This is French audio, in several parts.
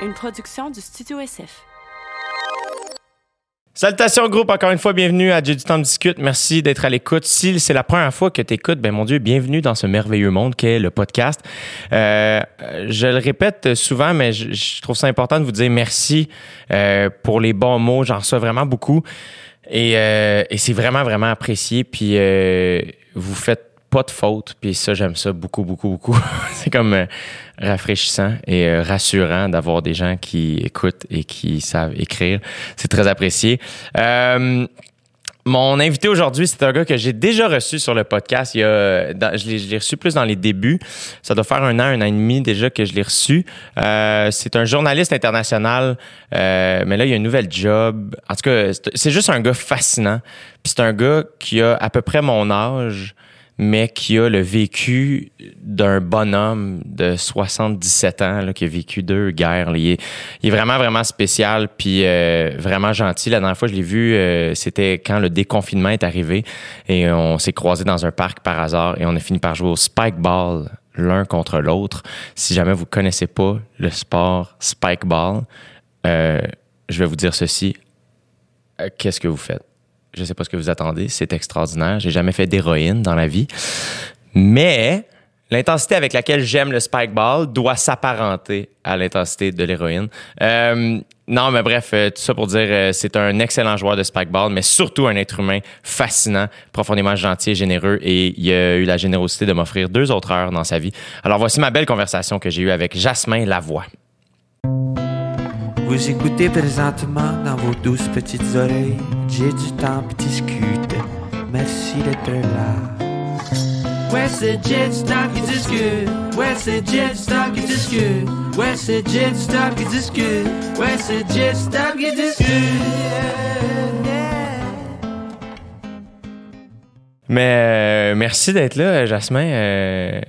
une production du Studio SF. Salutations groupe, encore une fois, bienvenue à Dieu du temps de discute. Merci d'être à l'écoute. Si c'est la première fois que tu écoutes, ben mon Dieu, bienvenue dans ce merveilleux monde qu'est le podcast. Euh, je le répète souvent, mais je, trouve ça important de vous dire merci euh, pour les bons mots. J'en reçois vraiment beaucoup. Et, euh, et c'est vraiment, vraiment apprécié. Puis vous faites pas de faute. Puis ça, j'aime ça beaucoup, beaucoup, beaucoup. c'est comme euh, rafraîchissant et euh, rassurant d'avoir des gens qui écoutent et qui savent écrire. C'est très apprécié. Euh, mon invité aujourd'hui, c'est un gars que j'ai déjà reçu sur le podcast. Il y a, je l'ai reçu plus dans les débuts. Ça doit faire un an, un an et demi déjà que je l'ai reçu. Euh, c'est un journaliste international, euh, mais là, il a une nouvelle job. En tout cas, c'est juste un gars fascinant. Puis c'est un gars qui a à peu près mon âge mais qui a le vécu d'un bonhomme de 77 ans là, qui a vécu deux guerres. Il est, vraiment, vraiment spécial puis euh, vraiment gentil. La dernière fois, je l'ai vu, euh, c'était quand le déconfinement est arrivé et on s'est croisés dans un parc par hasard et on a fini par jouer au spike ball l'un contre l'autre. Si jamais vous connaissez pas le sport spike ball, euh, je vais vous dire ceci. Qu'est-ce que vous faites? Je sais pas ce que vous attendez, c'est extraordinaire. J'ai jamais fait d'héroïne dans la vie. Mais l'intensité avec laquelle j'aime le spike ball doit s'apparenter à l'intensité de l'héroïne. Euh, non, mais bref, euh, tout ça pour dire, euh, c'est un excellent joueur de spike ball, mais surtout un être humain fascinant, profondément gentil et généreux, et il a eu la générosité de m'offrir deux autres heures dans sa vie. Alors voici ma belle conversation que j'ai eue avec Jasmin Lavoie. Vous écoutez présentement dans vos douces petites oreilles. J'ai du temps pour discuter. Merci d'être là. Ouais, c'est Jet Stop qui discute. Ouais, c'est Jet Stop qui discute. Ouais, c'est Jet Stop qui discute. Ouais, c'est Jet Stop qui discute. Mais euh, merci d'être là, Jasmin. Euh,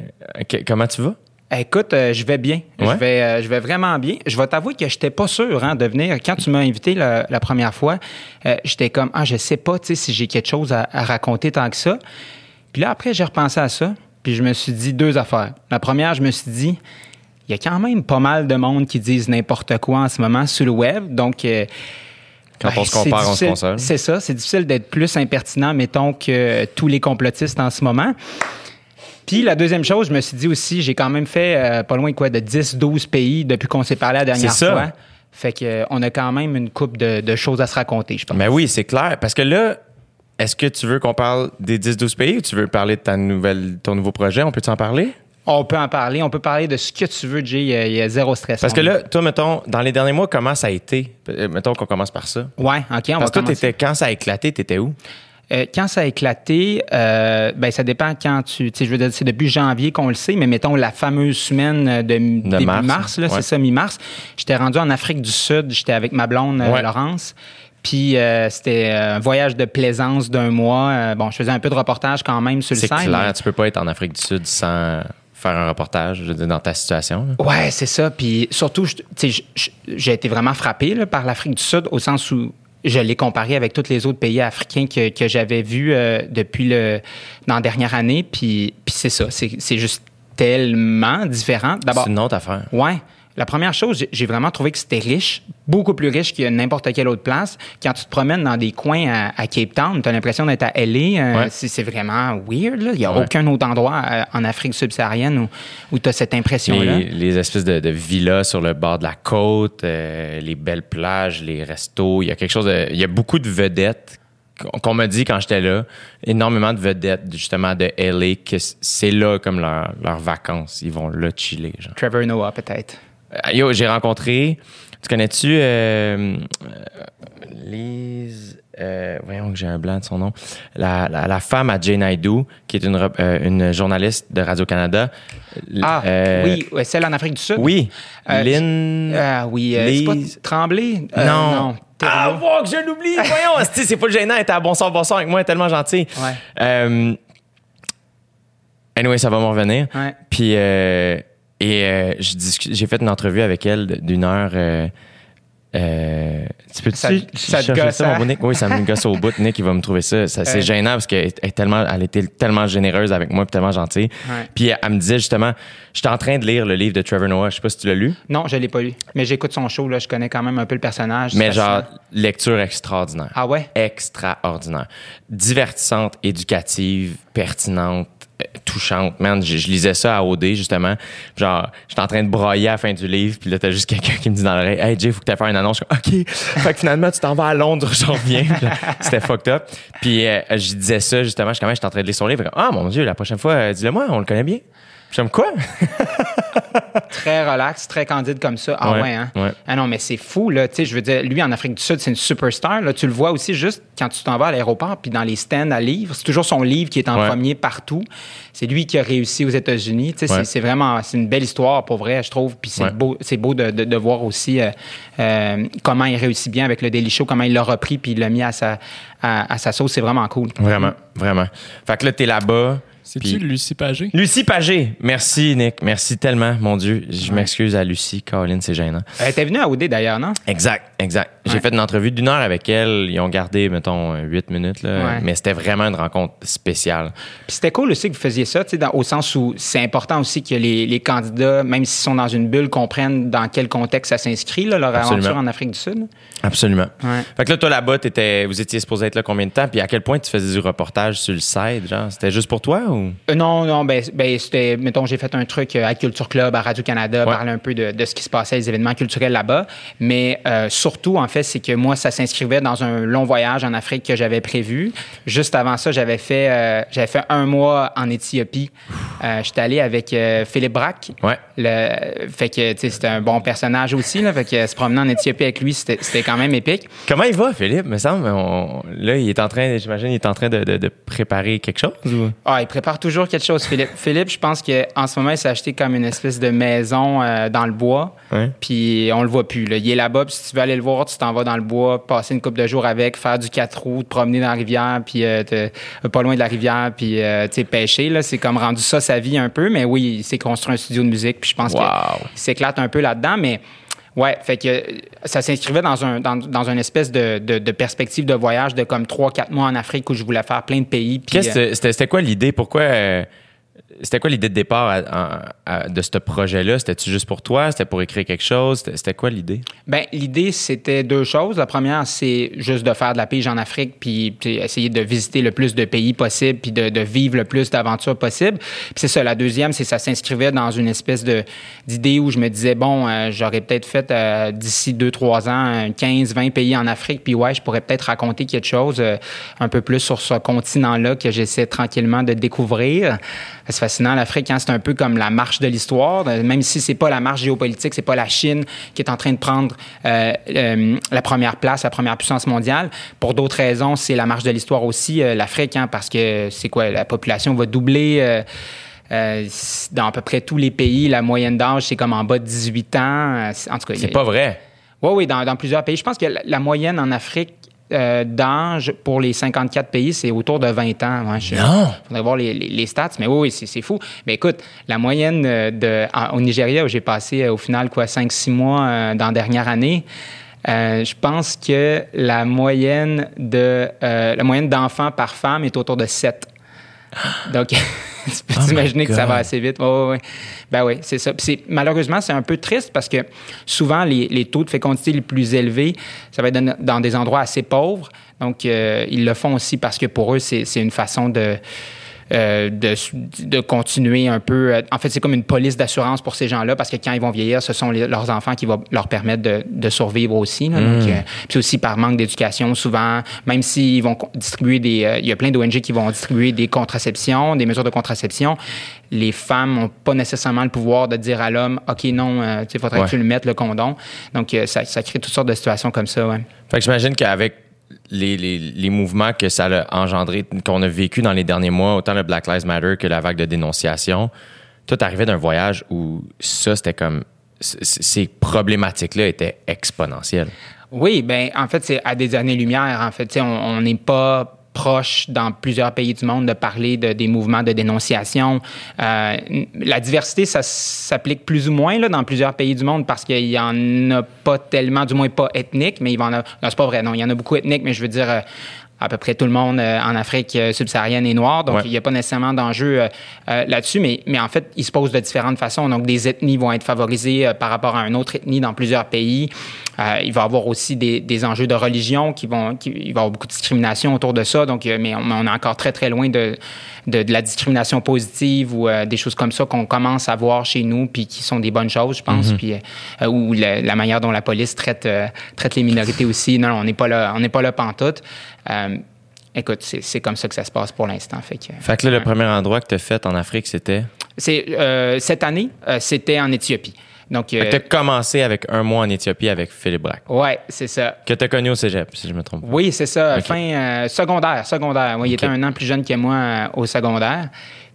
comment tu vas? Écoute, euh, je vais bien. Ouais. Je, vais, euh, je vais vraiment bien. Je vais t'avouer que j'étais pas sûr hein, de venir. Quand tu m'as invité la, la, première fois, euh, j'étais comme, ah, je sais pas si j'ai quelque chose à, à, raconter tant que ça. Puis là, après, j'ai repensé à ça. Puis je me suis dit deux affaires. La première, je me suis dit, il y a quand même pas mal de monde qui disent n'importe quoi en ce moment sur le web. Donc, quand ben, on se compare, on se console. C'est ça. C'est difficile d'être plus impertinent, mettons, que tous les complotistes en ce moment. Puis la deuxième chose, je me suis dit aussi, j'ai quand même fait euh, pas loin quoi de 10-12 pays depuis qu'on s'est parlé la dernière ça. fois. Fait qu'on euh, a quand même une coupe de, de, choses à se raconter, je pense. Mais oui, c'est clair. Parce que là, est-ce que tu veux qu'on parle des 10-12 pays ou tu veux parler de ta nouvelle, ton nouveau projet? On peut-en parler? On peut en parler. On peut parler de ce que tu veux, Jay. Il y a zéro stress. Parce que là, toi, mettons, dans les derniers mois, comment ça a été? Mettons qu'on commence par ça. Ouais, OK. On Parce va que toi, étais, quand ça a éclaté, t'étais où? Euh, quand ça a éclaté, euh, ben ça dépend quand tu, tu sais, je veux dire, c'est depuis janvier qu'on le sait, mais mettons la fameuse semaine de, de début mars, mars, là, ouais. c'est ça, mi-mars. J'étais rendu en Afrique du Sud, j'étais avec ma blonde euh, Ouais. Laurence. Puis euh, c'était un voyage de plaisance d'un mois. Euh, bon, je faisais un peu de reportage quand même sur le C'est site. clair, mais- tu peux pas être en Afrique du Sud sans faire un reportage, je veux dire, dans ta situation. là. Ouais, c'est ça. Puis surtout, j'ai été vraiment frappé là, par l'Afrique du Sud au sens où je l'ai comparé avec tous les autres pays africains que, que j'avais vus euh, depuis le dans la dernière année. Puis, puis c'est ça, c'est juste tellement différent. D'abord, C'est une autre affaire. ouais. La première chose, j'ai- vraiment trouvé que c'était riche, beaucoup plus riche que n'importe quelle autre place. Quand tu te promènes dans des coins à, à Cape Town, tu as l'impression d'être à LA. euh, Ouais. c'est vraiment weird. là. Il n'y a Ouais. aucun autre endroit euh, en Afrique subsaharienne où, où tu as cette impression-là. Les, les espèces de, de villas sur le bord de la côte, euh, les belles plages, les restos. Il y a quelque chose de. Il y a beaucoup de vedettes qu'on m'a dit quand j'étais là. Énormément de vedettes, justement, de LA, que c'est là comme leur- leurs vacances. Ils vont là chiller. Genre. Trevor Noah, peut-être. Euh, Yo, j'ai rencontré. Tu connais-tu euh, euh, Lise. euh, voyons que j'ai un blanc de son nom. La, la, la femme à Jane Naidoo, qui est une, euh, une journaliste de Radio-Canada. Ah, Euh, oui, celle en Afrique du Sud? Oui. Lynn. Ah oui, Lise. pas Tremblay? Non. non. Ah, wow, que je l'oublie. Voyons, c'est c'est pas gênant. Elle était à bon sort, bon sort avec moi. Elle est tellement gentille. Ouais. Anyway, ça va me revenir. Ouais. Puis, et euh, j'ai fait une entrevue avec elle d'une heure. euh, Euh, tu peux-tu Ça- ça te gosse, ça, mon hein? beau Nick? Oui, ça me gosse au bout. Nick, il va me trouver ça. Ça, c'est gênant parce qu'elle est tellement, elle était tellement généreuse avec moi puis tellement gentille. Ouais. Puis elle me disait justement, j'étais en train de lire le livre de Trevor Noah. Je sais pas si tu l'as lu, Non, je l'ai pas lu. Mais j'écoute son show, là. Je connais quand même un peu le personnage. mais genre, lecture extraordinaire. Ah ouais? Extraordinaire. Divertissante, éducative, pertinente, touchante. Man, je, je lisais ça à OD, justement. Genre, j'étais en train de broyer à la fin du livre, puis là, t'as juste quelqu'un qui me dit dans l'oreille Hey, Jay, faut que tu faire une annonce. Je OK. fait que finalement, tu t'en vas à Londres, j'en reviens. C'était fucked up. Puis euh, je disais ça, justement. Je quand même, j'étais en train de lire son livre. Ah, mon Dieu, la prochaine fois, euh, dis-le moi, on le connaît bien. Comme, quoi? Très relax, très candide comme ça. Ah Ouais, ouais, hein? ouais. Ah non, mais c'est fou, là. Tu sais, je veux dire, lui, en Afrique du Sud, c'est une superstar. Là. Tu le vois aussi juste quand tu t'en vas à l'aéroport, puis dans les stands à livres. C'est toujours son livre qui est en Ouais. premier partout. C'est lui qui a réussi aux États-Unis. Tu sais, c'est, vraiment, c'est une belle histoire, pour vrai, je trouve. Puis c'est beau, c'est beau de, de- de voir aussi euh, euh, comment il réussit bien avec le Daily Show, comment il l'a repris, puis il l'a mis à sa, à, à sa sauce. C'est vraiment cool. Vraiment, vraiment. Fait que là, t'es là-bas. C'est-tu puis- Lucie Pagé? Lucie Pagé. Merci, Nick. Merci tellement, mon Dieu. Je m'excuse à Lucie. Caroline, c'est gênant. Elle était venue à OD d'ailleurs, non? Exact, exact. J'ai Ouais. fait une entrevue d'une heure avec elle. Ils ont gardé, mettons, huit minutes, là. Ouais. Mais c'était vraiment une rencontre spéciale. Puis c'était cool aussi que vous faisiez ça, tu sais, dans- au sens où c'est important aussi que les, les candidats, même s'ils sont dans une bulle, comprennent dans quel contexte ça s'inscrit, leur Absolument. aventure en Afrique du Sud. Absolument. Ouais. Fait que là, toi, là-bas, t'étais- vous étiez supposé être là combien de temps? Puis à quel point tu faisais du reportage sur le site, genre? C'était juste pour toi ou? Euh, non, non, ben, ben, c'était, mettons, j'ai fait un truc euh, à Culture Club, à Radio-Canada, parler un peu de, de ce qui se passait, les événements culturels là-bas. Mais euh, surtout, en fait, c'est que moi, ça s'inscrivait dans un long voyage en Afrique que j'avais prévu. Juste avant ça, j'avais fait, euh, j'avais fait un mois en Éthiopie. Euh, J'étais allé avec euh, Philippe Braque. Ouais. Le, fait que, tu sais, c'était un bon personnage aussi, là. Fait que se promener en Éthiopie avec lui, c'était c'était quand même épique. Comment il va, Philippe? Me semble, on- là, il est en train, j'imagine, il est en train de, de- de préparer quelque chose ou? Ah, il prépare toujours quelque chose, Philippe. Philippe, je pense qu'en ce moment, il s'est acheté comme une espèce de maison euh, dans le bois. Puis on le voit plus. Là. Il est là-bas, puis si tu veux aller le voir, tu t'en vas dans le bois, passer une couple de jours avec, faire du quatre roues, te promener dans la rivière, puis euh, euh, pas loin de la rivière, puis euh, pêcher. C'est comme rendu ça sa vie un peu. Mais oui, il s'est construit un studio de musique, puis je pense Wow. qu'il s'éclate un peu là-dedans. Mais ouais, fait que euh, ça s'inscrivait dans un dans, dans une espèce de, de, de perspective de voyage de comme 3-4 mois en Afrique où je voulais faire plein de pays. euh, c'était quoi l'idée? Pourquoi. Euh, c'était quoi l'idée de départ de ce projet-là? C'était-tu juste pour toi? C'était pour écrire quelque chose? C'était, quoi l'idée? Ben, l'idée, c'était deux choses. La première, c'est juste de faire de la pige en Afrique, puis essayer de visiter le plus de pays possible, puis de, vivre le plus d'aventures possible. Puis c'est ça. La deuxième, c'est ça s'inscrivait dans une espèce d'idée où je me disais, bon, euh, j'aurais peut-être fait euh, d'ici deux, trois ans, euh, 15, 20 pays en Afrique, puis ouais, je pourrais peut-être raconter quelque chose euh, un peu plus sur ce continent-là que j'essaie tranquillement de découvrir. C'est fascinant, l'Afrique, hein, c'est un peu comme la marche de l'histoire, Euh, même si c'est pas la marche géopolitique, c'est pas la Chine qui est en train de prendre euh, euh, la première place, la première puissance mondiale. Pour d'autres raisons, c'est la marche de l'histoire aussi, euh, l'Afrique, hein, parce que c'est quoi, la population va doubler. euh, dans à peu près tous les pays, la moyenne d'âge, c'est comme en bas de 18 ans. En tout cas, C'est a- pas vrai. oui, oui, dans, dans plusieurs pays. Je pense que la, la moyenne en Afrique euh, d'âge pour les 54 pays, c'est autour de 20 ans. Ouais, je- Non. faudrait voir les, les- les stats, mais oui, oui, c'est, fou. Mais écoute, la moyenne euh, de, en- au Nigeria, où j'ai passé euh, au final quoi 5-6 mois euh, dans la dernière année, euh, je pense que la moyenne de la moyenne d'enfants par femme est autour de 7. Donc, tu peux Oh que ça va assez vite. Ben oui, c'est ça. Puis malheureusement, c'est un peu triste parce que souvent, les, les taux de fécondité les plus élevés, ça va être dans, dans des endroits assez pauvres. Donc, euh, ils le font aussi parce que pour eux, c'est une façon de, euh, de, de continuer un peu. euh, En fait, c'est comme une police d'assurance pour ces gens-là parce que quand ils vont vieillir, ce sont les- leurs enfants qui vont leur permettre de, de survivre aussi. là. Donc, euh, puis aussi par manque d'éducation, souvent, même s'ils vont distribuer des. euh, Il y a plein d'ONG qui vont distribuer des contraceptions, des mesures de contraception. Les femmes n'ont pas nécessairement le pouvoir de dire à l'homme OK, non, tu sais, faudrait Ouais. que tu le mettes, le condom. Donc, ça, ça crée toutes sortes de situations comme ça, ouais. Fait que j'imagine qu'avec les, les, les mouvements que ça a engendré, qu'on a vécu dans les derniers mois, autant le Black Lives Matter que la vague de dénonciation, toi, t'arrivais d'un voyage où ça, c'était comme. Ces problématiques-là étaient exponentielles. Oui, ben en fait, c'est à des années-lumière. En fait, on n'est pas approche dans plusieurs pays du monde de parler de, des mouvements de dénonciation. Euh, la diversité, ça s'applique plus ou moins là, dans plusieurs pays du monde parce qu'il y en a pas tellement, du moins pas ethnique, mais il va en a, non, c'est pas vrai, non, il y en a beaucoup ethniques, mais je veux dire, euh, à peu près tout le monde euh, en Afrique euh, subsaharienne est noir, donc Ouais. il n'y a pas nécessairement d'enjeu euh, euh, là-dessus, mais, mais en fait, il se pose de différentes façons. Donc, des ethnies vont être favorisées par rapport à une autre ethnie dans plusieurs pays. Euh, il va y avoir aussi des, des enjeux de religion qui vont, qui, il va y avoir beaucoup de discrimination autour de ça. Donc, euh, mais on, on est encore très, très loin de, de, de la discrimination positive ou euh, des choses comme ça qu'on commence à voir chez nous, puis qui sont des bonnes choses, je pense, puis euh, ou la, la manière dont la police traite, traite les minorités aussi. Non, non, on n'est pas là, on n'est pas là pantoute. Écoute, c'est comme ça que ça se passe pour l'instant. Fait que, Fait que là, le premier endroit que tu as fait en Afrique, c'était? c'est cette année, c'était en Éthiopie. Donc, euh, tu as commencé avec un mois en Éthiopie avec Philippe Braque, ouais, c'est ça. que tu as connu au cégep, si je me trompe. Oui, c'est ça. Ok. Fin euh, secondaire, secondaire. Oui, il était un an plus jeune que moi euh, au secondaire.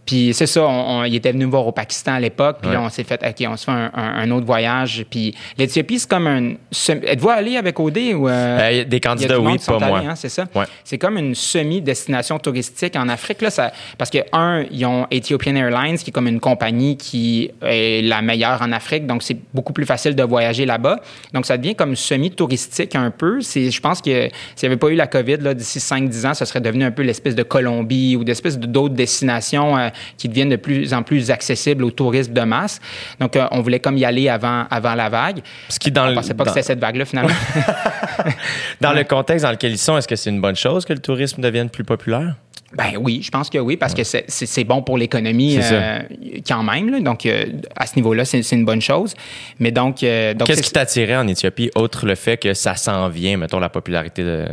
Puis c'est ça, on, on- il était venu me voir au Pakistan à l'époque. Puis là, on s'est fait, OK, on se fait un, un- un autre voyage. Puis l'Éthiopie, c'est comme un... Êtes-vous allé avec OD ou... euh, Euh, des candidats, oui, pas moi. hein, c'est ça? Ouais. C'est comme une semi-destination touristique en Afrique. Là, ça, parce que, un, ils ont Ethiopian Airlines, qui est comme une compagnie qui est la meilleure en Afrique. Donc, c'est beaucoup plus facile de voyager là-bas. Donc, ça devient comme semi-touristique un peu. C'est, je pense que s'il n'y avait pas eu la COVID, là, d'ici 5-10 ans, ça serait devenu un peu l'espèce de Colombie ou d'espèce de- d'autres destinations euh, qui deviennent de plus en plus accessibles au tourisme de masse. Donc, euh, on voulait comme y aller avant, avant la vague. Ce qui, dans on le- pensait pas dans- que c'était cette vague-là, finalement. Dans le contexte dans lequel ils sont, est-ce que c'est une bonne chose que le tourisme devienne plus populaire? Ben oui, je pense que oui, parce que c'est- bon pour l'économie euh, quand même. là. Donc, euh, à ce niveau-là, c'est une bonne chose. Mais donc, euh, donc Qu'est-ce qui t'attirait en Éthiopie, outre le fait que ça s'en vient, mettons, la popularité de,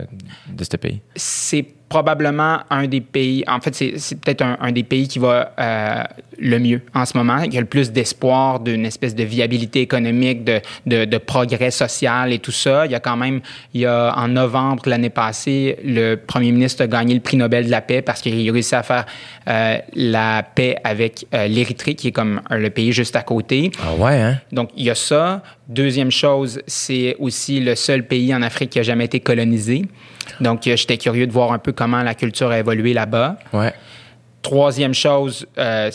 de ce pays? c'est probablement un des pays, en fait, c'est peut-être un, un des pays qui va euh, le mieux en ce moment, qui a le plus d'espoir d'une espèce de viabilité économique, de, de, de progrès social et tout ça. Il y a quand même, il y a en novembre l'année passée, le premier ministre a gagné le prix Nobel de la paix parce qu'il a réussi à faire euh, la paix avec euh, l'Érythrée, qui est comme le pays juste à côté. Ah ouais, hein? Donc, il y a ça. Deuxième chose, c'est aussi le seul pays en Afrique qui a jamais été colonisé. Donc, euh, j'étais curieux de voir un peu comment la culture a évolué là-bas. Ouais. Troisième chose, euh,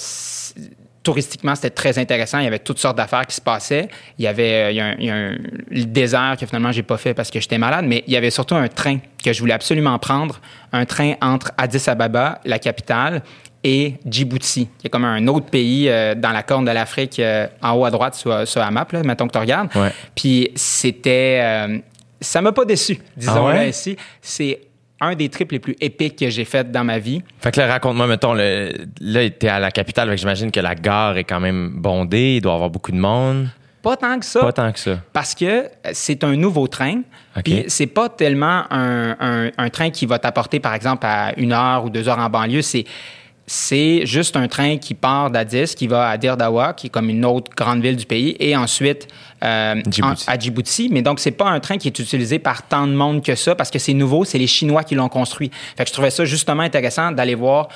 touristiquement, c'était très intéressant. Il y avait toutes sortes d'affaires qui se passaient. Il y avait euh, il y a un, il y a un- le désert que finalement, j'ai pas fait parce que j'étais malade, mais il y avait surtout un train que je voulais absolument prendre. Un train entre Addis Ababa, la capitale, et Djibouti, qui est comme un autre pays euh, dans la corne de l'Afrique, euh, en haut à droite sur, sur la map, là, mettons que tu regardes. Ouais. Puis c'était... euh, ça m'a pas déçu, disons Ah ouais? ici. C'est un des trips les plus épiques que j'ai fait dans ma vie. Fait que là, raconte-moi, mettons, le, là, t'es à la capitale, j'imagine que la gare est quand même bondée, il doit y avoir beaucoup de monde. Pas tant que ça. Pas tant que ça. Parce que c'est un nouveau train. OK. Puis c'est pas tellement un, un- un train qui va t'apporter, par exemple, à une heure ou deux heures en banlieue. C'est c'est juste un train qui part d'Addis, qui va à Dirdawa, qui est comme une autre grande ville du pays, et ensuite euh, Djibouti. en- à Djibouti. Mais donc, c'est pas un train qui est utilisé par tant de monde que ça, parce que c'est nouveau, c'est les Chinois qui l'ont construit. Fait que je trouvais ça justement intéressant d'aller voir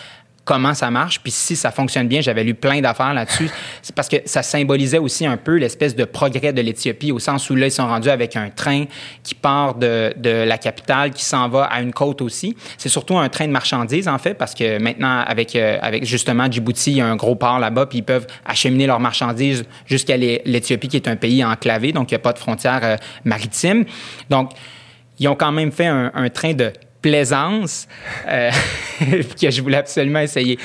comment ça marche, puis si ça fonctionne bien, j'avais lu plein d'affaires là-dessus. C'est parce que ça symbolisait aussi un peu l'espèce de progrès de l'Éthiopie, au sens où là, ils sont rendus avec un train qui part de, de la capitale, qui s'en va à une côte aussi. C'est surtout un train de marchandises, en fait, parce que maintenant, avec, euh, avec justement Djibouti, il y a un gros port là-bas, puis ils peuvent acheminer leurs marchandises jusqu'à l'É- l'Éthiopie, qui est un pays enclavé, donc il n'y a pas de frontières euh, maritimes. Donc, ils ont quand même fait un, un train de plaisance euh, que je voulais absolument essayer.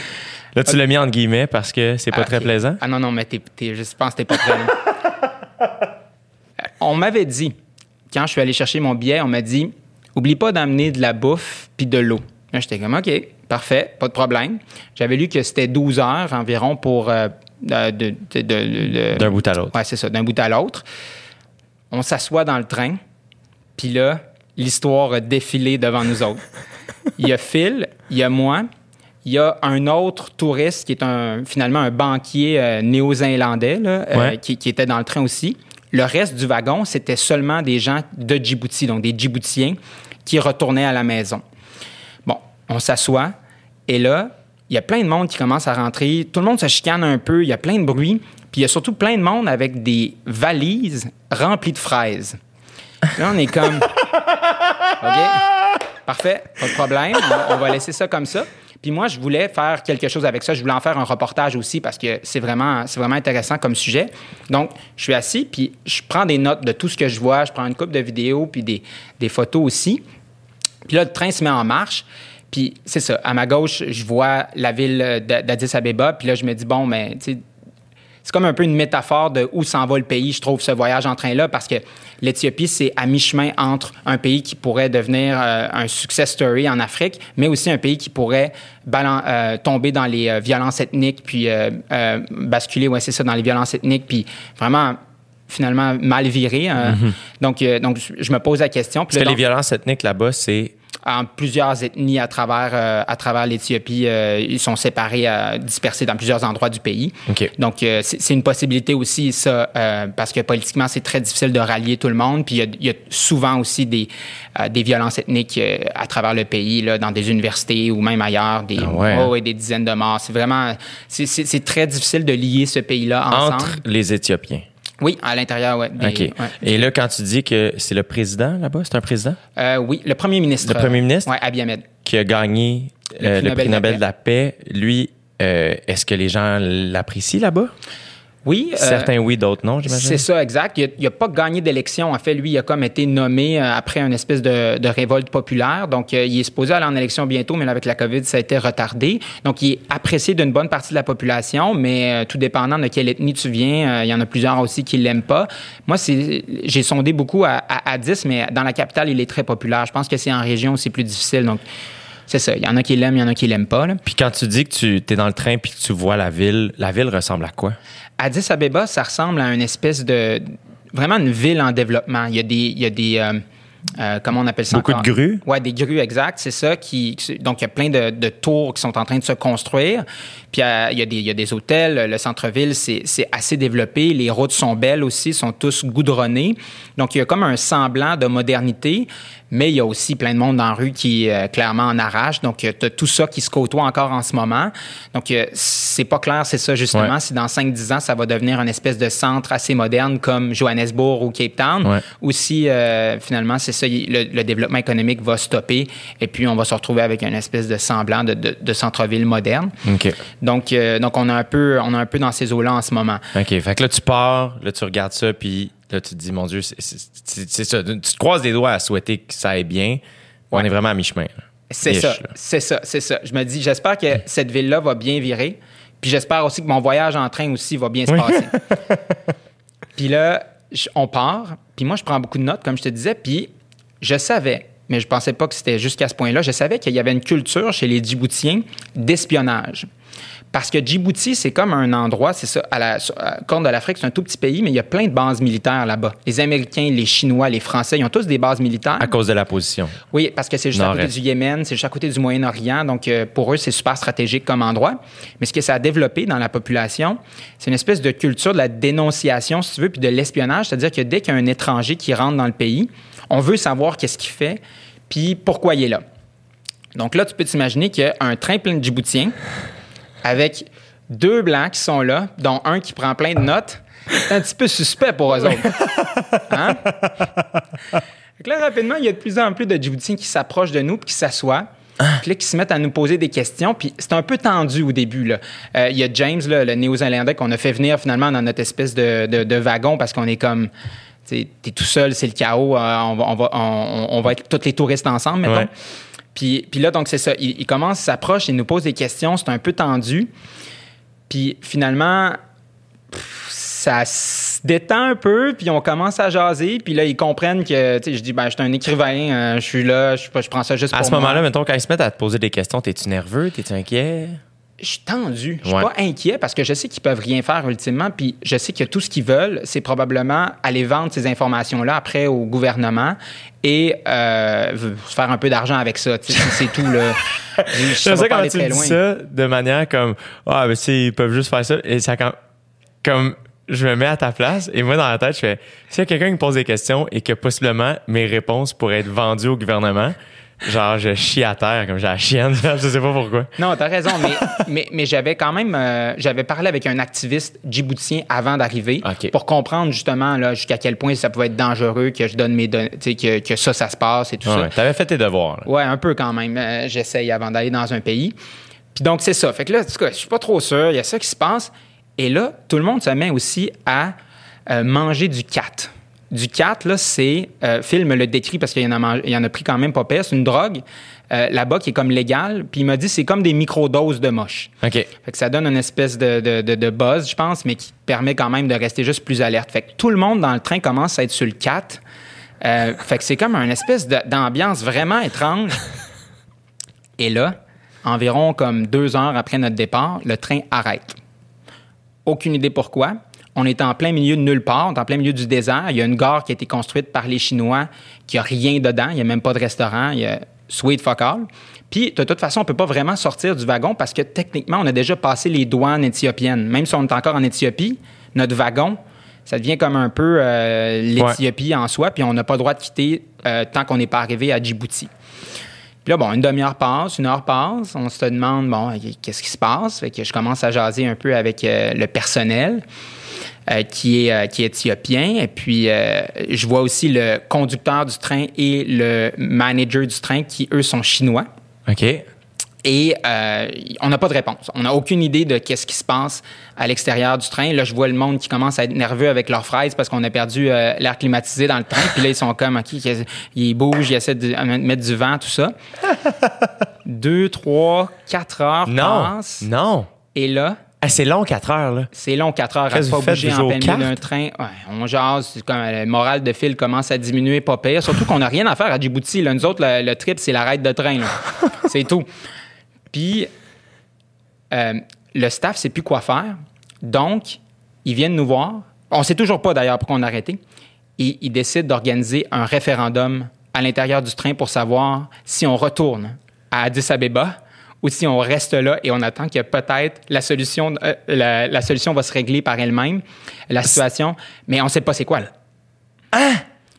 Là, tu l'as mis entre guillemets parce que c'est pas Ah, très plaisant? Ah non, non, mais t'es, t'es- je pense que t'es pas prêt. là. on m'avait dit, quand je suis allé chercher mon billet, on m'a dit oublie pas d'amener de la bouffe puis de l'eau. Là, j'étais comme OK, parfait, pas de problème. J'avais lu que c'était 12 heures environ pour. euh, de- de- de- de- de- D'un bout à l'autre. Ouais, c'est ça, d'un bout à l'autre. On s'assoit dans le train, puis là, l'histoire a défilé devant nous autres. Il y a Phil, il y a moi, il y a un autre touriste qui est un, finalement un banquier euh, néo-zélandais là, euh, qui, qui était dans le train aussi. Le reste du wagon, c'était seulement des gens de Djibouti, donc des Djiboutiens qui retournaient à la maison. Bon, on s'assoit et là, il y a plein de monde qui commence à rentrer. Tout le monde se chicane un peu, il y a plein de bruit. Puis il y a surtout plein de monde avec des valises remplies de fraises. Là, on est comme. OK? Parfait, pas de problème. On, on va laisser ça comme ça. Puis moi, je voulais faire quelque chose avec ça. Je voulais en faire un reportage aussi parce que c'est vraiment, c'est vraiment intéressant comme sujet. Donc, je suis assis, puis je prends des notes de tout ce que je vois. Je prends une coupe de vidéos, puis des, des photos aussi. Puis là, le train se met en marche. Puis c'est ça. À ma gauche, je vois la ville d'A- d'Addis Abeba. Puis là, je me dis, bon, mais tu sais, c'est comme un peu une métaphore de où s'en va le pays, je trouve, ce voyage en train-là, parce que l'Éthiopie, c'est à mi-chemin entre un pays qui pourrait devenir euh, un success story en Afrique, mais aussi un pays qui pourrait euh, tomber dans les euh, violences ethniques, puis basculer, ouais, c'est ça, dans les violences ethniques, puis vraiment finalement mal virer. euh. Donc, euh, donc, je- me pose la question. Parce que les donc- violences ethniques là-bas, c'est. En plusieurs ethnies à travers, euh, à travers l'Éthiopie. euh, ils sont séparés, euh, dispersés dans plusieurs endroits du pays. OK. Donc, euh, c'est une possibilité aussi, ça, euh, parce que politiquement, c'est très difficile de rallier tout le monde. Puis, il y a, il y a souvent aussi des, euh, des violences ethniques à travers le pays, là, dans des universités ou même ailleurs, des, Ah ouais, oh, hein? ouais, des dizaines de morts. C'est vraiment, c'est très difficile de lier ce pays-là ensemble. Entre les Éthiopiens. Oui, à l'intérieur, des- OK. ouais. Et là, quand tu dis que c'est le président là-bas, c'est un président? Euh, oui, le premier ministre. Le premier ministre? Oui, Abiy Ahmed. qui a gagné Le euh, prix le prix Nobel de la Nobel paix. de la paix, lui, euh, est-ce que les gens l'apprécient là-bas? Oui. euh, Certains oui, d'autres non, j'imagine. C'est ça, exact. Il n'a pas gagné d'élection. En fait, lui, il a comme été nommé euh, après une espèce de, de révolte populaire. Donc, euh, il est supposé aller en élection bientôt, mais là, avec la COVID, ça a été retardé. Donc, il est apprécié d'une bonne partie de la population, mais euh, tout dépendant de quelle ethnie tu viens, il y en a plusieurs aussi qui l'aiment pas. Moi, c'est, j'ai sondé beaucoup à, à Addis, mais dans la capitale, il est très populaire. Je pense que c'est en région où c'est plus difficile. Donc, c'est ça. Il y en a qui l'aiment, il y en a qui l'aiment pas. là. Puis quand tu dis que tu es dans le train puis que tu vois la ville, la ville ressemble à quoi? Addis Abeba, ça ressemble à une espèce de. Vraiment une ville en développement. Il y a des. Il y a des euh, euh, comment on appelle ça Beaucoup encore? de grues? Oui, des grues, exact. C'est ça. Qui, donc, il y a plein de, de tours qui sont en train de se construire. Puis, euh, il, y a des, il y a des hôtels. Le centre-ville, c'est c'est assez développé. Les routes sont belles aussi, sont tous goudronnées. Donc, il y a comme un semblant de modernité, mais il y a aussi plein de monde dans la rue qui, euh, clairement, en arrache. Donc, tu as tout ça qui se côtoie encore en ce moment. Donc, euh, c'est pas clair, c'est ça, justement. Ouais. Si dans 5-10 ans, ça va devenir une espèce de centre assez moderne comme Johannesburg ou Cape Town, Ouais. ou si euh, finalement, c'est ça, le, le développement économique va stopper et puis on va se retrouver avec une espèce de semblant de, de- de centre-ville moderne. Donc, euh, donc on, a un peu, on a un peu dans ces eaux-là en ce moment. OK. Fait que là, tu pars, là, tu regardes ça, puis là, tu te dis, mon Dieu, c'est- ça. Tu te croises les doigts à souhaiter que ça aille bien. On est vraiment à mi-chemin. C'est ça, c'est ça, c'est ça. Je me dis, j'espère que cette ville-là va bien virer. Puis j'espère aussi que mon voyage en train aussi va bien se passer. puis là, on part. Puis moi, je prends beaucoup de notes, comme je te disais. Puis je savais, mais je pensais pas que c'était jusqu'à ce point-là, je savais qu'il y avait une culture chez les Djiboutiens d'espionnage. Parce que Djibouti, c'est comme un endroit, c'est ça, à la, sur- à la corne de l'Afrique, c'est un tout petit pays, mais il y a plein de bases militaires là-bas. Les Américains, les Chinois, les Français, ils ont tous des bases militaires. À cause de la position. Oui, parce que c'est juste à côté du Yémen, c'est juste à côté du Moyen-Orient. Donc, euh, pour eux, c'est super stratégique comme endroit. Mais ce que ça a développé dans la population, c'est une espèce de culture de la dénonciation, si tu veux, puis de l'espionnage. C'est-à-dire que dès qu'il y a un étranger qui rentre dans le pays, on veut savoir qu'est-ce qu'il fait, puis pourquoi il est là. Donc là, tu peux t'imaginer qu'il y a un train plein de Djiboutiens avec deux Blancs qui sont là, dont un qui prend plein de notes. C'est un petit peu suspect pour eux autres. Hein? Que là, rapidement, il y a de plus en plus de Djiboutiens qui s'approchent de nous puis qui s'assoient. Puis là, qui se mettent à nous poser des questions. Puis c'est un peu tendu au début. Là. Euh, il y a James, là, le néo-zélandais, qu'on a fait venir finalement dans notre espèce de, de- de wagon parce qu'on est comme. tu es tout seul, c'est le chaos. euh, on, va, on, va, on, on va être tous les touristes ensemble, mettons. Ouais. Puis, puis là, donc, c'est ça. Il, il commence, s'approche, il nous pose des questions. C'est un peu tendu. Puis finalement, pff, ça se détend un peu, puis on commence à jaser, puis là, ils comprennent que, tu sais, je dis, ben, je suis un écrivain, euh, je suis là, je, je prends ça juste À pour ce moi. moment-là, mettons, quand ils se mettent à te poser des questions, t'es-tu nerveux? T'es-tu inquiet? Je suis tendu. Je suis Ouais. pas inquiet parce que je sais qu'ils peuvent rien faire ultimement, puis je sais que tout ce qu'ils veulent, c'est probablement aller vendre ces informations-là après au gouvernement et euh, se faire un peu d'argent avec ça. sais, C'est tout, là. Ça pas quand aller tu très dis loin. ça de manière comme Ah, mais si, ils peuvent juste faire ça. Et ça, quand, comme je me mets à ta place, et moi, dans la tête, je fais S'il y a quelqu'un qui me pose des questions et que possiblement mes réponses pourraient être vendues au gouvernement, genre, je chie à terre comme j'ai la chienne. je sais pas pourquoi. Non, t'as raison, mais, mais, mais j'avais quand même, euh, j'avais parlé avec un activiste djiboutien avant d'arriver pour comprendre justement là, jusqu'à quel point ça pouvait être dangereux que je donne mes données, que, que ça, ça se passe et tout Ouais, ça. T'avais fait tes devoirs. là. Ouais, un peu quand même. Euh, J'essaye avant d'aller dans un pays. Puis donc, c'est ça. Fait que là, en tout cas, je suis pas trop sûr. Il y a ça qui se passe. Et là, tout le monde se met aussi à euh, manger du cat. Du cat, là, c'est... Euh, Phil me le décrit parce qu'il y en a, mangé- il y en a pris quand même pas pire. C'est une drogue euh, là-bas qui est comme légale. Puis il m'a dit c'est comme des microdoses de moche. OK. Fait que ça donne une espèce de, de, de- de buzz, je pense, mais qui permet quand même de rester juste plus alerte. Fait que tout le monde dans le train commence à être sur le 4. Euh, fait que c'est comme une espèce d'ambiance vraiment étrange. Et là, environ comme deux heures après notre départ, le train arrête. Aucune idée pourquoi. On est en plein milieu de nulle part, on est en plein milieu du désert. Il y a une gare qui a été construite par les Chinois qui a rien dedans. Il n'y a même pas de restaurant. Il y a sweet fuck all. Puis, de toute façon, on peut pas vraiment sortir du wagon parce que techniquement, on a déjà passé les douanes éthiopiennes. Même si on est encore en Éthiopie, notre wagon, ça devient comme un peu euh, l'Éthiopie en soi, puis on n'a pas le droit de quitter euh, tant qu'on n'est pas arrivé à Djibouti. Puis là, bon, une demi-heure passe, une heure passe, on se demande, bon, qu'est-ce qui se passe? Fait que je commence à jaser un peu avec euh, le personnel euh, qui, est, euh, qui est éthiopien. Et puis, euh, je vois aussi le conducteur du train et le manager du train qui, eux, sont chinois. OK. Et euh, on n'a pas de réponse. On n'a aucune idée de qu'est-ce qui se passe à l'extérieur du train. Là, je vois le monde qui commence à être nerveux avec leurs fraises parce qu'on a perdu euh, l'air climatisé dans le train. Puis là, ils sont comme, OK, ils bougent, ils essaient de mettre du vent, tout ça. Deux, trois, quatre heures Non. passent. Non. Et là, Ah, c'est long, 4 heures, là. c'est long, quatre heures à pas bouger en plein milieu d'un train? Ouais, on jase, comme euh, le moral de fil commence à diminuer, pas pire. Surtout qu'on n'a rien à faire à Djibouti. Là. Nous autres, le, le trip, c'est l'arrêt de train. c'est tout. Puis, euh, le staff ne sait plus quoi faire. Donc, ils viennent nous voir. On ne sait toujours pas d'ailleurs pourquoi on a arrêté. Et ils décident d'organiser un référendum à l'intérieur du train pour savoir si on retourne à Addis Abeba ou si on reste là et on attend que peut-être la solution, euh, la, la solution va se régler par elle-même, la situation. Mais on ne sait pas c'est quoi, là.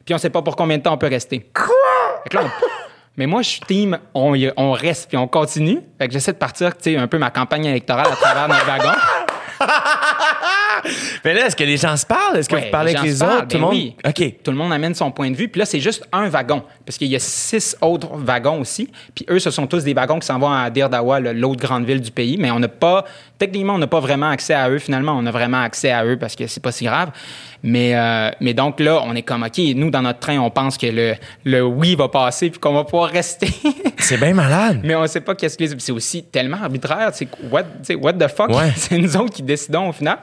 Puis on ne sait pas pour combien de temps on peut rester. Quoi? Mais moi, je suis team, on, y- on reste puis on continue. Fait que j'essaie de partir, tu sais, un peu ma campagne électorale à travers notre wagon. Mais là, est-ce que les gens se parlent? Est-ce que Ouais, vous parlez les avec les autres? parlent, Tout le ben monde? oui. OK. Tout le monde amène son point de vue. Puis là, c'est juste un wagon. Parce qu'il y a six autres wagons aussi. Puis eux, ce sont tous des wagons qui s'en vont à Dirdawa, l'autre grande ville du pays. Mais on n'a pas, techniquement, on n'a pas vraiment accès à eux. Finalement, on a vraiment accès à eux parce que c'est pas si grave. Mais, euh, mais donc là, on est comme, OK, nous, dans notre train, on pense que le, le oui va passer puis qu'on va pouvoir rester. C'est bien malade. Mais on ne sait pas qu'est-ce que. C'est aussi tellement arbitraire. C'est what, what the fuck? Ouais. c'est nous autres qui décidons au final.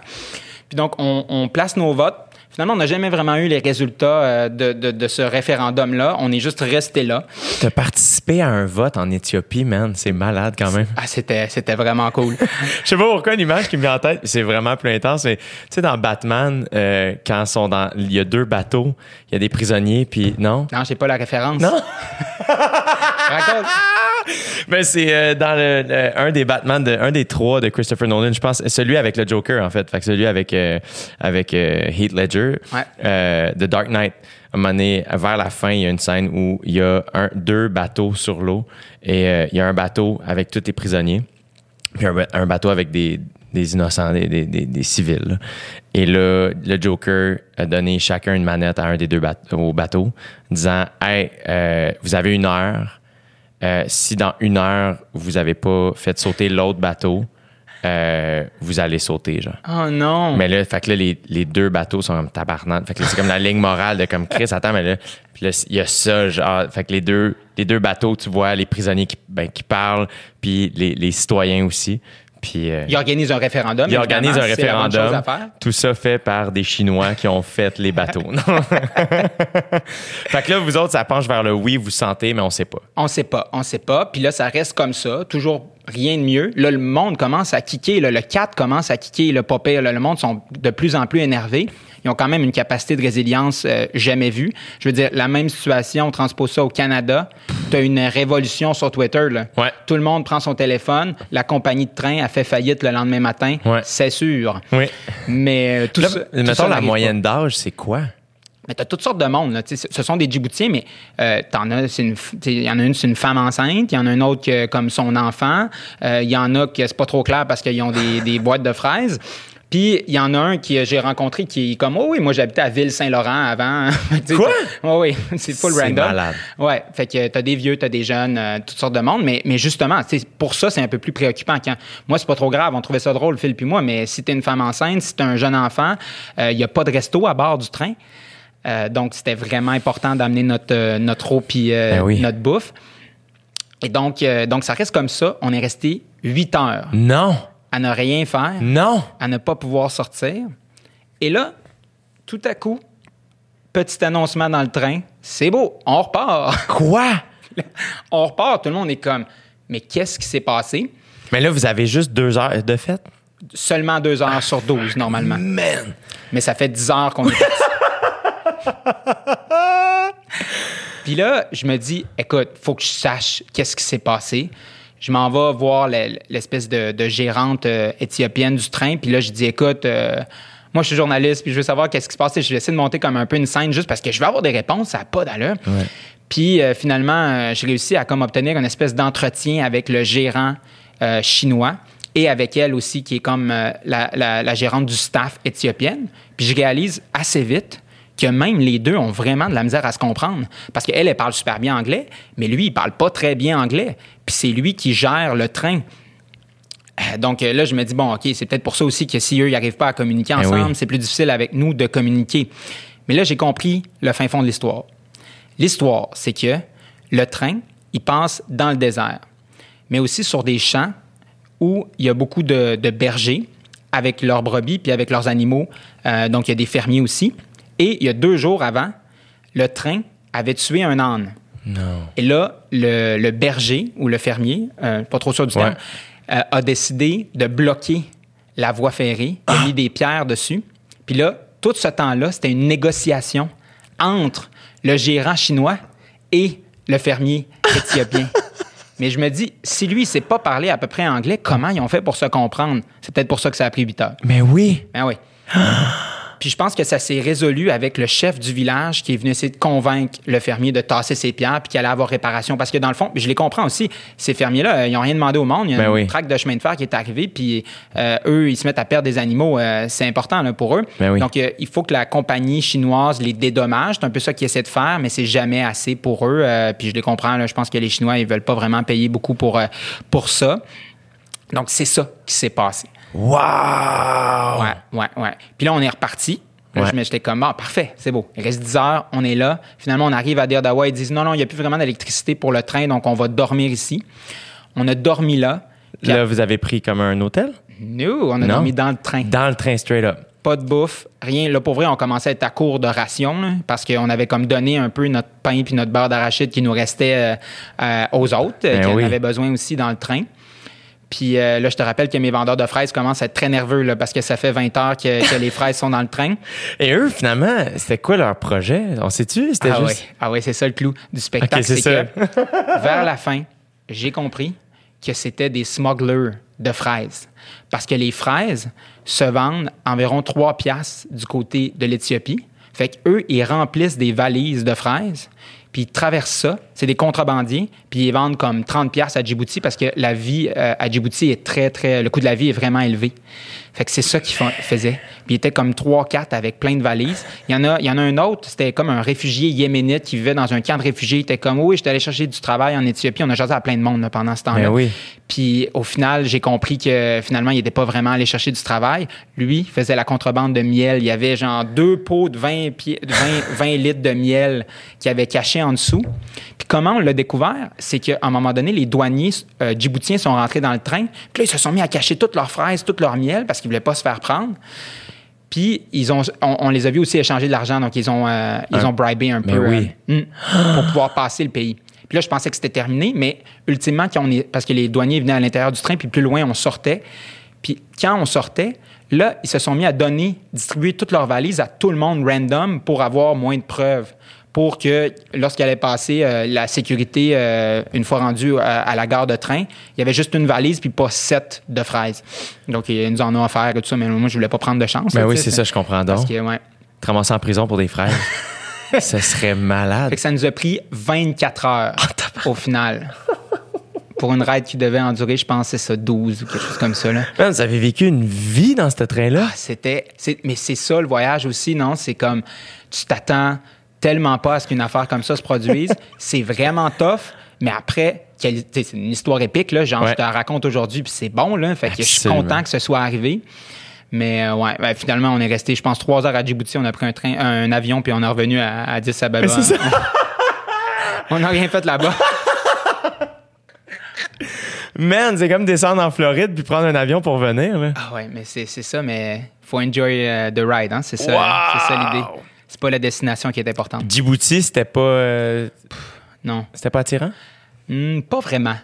Puis donc, on, on place nos votes. Finalement, on n'a jamais vraiment eu les résultats euh, de, de- de ce référendum-là. On est juste resté là. T'as participé à un vote en Éthiopie, man. C'est malade quand même. Ah, c'était, c'était vraiment cool. Je sais pas pourquoi l'image qui me vient en tête, c'est vraiment plus intense, mais tu sais, dans Batman, euh, quand sont dans. Il y a deux bateaux, il y a des prisonniers, puis non? non, je sais pas la référence. Non? Raconte. Mais c'est euh, dans le, le- un des Batman, de, un des trois de Christopher Nolan, je pense, celui avec le Joker en fait, fait que celui avec euh, avec euh, Heath Ledger, Ouais. euh, The Dark Knight. À un moment donné, vers la fin, il y a une scène où il y a un, deux bateaux sur l'eau et il y a un bateau avec tous les prisonniers, puis un, ba- un bateau avec des, des innocents, des, des, des- des civils. là. Et là, le Joker a donné chacun une manette à un des deux bateaux, au bateau, disant Hey, euh, vous avez une heure. Euh, si dans une heure, vous n'avez pas fait sauter l'autre bateau, euh, vous allez sauter, genre. Oh non. Mais là, fait que là, les, les deux bateaux sont comme tabarnak. Fait que c'est comme la ligne morale de comme Chris, attends, mais là, puis là, il y a ça, genre, fait que les deux, les deux bateaux, tu vois, les prisonniers qui, ben, qui parlent, puis les, les citoyens aussi. Puis, euh, Il organise un référendum. il organise un référendum. Tout ça fait par des Chinois qui ont fait les bateaux. Fait que là, vous autres, ça penche vers le oui, vous sentez, mais on sait pas. On sait pas, on sait pas. Puis là, ça reste comme ça, toujours rien de mieux. Là, le monde commence à kicker, là, le 4 commence à kicker, le pas pire, là, le monde sont de plus en plus énervés. Ils ont quand même une capacité de résilience euh, jamais vue. Je veux dire, la même situation, on transpose ça au Canada. Tu as une révolution sur Twitter. Là. Ouais. Tout le monde prend son téléphone. La compagnie de train a fait faillite le lendemain matin. Ouais. C'est sûr. Oui. Mais euh, tout Là, ça. tout mettons ça la moyenne d'âge, c'est quoi? Mais tu as toutes sortes de monde. Là. Tu sais, Ce sont des Djiboutiens, mais euh, t'en as, une, il y en a une, c'est une femme enceinte. Il y en a un autre que, comme son enfant. Euh, Il y en a que c'est pas trop clair parce qu'ils ont des, des boîtes de fraises. Puis il y en a un que j'ai rencontré qui est comme, oh oui, moi j'habitais à Ville-Saint-Laurent avant. Quoi? Ouais, oui, c'est full random. malade. Ouais, fait que t'as des vieux, t'as des jeunes, euh, toutes sortes de monde, mais, mais justement, pour ça, c'est un peu plus préoccupant. Quand moi, c'est pas trop grave, on trouvait ça drôle, Phil puis moi, mais si t'es une femme enceinte, si t'es un jeune enfant, il y a pas de resto à bord du train. Euh, donc, c'était vraiment important d'amener notre, euh, notre eau puis euh, Ben oui. notre bouffe. Et donc, euh, donc, ça reste comme ça. On est resté huit heures Non, à ne rien faire, non. à ne pas pouvoir sortir. Et là, tout à coup, petit annoncement dans le train. C'est beau, on repart. Quoi? on repart. Tout le monde est comme, mais qu'est-ce qui s'est passé? Mais là, vous avez juste deux heures de fête? Seulement deux heures sur 12, normalement. Man! Mais ça fait 10 heures qu'on est. Puis là, je me dis, écoute, faut que je sache qu'est-ce qui s'est passé. Je m'en vais voir le- l'espèce de, de gérante euh, éthiopienne du train. Puis là, je dis, écoute, euh, moi, je suis journaliste, puis je veux savoir qu'est-ce qui se passe. Et Je vais essayer de monter comme un peu une scène juste parce que je veux avoir des réponses. Ça n'a pas d'allure. Puis euh, finalement, j'ai réussi à comme obtenir une espèce d'entretien avec le gérant chinois et avec elle aussi, qui est comme la, la- la gérante du staff éthiopienne. Puis je réalise assez vite que même les deux ont vraiment de la misère à se comprendre. Parce qu'elle, elle parle super bien anglais, mais lui, il parle pas très bien anglais. Puis c'est lui qui gère le train. Euh, Donc euh, là, je me dis, bon, OK, c'est peut-être pour ça aussi que si eux, ils n'arrivent pas à communiquer Ben ensemble, oui. c'est plus difficile avec nous de communiquer. Mais là, j'ai compris le fin fond de l'histoire. L'histoire, c'est que le train, il passe dans le désert, mais aussi sur des champs où il y a beaucoup de, de bergers avec leurs brebis puis avec leurs animaux. Euh, donc, il y a des fermiers aussi. Et il y a deux jours avant, le train avait tué un âne. Non. Et là, le, le berger ou le fermier, euh, pas trop sûr du Ouais. terme, euh, a décidé de bloquer la voie ferrée, il a mis des pierres dessus. Puis là, tout ce temps-là, c'était une négociation entre le gérant chinois et le fermier éthiopien. Mais je me dis, si lui, il sait pas parler à peu près anglais, comment ils ont fait pour se comprendre? C'est peut-être pour ça que ça a pris huit heures. Mais oui. Ben oui. Puis je pense que ça s'est résolu avec le chef du village qui est venu essayer de convaincre le fermier de tasser ses pierres puis qu'il allait avoir réparation. Parce que dans le fond, je les comprends aussi, ces fermiers-là, euh, ils n'ont rien demandé au monde. Il y a Ben une oui. traque de chemin de fer qui est arrivée, puis euh, eux, ils se mettent à perdre des animaux. euh, c'est important là, pour eux. Ben oui. Donc, euh, il faut que la compagnie chinoise les dédommage. C'est un peu ça qu'ils essaient de faire, mais c'est jamais assez pour eux. Puis je les comprends. là. je pense que les Chinois, ils veulent pas vraiment payer beaucoup pour, pour ça. Donc, c'est ça qui s'est passé. Wow! Ouais, ouais, ouais. Puis là, on est reparti. Là, Ouais. J'étais comme, ah, parfait, c'est beau. Il reste 10 heures, on est là. Finalement, on arrive à Dirdawa. Ils disent, non, non, il n'y a plus vraiment d'électricité pour le train, donc on va dormir ici. On a dormi là. Là, vous avez pris comme un hôtel? nous, on a Non. dormi dans le train. Dans le train straight up. Pas de bouffe, rien. Là, pour vrai, on commençait à être à court de rations là, parce qu'on avait comme donné un peu notre pain puis notre beurre d'arachide qui nous restait euh, euh, aux autres, Ben qui en oui. avaient besoin aussi dans le train. Puis euh, là, je te rappelle que mes vendeurs de fraises commencent à être très nerveux là, parce que ça fait 20 heures que, que les fraises sont dans le train. Et eux, finalement, c'était quoi leur projet? On sait-tu? C'était Ah juste. oui, ah ouais, c'est ça le clou du spectacle. C'est c'est que vers la fin, j'ai compris que c'était des smugglers de fraises. Parce que les fraises se vendent environ 3 piastres du côté de l'Éthiopie. Fait qu'eux, ils remplissent des valises de fraises, puis ils traversent ça. C'est des contrebandiers, puis ils vendent comme 30 piastres à Djibouti parce que la vie euh, à Djibouti est très, très... Le coût de la vie est vraiment élevé. Fait que c'est ça qu'ils faisaient. Puis ils étaient comme 3-4 avec plein de valises. Il y en a, il y en a un autre, c'était comme un réfugié yéménite qui vivait dans un camp de réfugiés. Il était comme, oui, j'étais allé chercher du travail en Éthiopie. On a jasé à plein de monde là, pendant ce temps-là. Ben oui. Puis au final, j'ai compris que finalement, il n'était pas vraiment allé chercher du travail. Lui faisait la contrebande de miel. Il y avait genre deux pots de 20, pieds, de 20, 20 litres de miel qu'il avait caché en dessous. Puis comment on l'a découvert? C'est qu'à un moment donné, les douaniers euh, djiboutiens sont rentrés dans le train. Puis là, ils se sont mis à cacher toutes leurs fraises, tout leur miel parce qu'ils voulaient pas se faire prendre. Puis ils ont, on, on les a vus aussi échanger de l'argent, donc ils ont, euh, ils Un- ont bribé un peu oui. euh, mm, pour pouvoir passer le pays. Puis là, je pensais que c'était terminé, mais ultimement, quand on est, parce que les douaniers venaient à l'intérieur du train, puis plus loin, on sortait. Puis quand on sortait, là, ils se sont mis à donner, distribuer toutes leurs valises à tout le monde random pour avoir moins de preuves. Pour que lorsqu'elle allait passer euh, la sécurité, euh, une fois rendu à, à la gare de train, il y avait juste une valise puis pas sept de fraises. Donc, ils nous en ont offert et tout ça, mais moi, je voulais pas prendre de chance. Ben oui, c'est ça, je comprends donc. Parce que, ouais. Te ramasser en prison pour des frères. Ce serait malade. Fait que ça nous a pris 24 heures au final. Pour une ride qui devait endurer, je pense, c'est ça, 12 ou quelque chose comme ça. Là. Man, vous avez vécu une vie dans ce train-là? Ah, c'était. Mais c'est ça le voyage aussi, non? C'est comme tu t'attends tellement pas à ce qu'une affaire comme ça se produise. c'est vraiment tough, mais après, c'est une histoire épique, là. Genre, Ouais. je te la raconte aujourd'hui, puis c'est bon, là. Fait que je suis content que ce soit arrivé. Mais euh, ouais, ben, finalement, on est resté, je pense, trois heures à Djibouti. On a pris un train, un avion, puis on est revenu à, à Addis c'est ça. on n'a rien fait là-bas. Man, c'est comme descendre en Floride puis prendre un avion pour venir. Là. Ah ouais, mais c'est ça, mais faut enjoy euh, the ride, hein. C'est ça, Wow! c'est ça l'idée. C'est pas la destination qui est importante. Djibouti, c'était pas, euh, Non. c'était pas attirant? Hmm, pas vraiment.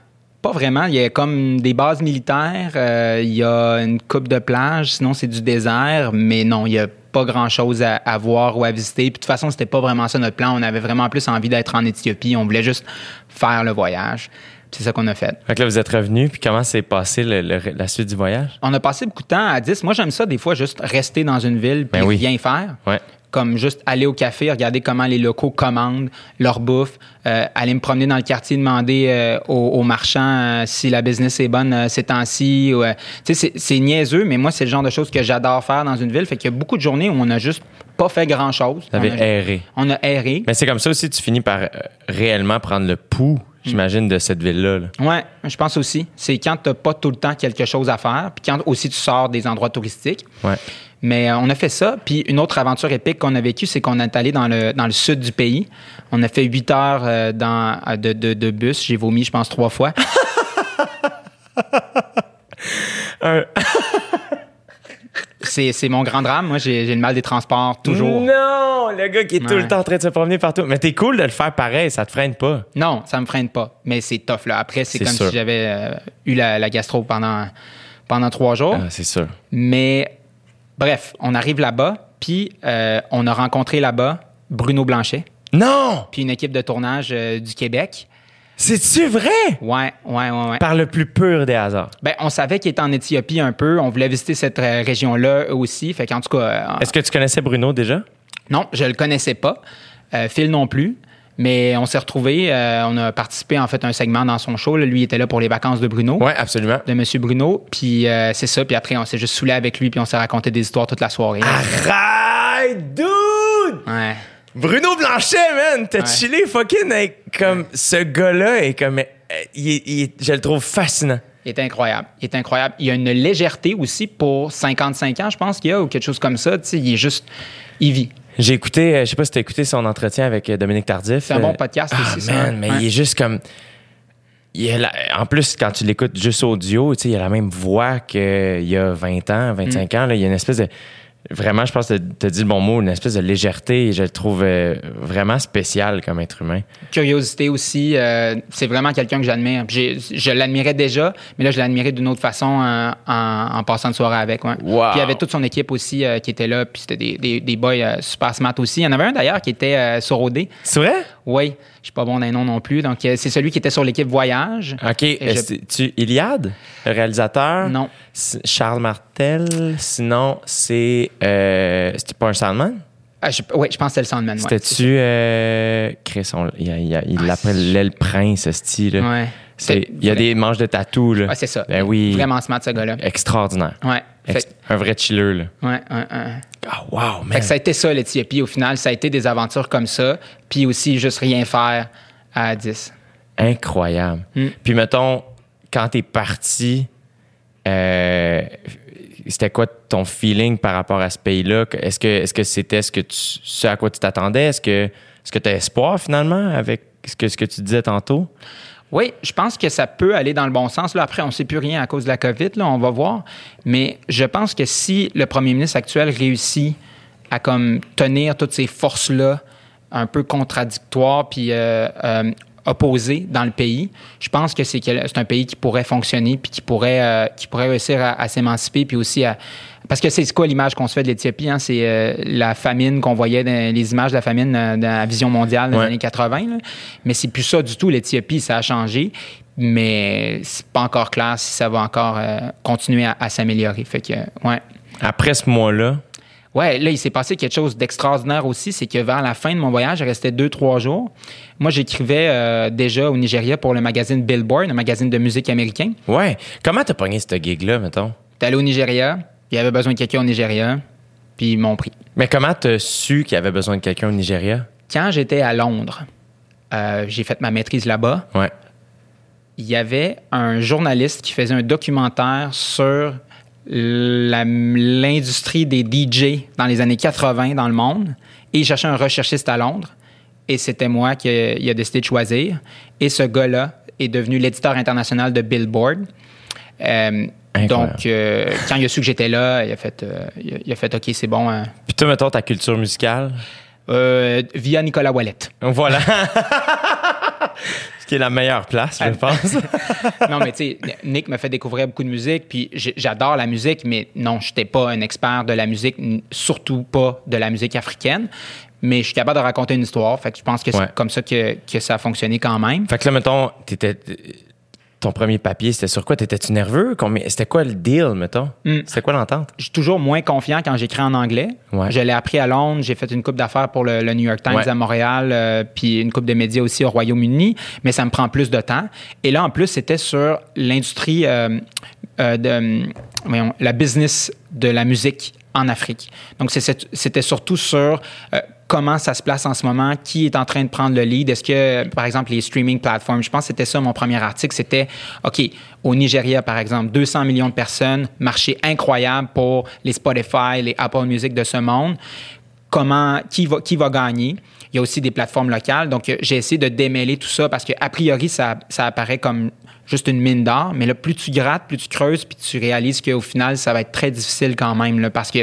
Pas vraiment. Il y a comme des bases militaires, euh, il y a une coupe de plage, sinon c'est du désert, mais non, il y a pas grand-chose à, à voir ou à visiter. Puis de toute façon, c'était pas vraiment ça notre plan. On avait vraiment plus envie d'être en Éthiopie. On voulait juste faire le voyage. C'est ça qu'on a fait. Fait que là, vous êtes revenu, puis comment s'est passé le- le- la suite du voyage? On a passé beaucoup de temps à 10. Moi, j'aime ça des fois juste rester dans une ville puis Ben oui. rien faire. Ouais. Comme juste aller au café, regarder comment les locaux commandent leur bouffe, euh, aller me promener dans le quartier, demander euh, aux, aux marchands euh, si la business est bonne ces temps-ci. tu sais, c'est- niaiseux, mais moi, c'est le genre de choses que j'adore faire dans une ville. Fait qu'il y a beaucoup de journées où on a juste pas fait grand-chose. On, a, erré. on a erré. Mais c'est comme ça aussi, tu finis par réellement prendre le pouls, j'imagine, de cette ville-là. là. Ouais, je pense aussi. C'est quand t'as pas tout le temps quelque chose à faire, puis quand aussi tu sors des endroits touristiques. Ouais. Mais euh, on a fait ça. Puis une autre aventure épique qu'on a vécue, c'est qu'on est allé dans le, dans le sud du pays. On a fait huit heures euh, dans, euh, de, de, de bus. J'ai vomi, je pense, trois fois. Un- C'est c'est mon grand drame. Moi, j'ai j'ai le mal des transports toujours. Non, le gars qui est tout le temps en train de se promener partout. Mais t'es cool de le faire pareil, ça te freine pas. Non, ça me freine pas. Mais c'est tough, là. Après, c'est C'est comme sûr. si j'avais euh, eu la, la gastro pendant, pendant trois jours. Ah, c'est sûr. Mais bref, on arrive là-bas, puis euh, on a rencontré là-bas Bruno Blanchet, Non! puis une équipe de tournage euh, du Québec. C'est-tu vrai? Ouais, ouais, ouais, ouais. Par le plus pur des hasards. Ben, on savait qu'il était en Éthiopie un peu. On voulait visiter cette euh, région-là aussi. Fait qu'en tout cas, euh, Est-ce que tu connaissais Bruno déjà? non, je le connaissais pas. Phil non plus. Mais on s'est retrouvés. euh, on a participé en fait à un segment dans son show. là. Lui était là pour les vacances de Bruno. Oui, absolument. De Monsieur Bruno. Puis euh, c'est ça. Puis après, on s'est juste saoulé avec lui. Puis on s'est raconté des histoires toute la soirée. Arrête, dude! Ouais. Bruno Blanchet, man! T'as Ouais. chillé fucking avec comme ce gars-là et comme. euh, il il je le trouve fascinant. Il est incroyable. Il est incroyable. Il y a une légèreté aussi pour 55 ans, je pense qu'il y a, ou quelque chose comme ça. Tu sais, il est juste. Il vit. J'ai écouté, euh, je sais pas si t'as écouté son entretien avec euh, Dominique Tardif. C'est un bon Euh, podcast ah, aussi, ça. man, mais Ouais. il est juste comme. il a la- en plus, quand tu l'écoutes juste audio, il a la même voix qu'il y a 20 ans, 25 Mm. ans. là. Il y a une espèce de. Vraiment, je pense que tu as dit le bon mot, une espèce de légèreté. Et je le trouve euh, vraiment spécial comme être humain. Curiosité aussi, euh, c'est vraiment quelqu'un que j'admire. Je l'admirais déjà, mais là, je l'admirais d'une autre façon euh, en, en passant une soirée avec. Ouais. Wow. Puis il y avait toute son équipe aussi euh, qui était là, puis c'était des, des, des boys euh, super smart aussi. Il y en avait un d'ailleurs qui était sur OD. C'est vrai? Oui, je suis pas bon d'un nom non plus. Donc, euh, c'est celui qui était sur l'équipe Voyage. OK. je- Tu, Iliade, le réalisateur? Non. Charles Martel. Sinon, c'est. Euh, C'était pas un Sandman? Ah, je, ouais, je pense que c'était le Sandman. ouais. C'était-tu. Euh, Chris, on- il, Ah, l'appelait le prince, ce style. Ouais. C'est- Il y a des manches de tatou. Là. Ouais, c'est ça. Ben oui. Vraiment smart, ce gars-là. Extraordinaire. Ouais. Fait- un vrai chiller. Là. ouais, ouais, ouais. Ah, wow, man. Fait que ça a été ça, l'Éthiopie. Au final, ça a été des aventures comme ça. Puis aussi, juste rien faire à 10. Incroyable. Mm. Puis, mettons, quand t'es parti, euh, c'était quoi ton feeling par rapport à ce pays-là? Est-ce que est-ce que c'était ce, que tu, ce à quoi tu t'attendais? Est-ce que est-ce que tu as espoir finalement avec ce que, ce que tu disais tantôt? Oui, je pense que ça peut aller dans le bon sens. Après, on ne sait plus rien à cause de la COVID, on va voir. Mais je pense que si le premier ministre actuel réussit à comme tenir toutes ces forces-là un peu contradictoires puis euh, euh, opposées dans le pays, je pense que c'est un pays qui pourrait fonctionner puis qui pourrait, euh, réussir à, à s'émanciper puis aussi à... Parce que c'est quoi l'image qu'on se fait de l'Éthiopie? Hein? C'est euh, la famine qu'on voyait, dans les images de la famine euh, dans la vision mondiale des Ouais. années 80. là. Mais c'est plus ça du tout. L'Éthiopie, ça a changé. Mais c'est pas encore clair si ça va encore euh, continuer à, à s'améliorer. Fait que, ouais. Après ce mois-là, Ouais, là, il s'est passé quelque chose d'extraordinaire aussi, c'est que vers la fin de mon voyage, je restais deux, trois jours. Moi, j'écrivais euh, déjà au Nigeria pour le magazine Billboard, un magazine de musique américain. Ouais. Comment t'as pogné ce gig-là, mettons? T'es allé au Nigeria, il y avait besoin de quelqu'un au Nigeria, puis ils m'ont pris. Mais comment t'as su qu'il y avait besoin de quelqu'un au Nigeria? Quand j'étais à Londres, euh, j'ai fait ma maîtrise là-bas. Ouais. il y avait un journaliste qui faisait un documentaire sur l'industrie des DJ dans les années 80 dans le monde et il cherchait un recherchiste à Londres et c'était moi qui a, a décidé de choisir et ce gars-là est devenu l'éditeur international de Billboard. Euh, Incroyable. donc, euh, quand il a su que j'étais là, il a fait, euh, il a, il a fait OK, c'est bon. hein. Puis toi, mettons, ta culture musicale? Euh, via Nicolas Wallet. Voilà. Ce qui est la meilleure place, je pense. non, mais tu sais, Nick m'a fait découvrir beaucoup de musique, puis j'adore la musique, mais non, je n'étais pas un expert de la musique, surtout pas de la musique africaine. Mais je suis capable de raconter une histoire, fait que je pense que c'est Ouais. comme ça que, que ça a fonctionné quand même. fait que là, mettons, t'étais. Ton premier papier, c'était sur quoi? T'étais-tu nerveux? C'était quoi le deal, mettons? Hmm. C'était quoi l'entente? Je suis toujours moins confiant quand j'écris en anglais. Ouais. Je l'ai appris à Londres, j'ai fait une coupe d'affaires pour le, le New York Times Ouais. à Montréal, euh, puis une coupe de médias aussi au Royaume-Uni, mais ça me prend plus de temps. Et là, en plus, c'était sur l'industrie euh, euh, de voyons, la business de la musique en Afrique. Donc, c'était surtout sur comment ça se place en ce moment, qui est en train de prendre le lead. Est-ce que, par exemple, les streaming platforms, je pense que c'était ça mon premier article, c'était, OK, au Nigeria, par exemple, 200 millions de personnes, marché incroyable pour les Spotify, les Apple Music de ce monde. Comment, qui va, qui gagner? Il y a aussi des plateformes locales. Donc, j'ai essayé de démêler tout ça parce qu'a priori, ça, ça apparaît comme juste une mine d'or. Mais là, plus tu grattes, plus tu creuses, puis tu réalises qu'au final, ça va être très difficile quand même. Parce que,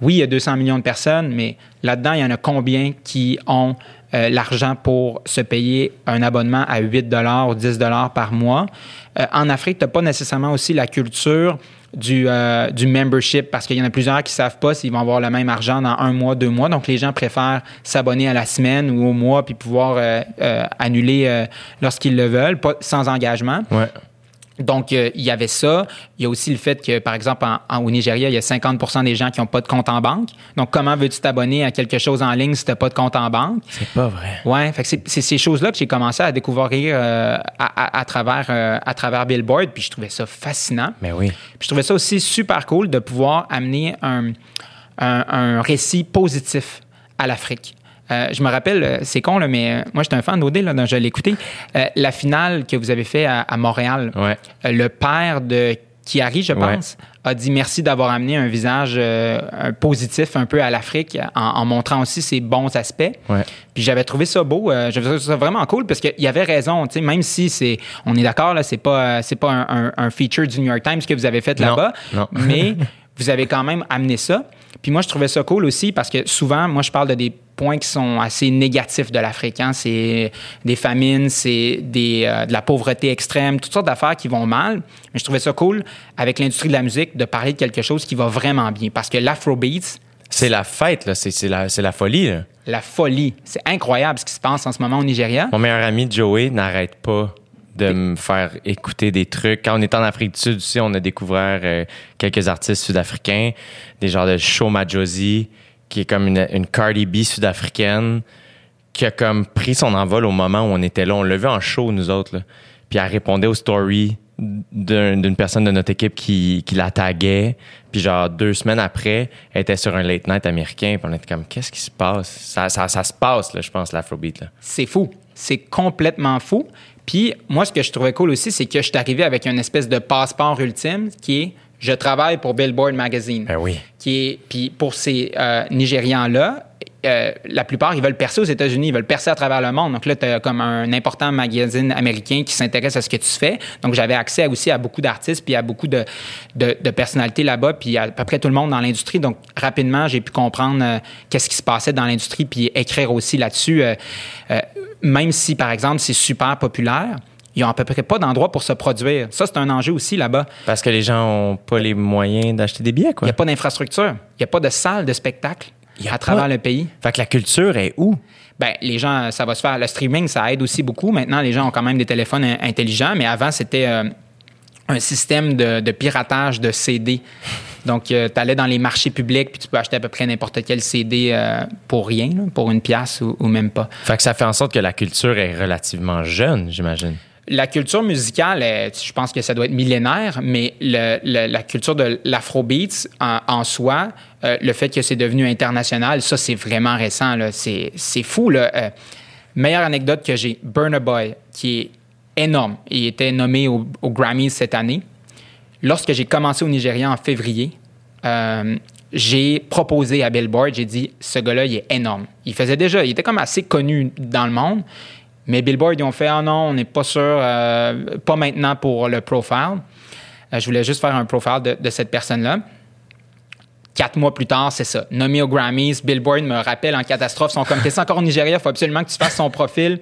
oui, il y a 200 millions de personnes, mais là-dedans, il y en a combien qui ont euh, l'argent pour se payer un abonnement à 8 ou 10 par mois? Euh, en Afrique, tu n'as pas nécessairement aussi la culture du, euh, du membership parce qu'il y en a plusieurs qui savent pas s'ils vont avoir le même argent dans un mois, deux mois. Donc, les gens préfèrent s'abonner à la semaine ou au mois puis pouvoir euh, euh, annuler lorsqu'ils le veulent, sans engagement. Donc, euh, il y avait ça. Il y a aussi le fait que, par exemple, en- en- au Nigeria, il y a 50% des gens qui n'ont pas de compte en banque. Donc, comment veux-tu t'abonner à quelque chose en ligne si tu n'as pas de compte en banque? C'est pas vrai. Ouais, fait que c'est c'est ces choses-là que j'ai commencé à découvrir euh, à, à- à travers, euh, à travers Billboard, puis je trouvais ça fascinant. Mais oui. Puis je trouvais ça aussi super cool de pouvoir amener un, un, un récit positif à l'Afrique. Euh, je me rappelle, euh, c'est con, là, mais euh, moi, j'étais un fan d'OD, là, donc je l'ai écouté. Euh, la finale que vous avez fait à, à Montréal, Ouais. le père de Kiari, je Ouais. pense, a dit merci d'avoir amené un visage un positif un peu à l'Afrique en, en montrant aussi ses bons aspects. Ouais. Puis j'avais trouvé ça beau, j'avais trouvé ça vraiment cool parce qu'il y avait raison, même si c'est, on est d'accord là, c'est pas, c'est pas un, un- un feature du New York Times que vous avez fait là-bas, non. mais vous avez quand même amené ça. Puis moi, je trouvais ça cool aussi parce que souvent, moi, je parle de des points qui sont assez négatifs de l'Afrique. hein. C'est des famines, c'est des, euh, de la pauvreté extrême, toutes sortes d'affaires qui vont mal. Mais je trouvais ça cool avec l'industrie de la musique de parler de quelque chose qui va vraiment bien. Parce que l'afrobeat, C'est la fête, là. C'est c'est la, c'est la folie, là. la folie, c'est incroyable ce qui se passe en ce moment au Nigeria. Mon meilleur ami Joey n'arrête pas de me faire écouter des trucs. Quand on est en Afrique du Sud aussi, on a découvert euh, quelques artistes sud-africains, des genres de Show Majosi, qui est comme une, une Cardi B sud-africaine, qui a comme pris son envol au moment où on était là. On l'a vu en show, nous autres. Là. Puis elle répondait aux stories d'un- d'une personne de notre équipe qui, qui la taguait. Puis genre deux semaines après, elle était sur un late night américain. Puis on était comme, qu'est-ce qui se passe? Ça, ça, ça se passe, là, je pense, l'afrobeat. C'est fou. C'est complètement fou. Puis moi, ce que je trouvais cool aussi, c'est que je suis arrivé avec une espèce de passeport ultime qui est je travaille pour Billboard Magazine. Ben oui. Qui est, puis pour ces euh, Nigérians-là, euh, la plupart, ils veulent percer aux États-Unis, ils veulent percer à travers le monde. Donc là, tu as comme un important magazine américain qui s'intéresse à ce que tu fais. Donc j'avais accès aussi à beaucoup d'artistes, puis à beaucoup de, de, de personnalités là-bas, puis à, à peu près tout le monde dans l'industrie. Donc rapidement, j'ai pu comprendre euh, qu'est-ce qui se passait dans l'industrie, puis écrire aussi là-dessus. Euh, même si, par exemple, c'est super populaire, ils n'ont à peu près pas d'endroit pour se produire. Ça, c'est un enjeu aussi là-bas. Parce que les gens ont pas les moyens d'acheter des billets, Il quoi. n'y a pas d'infrastructure, il n'y a pas de salle de spectacle Il y a à travers pas- le pays. Fait que la culture est où? Ben, les gens, ça va se faire. Le streaming, ça aide aussi beaucoup. Maintenant, les gens ont quand même des téléphones in- intelligents, mais avant, c'était. euh, un système de, de piratage de CD. Donc, tu allais dans les marchés publics, puis tu peux acheter à peu près n'importe quel CD euh, pour rien, là, pour une pièce ou, ou même pas. Fait que ça fait en sorte que la culture est relativement jeune, j'imagine. La culture musicale, je pense que ça doit être millénaire, mais le- le- la culture de l'afrobeats en, en soi, euh, le fait que c'est devenu international, ça, c'est vraiment récent. c'est fou. Là. Euh, meilleure anecdote que j'ai, Burna Boy, qui est énorme. Il était nommé au, au Grammys cette année. Lorsque j'ai commencé au Nigeria en février, euh, j'ai proposé à Billboard, j'ai dit, ce gars-là, il est énorme. Il faisait déjà, il était comme assez connu dans le monde, mais Billboard, ils ont fait, ah non, on n'est pas sûr, euh, pas maintenant pour le profile. Euh, je voulais juste faire un profile de, cette personne-là. Quatre mois plus tard, c'est ça. Nommé aux Grammys, Billboard me rappelle en catastrophe. Ils sont comme, encore au Nigeria, il faut absolument que tu fasses son profil.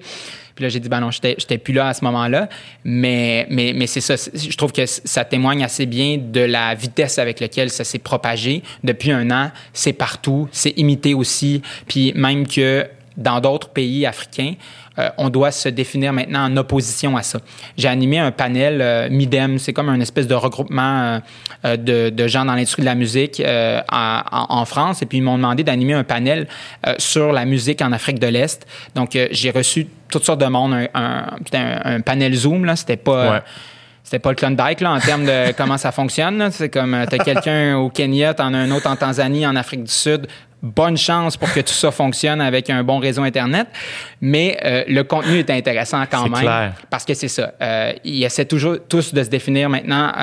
Puis là, j'ai dit, ben non, j'étais j'étais plus là à ce moment-là. Mais, mais, mais c'est ça. Je trouve que ça témoigne assez bien de la vitesse avec laquelle ça s'est propagé. Depuis un an, c'est partout. C'est imité aussi. Puis même que dans d'autres pays africains, euh, on doit se définir maintenant en opposition à ça. J'ai animé un panel euh, Midem, c'est comme un espèce de regroupement euh, de, gens dans l'industrie de la musique en, France, et puis ils m'ont demandé d'animer un panel sur la musique en Afrique de l'Est. Donc j'ai reçu toutes sortes de monde, un, panel Zoom là, c'était pas. C'était pas le Klondike là, en termes de comment ça fonctionne. C'est comme, tu as quelqu'un au Kenya, t'en as un autre en Tanzanie, en Afrique du Sud. Bonne chance pour que tout ça fonctionne avec un bon réseau Internet. Mais euh, le contenu est intéressant quand C'est même. clair. Parce que c'est ça. Euh, ils essaient toujours tous de se définir maintenant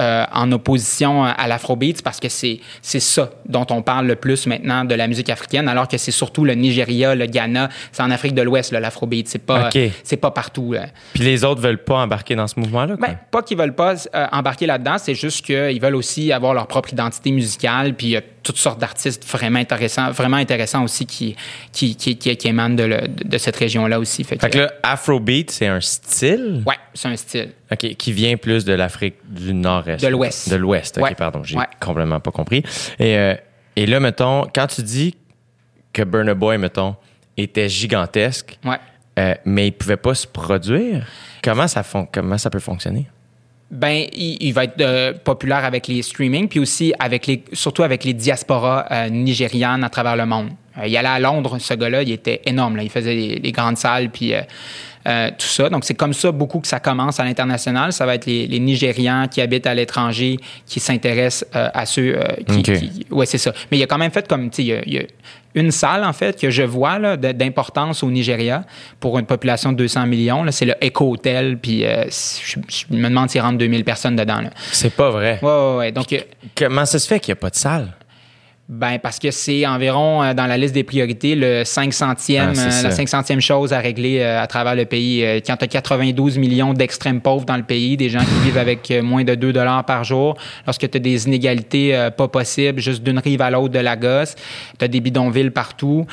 euh, euh, en opposition à l'afrobeat parce que c'est c'est ça dont on parle le plus maintenant de la musique africaine, alors que c'est surtout le Nigeria, le Ghana, c'est en Afrique de l'Ouest l'afrobeat. C'est pas c'est pas partout. là. Puis les autres veulent pas embarquer dans ce mouvement-là. Ben, pas qu'ils veulent pas euh, embarquer là-dedans, c'est juste qu'ils veulent aussi avoir leur propre identité musicale, puis a toutes sortes d'artistes vraiment intéressants, vraiment intéressants aussi qui, qui, qui, qui, qui émanent de, le- de cette région-là aussi. Fait que, que là, Afrobeat, c'est un style? Ouais, c'est un style. OK, qui vient plus de l'Afrique du Nord-Est. De l'Ouest. De l'Ouest, OK, Ouais. pardon. J'ai Ouais. complètement pas compris. Et, euh, et là, mettons, quand tu dis que Burna Boy, mettons, était gigantesque, Ouais. euh, mais il pouvait pas se produire, comment ça, fon- comment ça peut fonctionner? Ben, il, il va être euh, populaire avec les streamings, puis aussi avec les, surtout avec les diasporas euh, nigérianes à travers le monde. Euh, il allait à Londres, ce gars-là, il était énorme. Là. Il faisait les, les grandes salles, puis euh, euh, tout ça. Donc, c'est comme ça beaucoup que ça commence à l'international. Ça va être les, les Nigérians qui habitent à l'étranger, qui s'intéressent euh, à ceux euh, qui, qui- Ouais, c'est ça. Mais il y a quand même fait comme, tu sais, il y a- il y, a une salle, en fait, que je vois d'importance au Nigeria pour une population de 200 millions. là. C'est le Eco Hotel, puis euh, je, je me demande s'il rentre 2000 personnes dedans. C'est pas vrai. Ouais, ouais, ouais. Donc, Comment ça se fait qu'il n'y a pas de salle? Ben, parce que c'est environ euh, dans la liste des priorités le 500e, Ah, euh, la 500e chose à régler euh, à travers le pays. Euh, quand tu as 92 millions d'extrêmes pauvres dans le pays, des gens qui vivent avec euh, moins de 2 dollars par jour, lorsque tu as des inégalités euh, pas possibles, juste d'une rive à l'autre de la gosse, tu as des bidonvilles partout.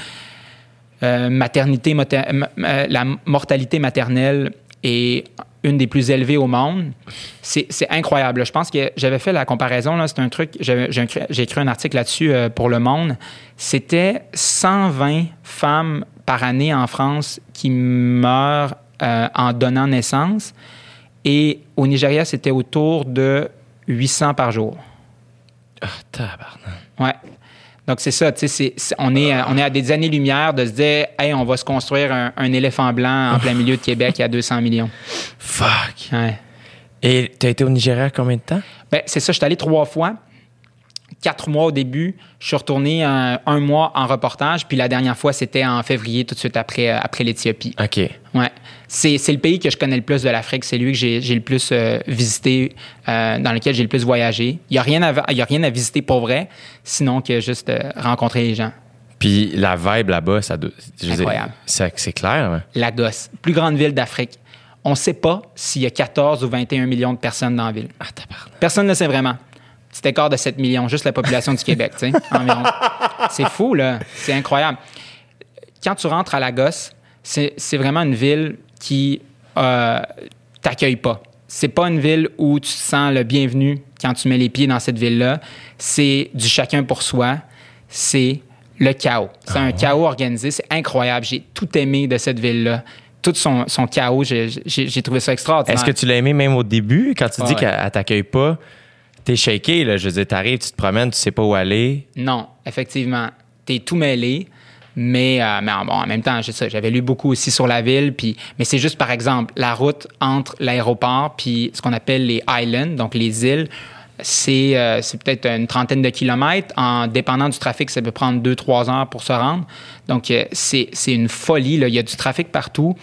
Euh, maternité, euh, la mortalité maternelle est une des plus élevées au monde. C'est incroyable. Je pense que j'avais fait la comparaison. C'est un truc. J'ai écrit- un article là-dessus euh, pour Le Monde. C'était 120 femmes par année en France qui meurent euh, en donnant naissance. Et au Nigeria, c'était autour de 800 par jour. Ah, tabarnak. Ouais. Donc, c'est ça, tu sais, on, est, à- on est à des années-lumière de se dire, hey, on va se construire un, un éléphant blanc en plein milieu de Québec à 200 millions. Fuck. Ouais. Et t'as été au Nigeria combien de temps? Ben, c'est ça, je suis allé trois fois. Quatre mois au début. Je suis retourné un, un mois en reportage. Puis la dernière fois, c'était en février, tout de suite après, après l'Éthiopie. OK. Ouais. C'est, c'est le pays que je connais le plus de l'Afrique. C'est lui que j'ai, j'ai le plus euh, visité, euh, dans lequel j'ai le plus voyagé. Il n'y a, rien à- y a rien à visiter pour vrai, sinon que juste euh, rencontrer les gens. Puis la vibe là-bas, ça c'est c'est clair. hein? Lagos, plus grande ville d'Afrique. On ne sait pas s'il y a 14 ou 21 millions de personnes dans la ville. Ah. Personne ne sait vraiment. Petit écart de 7 millions, juste la population du Québec, tu sais, environ. C'est fou, là. C'est incroyable. Quand tu rentres à Lagos, c'est c'est vraiment une ville qui euh, t'accueille pas. C'est pas une ville où tu te sens le bienvenu quand tu mets les pieds dans cette ville-là. C'est du chacun pour soi. C'est le chaos. C'est un chaos organisé. C'est incroyable. J'ai tout aimé de cette ville-là. tout son, son chaos, j'ai trouvé ça extraordinaire. Est-ce que tu l'as aimé même au début? Quand tu dis Ouais. qu'elle elle t'accueille pas, t'es shaké, là. Je t'arrives, tu te promènes, tu sais pas où aller. Non, effectivement. T'es tout mêlé. Mais, euh, en même temps, j'avais lu beaucoup aussi sur la ville. Puis, mais c'est juste, par exemple, la route entre l'aéroport puis ce qu'on appelle les islands, donc les îles, c'est euh, peut-être une trentaine de kilomètres. En dépendant du trafic, ça peut prendre deux, trois heures pour se rendre. Donc, euh, c'est c'est une folie. Là. Il y a du trafic partout.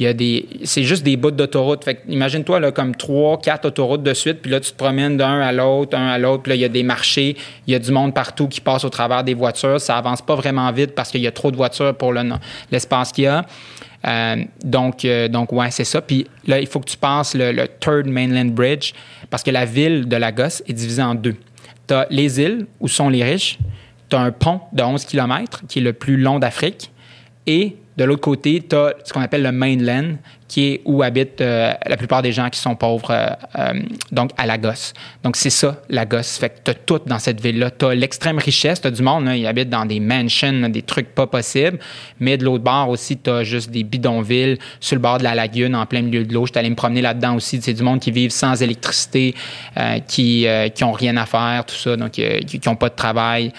Il y a des, c'est juste des bouts d'autoroute. Fait imagine-toi là, comme trois, quatre autoroutes de suite, puis là tu te promènes d'un à l'autre, un à l'autre. Puis là il y a des marchés, il y a du monde partout qui passe au travers des voitures. Ça avance pas vraiment vite parce qu'il y a trop de voitures pour le- l'espace qu'il y a. Euh, donc, euh, donc ouais, c'est ça. Puis là, il faut que tu passes le, le Third Mainland Bridge parce que la ville de Lagos est divisée en deux. Tu as les îles où sont les riches. Tu as un pont de 11 km qui est le plus long d'Afrique. Et de l'autre côté, tu as ce qu'on appelle le mainland, qui est où habitent euh, la plupart des gens qui sont pauvres, euh, euh, donc à Lagos. Donc c'est ça, Lagos. Fait que tu as tout dans cette ville-là. Tu as l'extrême richesse, tu as du monde, là, ils habitent dans des mansions, des trucs pas possibles. Mais de l'autre bord aussi, tu as juste des bidonvilles sur le bord de la lagune, en plein milieu de l'eau. Je suis allé me promener là-dedans aussi. C'est du monde qui vivent sans électricité, euh, qui, euh, qui rien à faire, tout ça, donc euh, qui n'ont pas de travail,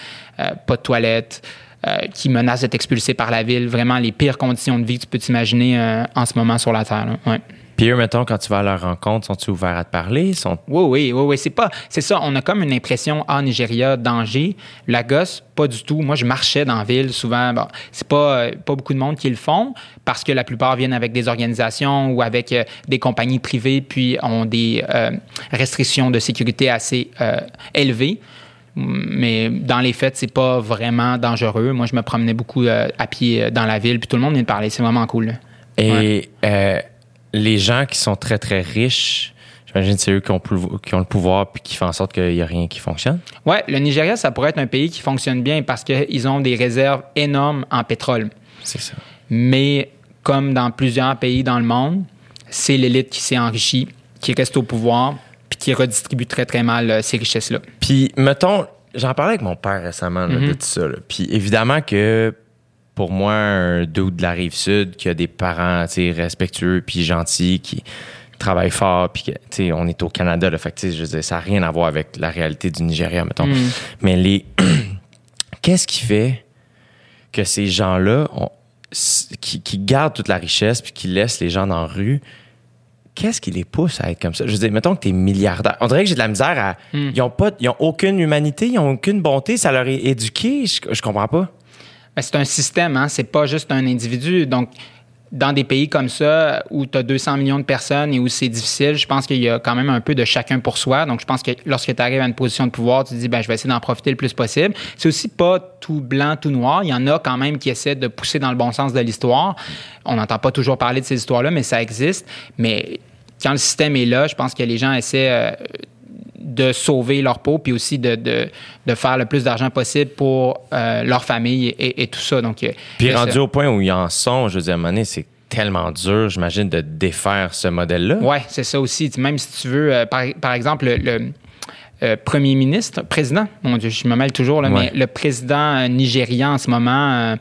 pas de toilette euh, qui menacent d'être expulsés par la ville. Vraiment les pires conditions de vie que tu peux t'imaginer euh, en ce moment sur la Terre. là. Ouais. Puis eux, mettons, quand tu vas à leur rencontre, sont-ils ouverts à te parler? Sont... Oui, oui, oui, oui. C'est pas, c'est ça. On a comme une impression, ah, Nigeria, danger. Lagos, pas du tout. Moi, je marchais dans la ville souvent. Bon, c'est pas, euh, pas beaucoup de monde qui le font parce que la plupart viennent avec des organisations ou avec euh, des compagnies privées puis ont des euh, restrictions de sécurité assez euh, élevées. Mais dans les faits, c'est pas vraiment dangereux. Moi, je me promenais beaucoup euh, à pied euh, dans la ville, puis tout le monde vient de parler. C'est vraiment cool. là. Et Ouais. euh, les gens qui sont très, très riches, j'imagine que c'est eux qui ont, pou- qui ont le pouvoir puis qui font en sorte qu'il n'y a rien qui fonctionne? Ouais, le Nigeria, ça pourrait être un pays qui fonctionne bien parce qu'ils ont des réserves énormes en pétrole. C'est ça. Mais comme dans plusieurs pays dans le monde, c'est l'élite qui s'est enrichie, qui reste au pouvoir, puis qui redistribue très, très mal euh, ces richesses-là. Puis, mettons, j'en parlais avec mon père récemment là, de tout ça. là. Puis, évidemment que pour moi, un de la rive sud qui a des parents respectueux puis gentils, qui travaillent fort, puis on est au Canada, là, fait que, je veux dire, ça n'a rien à voir avec la réalité du Nigeria, mettons. Mhm. Mais les. Qu'est-ce qui fait que ces gens-là, qui, qui gardent toute la richesse puis qui laissent les gens dans la rue, qu'est-ce qui les pousse à être comme ça? Je veux dire, mettons que t'es milliardaire. On dirait que j'ai de la misère à. Hmm. Ils ont pas, ils ont aucune humanité, ils ont aucune bonté, ça leur est éduqué. Je, je comprends pas. Ben, c'est un système, hein? c'est pas juste un individu. Donc, dans des pays comme ça, où tu as 200 millions de personnes et où c'est difficile, je pense qu'il y a quand même un peu de chacun pour soi. Donc, je pense que lorsque tu arrives à une position de pouvoir, tu te dis, ben, je vais essayer d'en profiter le plus possible. C'est aussi pas tout blanc, tout noir. Il y en a quand même qui essaient de pousser dans le bon sens de l'histoire. On n'entend pas toujours parler de ces histoires-là, mais ça existe. Mais quand le système est là, je pense que les gens essaient euh, de sauver leur peau, puis aussi de, de, de faire le plus d'argent possible pour euh, leur famille et, et tout ça. Donc, euh, Puis rendu ça. au point où ils en sont, je veux dire, à un moment donné, c'est tellement dur, j'imagine, de défaire ce modèle-là. Ouais, c'est ça aussi. Même si tu veux, euh, par, par exemple, le, le, euh, premier ministre, président, mon Dieu, je me mêle toujours, là, Ouais. mais le président nigérian en ce moment,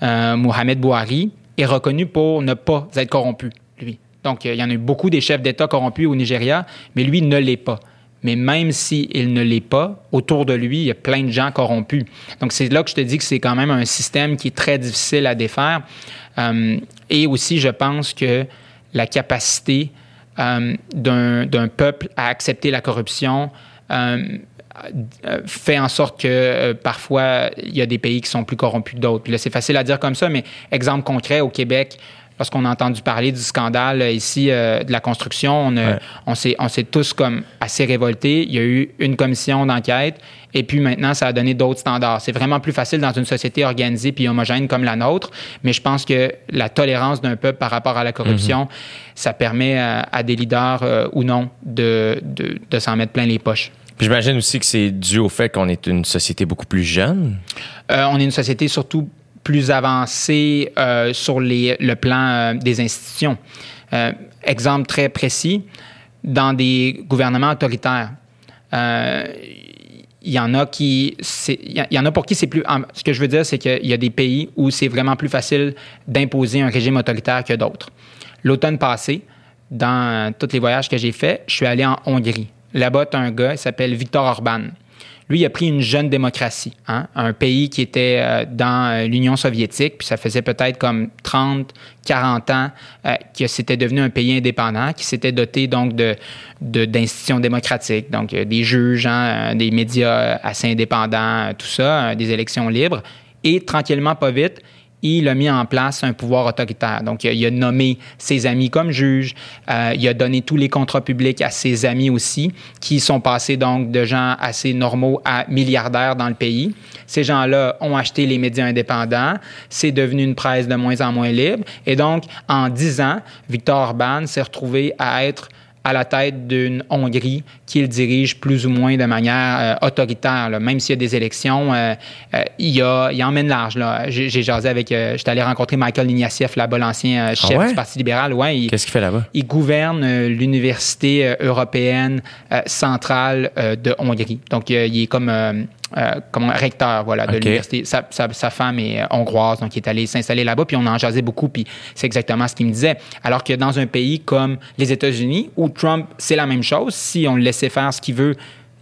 Mohamed Bouhari, est reconnu pour ne pas être corrompu, lui. Donc, il y en a eu beaucoup des chefs d'État corrompus au Nigeria, mais lui ne l'est pas. Mais même s'il ne l'est pas, autour de lui, il y a plein de gens corrompus. Donc, c'est là que je te dis que c'est quand même un système qui est très difficile à défaire. Euh, et aussi, je pense que la capacité euh, d'un peuple à accepter la corruption euh, fait en sorte que parfois, il y a des pays qui sont plus corrompus que d'autres. Là, c'est facile à dire comme ça, mais exemple concret, au Québec, lorsqu'on a entendu parler du scandale euh, ici euh, de la construction, on, a- Ouais. on s'est on s'est tous comme assez révoltés. Il y a eu une commission d'enquête et puis maintenant, ça a donné d'autres standards. C'est vraiment plus facile dans une société organisée puis homogène comme la nôtre, mais je pense que la tolérance d'un peuple par rapport à la corruption, ça permet à, à des leaders euh, ou non de, de, de s'en mettre plein les poches. Puis j'imagine aussi que c'est dû au fait qu'on est une société beaucoup plus jeune. Euh, on est une société surtout plus avancée euh, sur le plan euh, des institutions. Euh, exemple très précis, dans des gouvernements autoritaires, euh, il y en a pour qui c'est plus ce que je veux dire c'est qu'il y a des pays où c'est vraiment plus facile d'imposer un régime autoritaire que d'autres. L'automne passé, dans tous les voyages que j'ai faits, je suis allé en Hongrie. Là-bas, tu as un gars, il s'appelle Viktor Orban. Lui, il a pris une jeune démocratie, hein, un pays qui était euh, dans euh, l'Union soviétique, puis ça faisait peut-être comme 30, 40 ans euh, que c'était devenu un pays indépendant, qui s'était doté donc de, d'institutions démocratiques, donc des juges, hein, des médias assez indépendants, tout ça, des élections libres. Et tranquillement, pas vite, il a mis en place un pouvoir autoritaire. Donc, il a, nommé ses amis comme juges, euh, il a donné tous les contrats publics à ses amis aussi, qui sont passés donc de gens assez normaux à milliardaires dans le pays. Ces gens-là ont acheté les médias indépendants, c'est devenu une presse de moins en moins libre. Et donc, en dix ans, Victor Orban s'est retrouvé à être à la tête d'une Hongrie qu'il dirige plus ou moins de manière euh, autoritaire. là. Même s'il y a des élections, euh, euh, il, a, il emmène large. J'ai jasé avec... J'étais allé rencontrer Michael Ignatieff, là-bas, l'ancien euh, chef ouais? du Parti libéral. Ouais, Qu'est-ce qu'il fait là-bas? il gouverne l'université européenne centrale de Hongrie. Donc, il est comme, euh, comme un recteur voilà, de l'université. Sa, sa- sa femme est euh, hongroise, donc il est allé s'installer là-bas, puis on en jasait beaucoup, puis c'est exactement ce qu'il me disait. Alors que dans un pays comme les États-Unis, où Trump, c'est la même chose, si on le laissait faire ce qu'il veut,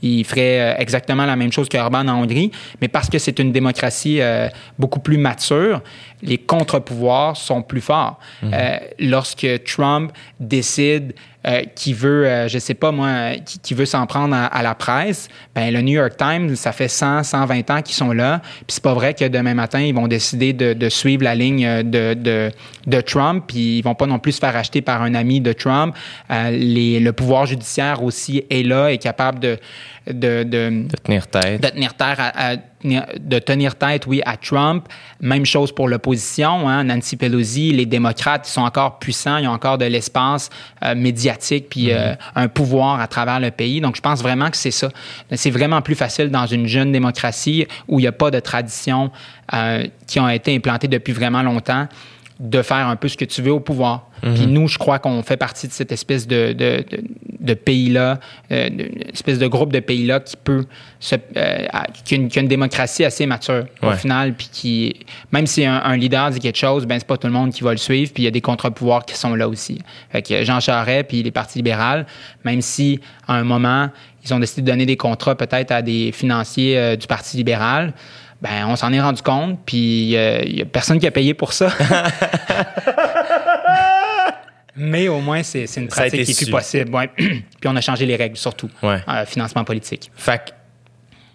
il ferait euh, exactement la même chose que Orban en Hongrie, mais parce que c'est une démocratie euh, beaucoup plus mature, les contre-pouvoirs sont plus forts. Euh, lorsque Trump décide euh, qu'il veut, euh, je sais pas moi, qui, qui veut s'en prendre à, à la presse, ben le New York Times, ça fait 100, 120 ans qu'ils sont là, puis c'est pas vrai que demain matin ils vont décider de, de suivre la ligne euh, de, de, de Trump, puis ils vont pas non plus se faire acheter par un ami de Trump. Euh, les, le pouvoir judiciaire aussi est là, est capable de de, de, De tenir tête. de tenir, terre à- à- de tenir tête, oui, à Trump. Même chose pour l'opposition. Hein, Nancy Pelosi, les démocrates, ils sont encore puissants, ils ont encore de l'espace euh, médiatique, puis euh, un pouvoir à travers le pays. Donc, je pense vraiment que c'est ça. C'est vraiment plus facile dans une jeune démocratie où il n'y a pas de traditions euh, qui ont été implantées depuis vraiment longtemps de faire un peu ce que tu veux au pouvoir. Puis nous, je crois qu'on fait partie de cette espèce de, de, de, de pays-là, euh, espèce de groupe de pays-là qui peut se, euh, qui, a une, qui a une démocratie assez mature au final, puis qui, même si un, un leader dit quelque chose, ben c'est pas tout le monde qui va le suivre, puis il y a des contre-pouvoirs qui sont là aussi. Fait que Jean Charest puis les partis libéraux, même si à un moment ils ont décidé de donner des contrats peut-être à des financiers euh, du Parti libéral. Ben, on s'en est rendu compte, puis euh, il y a personne qui a payé pour ça. Mais au moins, c'est une pratique qui est plus possible. ouais. Puis on a changé les règles, surtout. Ouais. Euh, financement politique. Fait que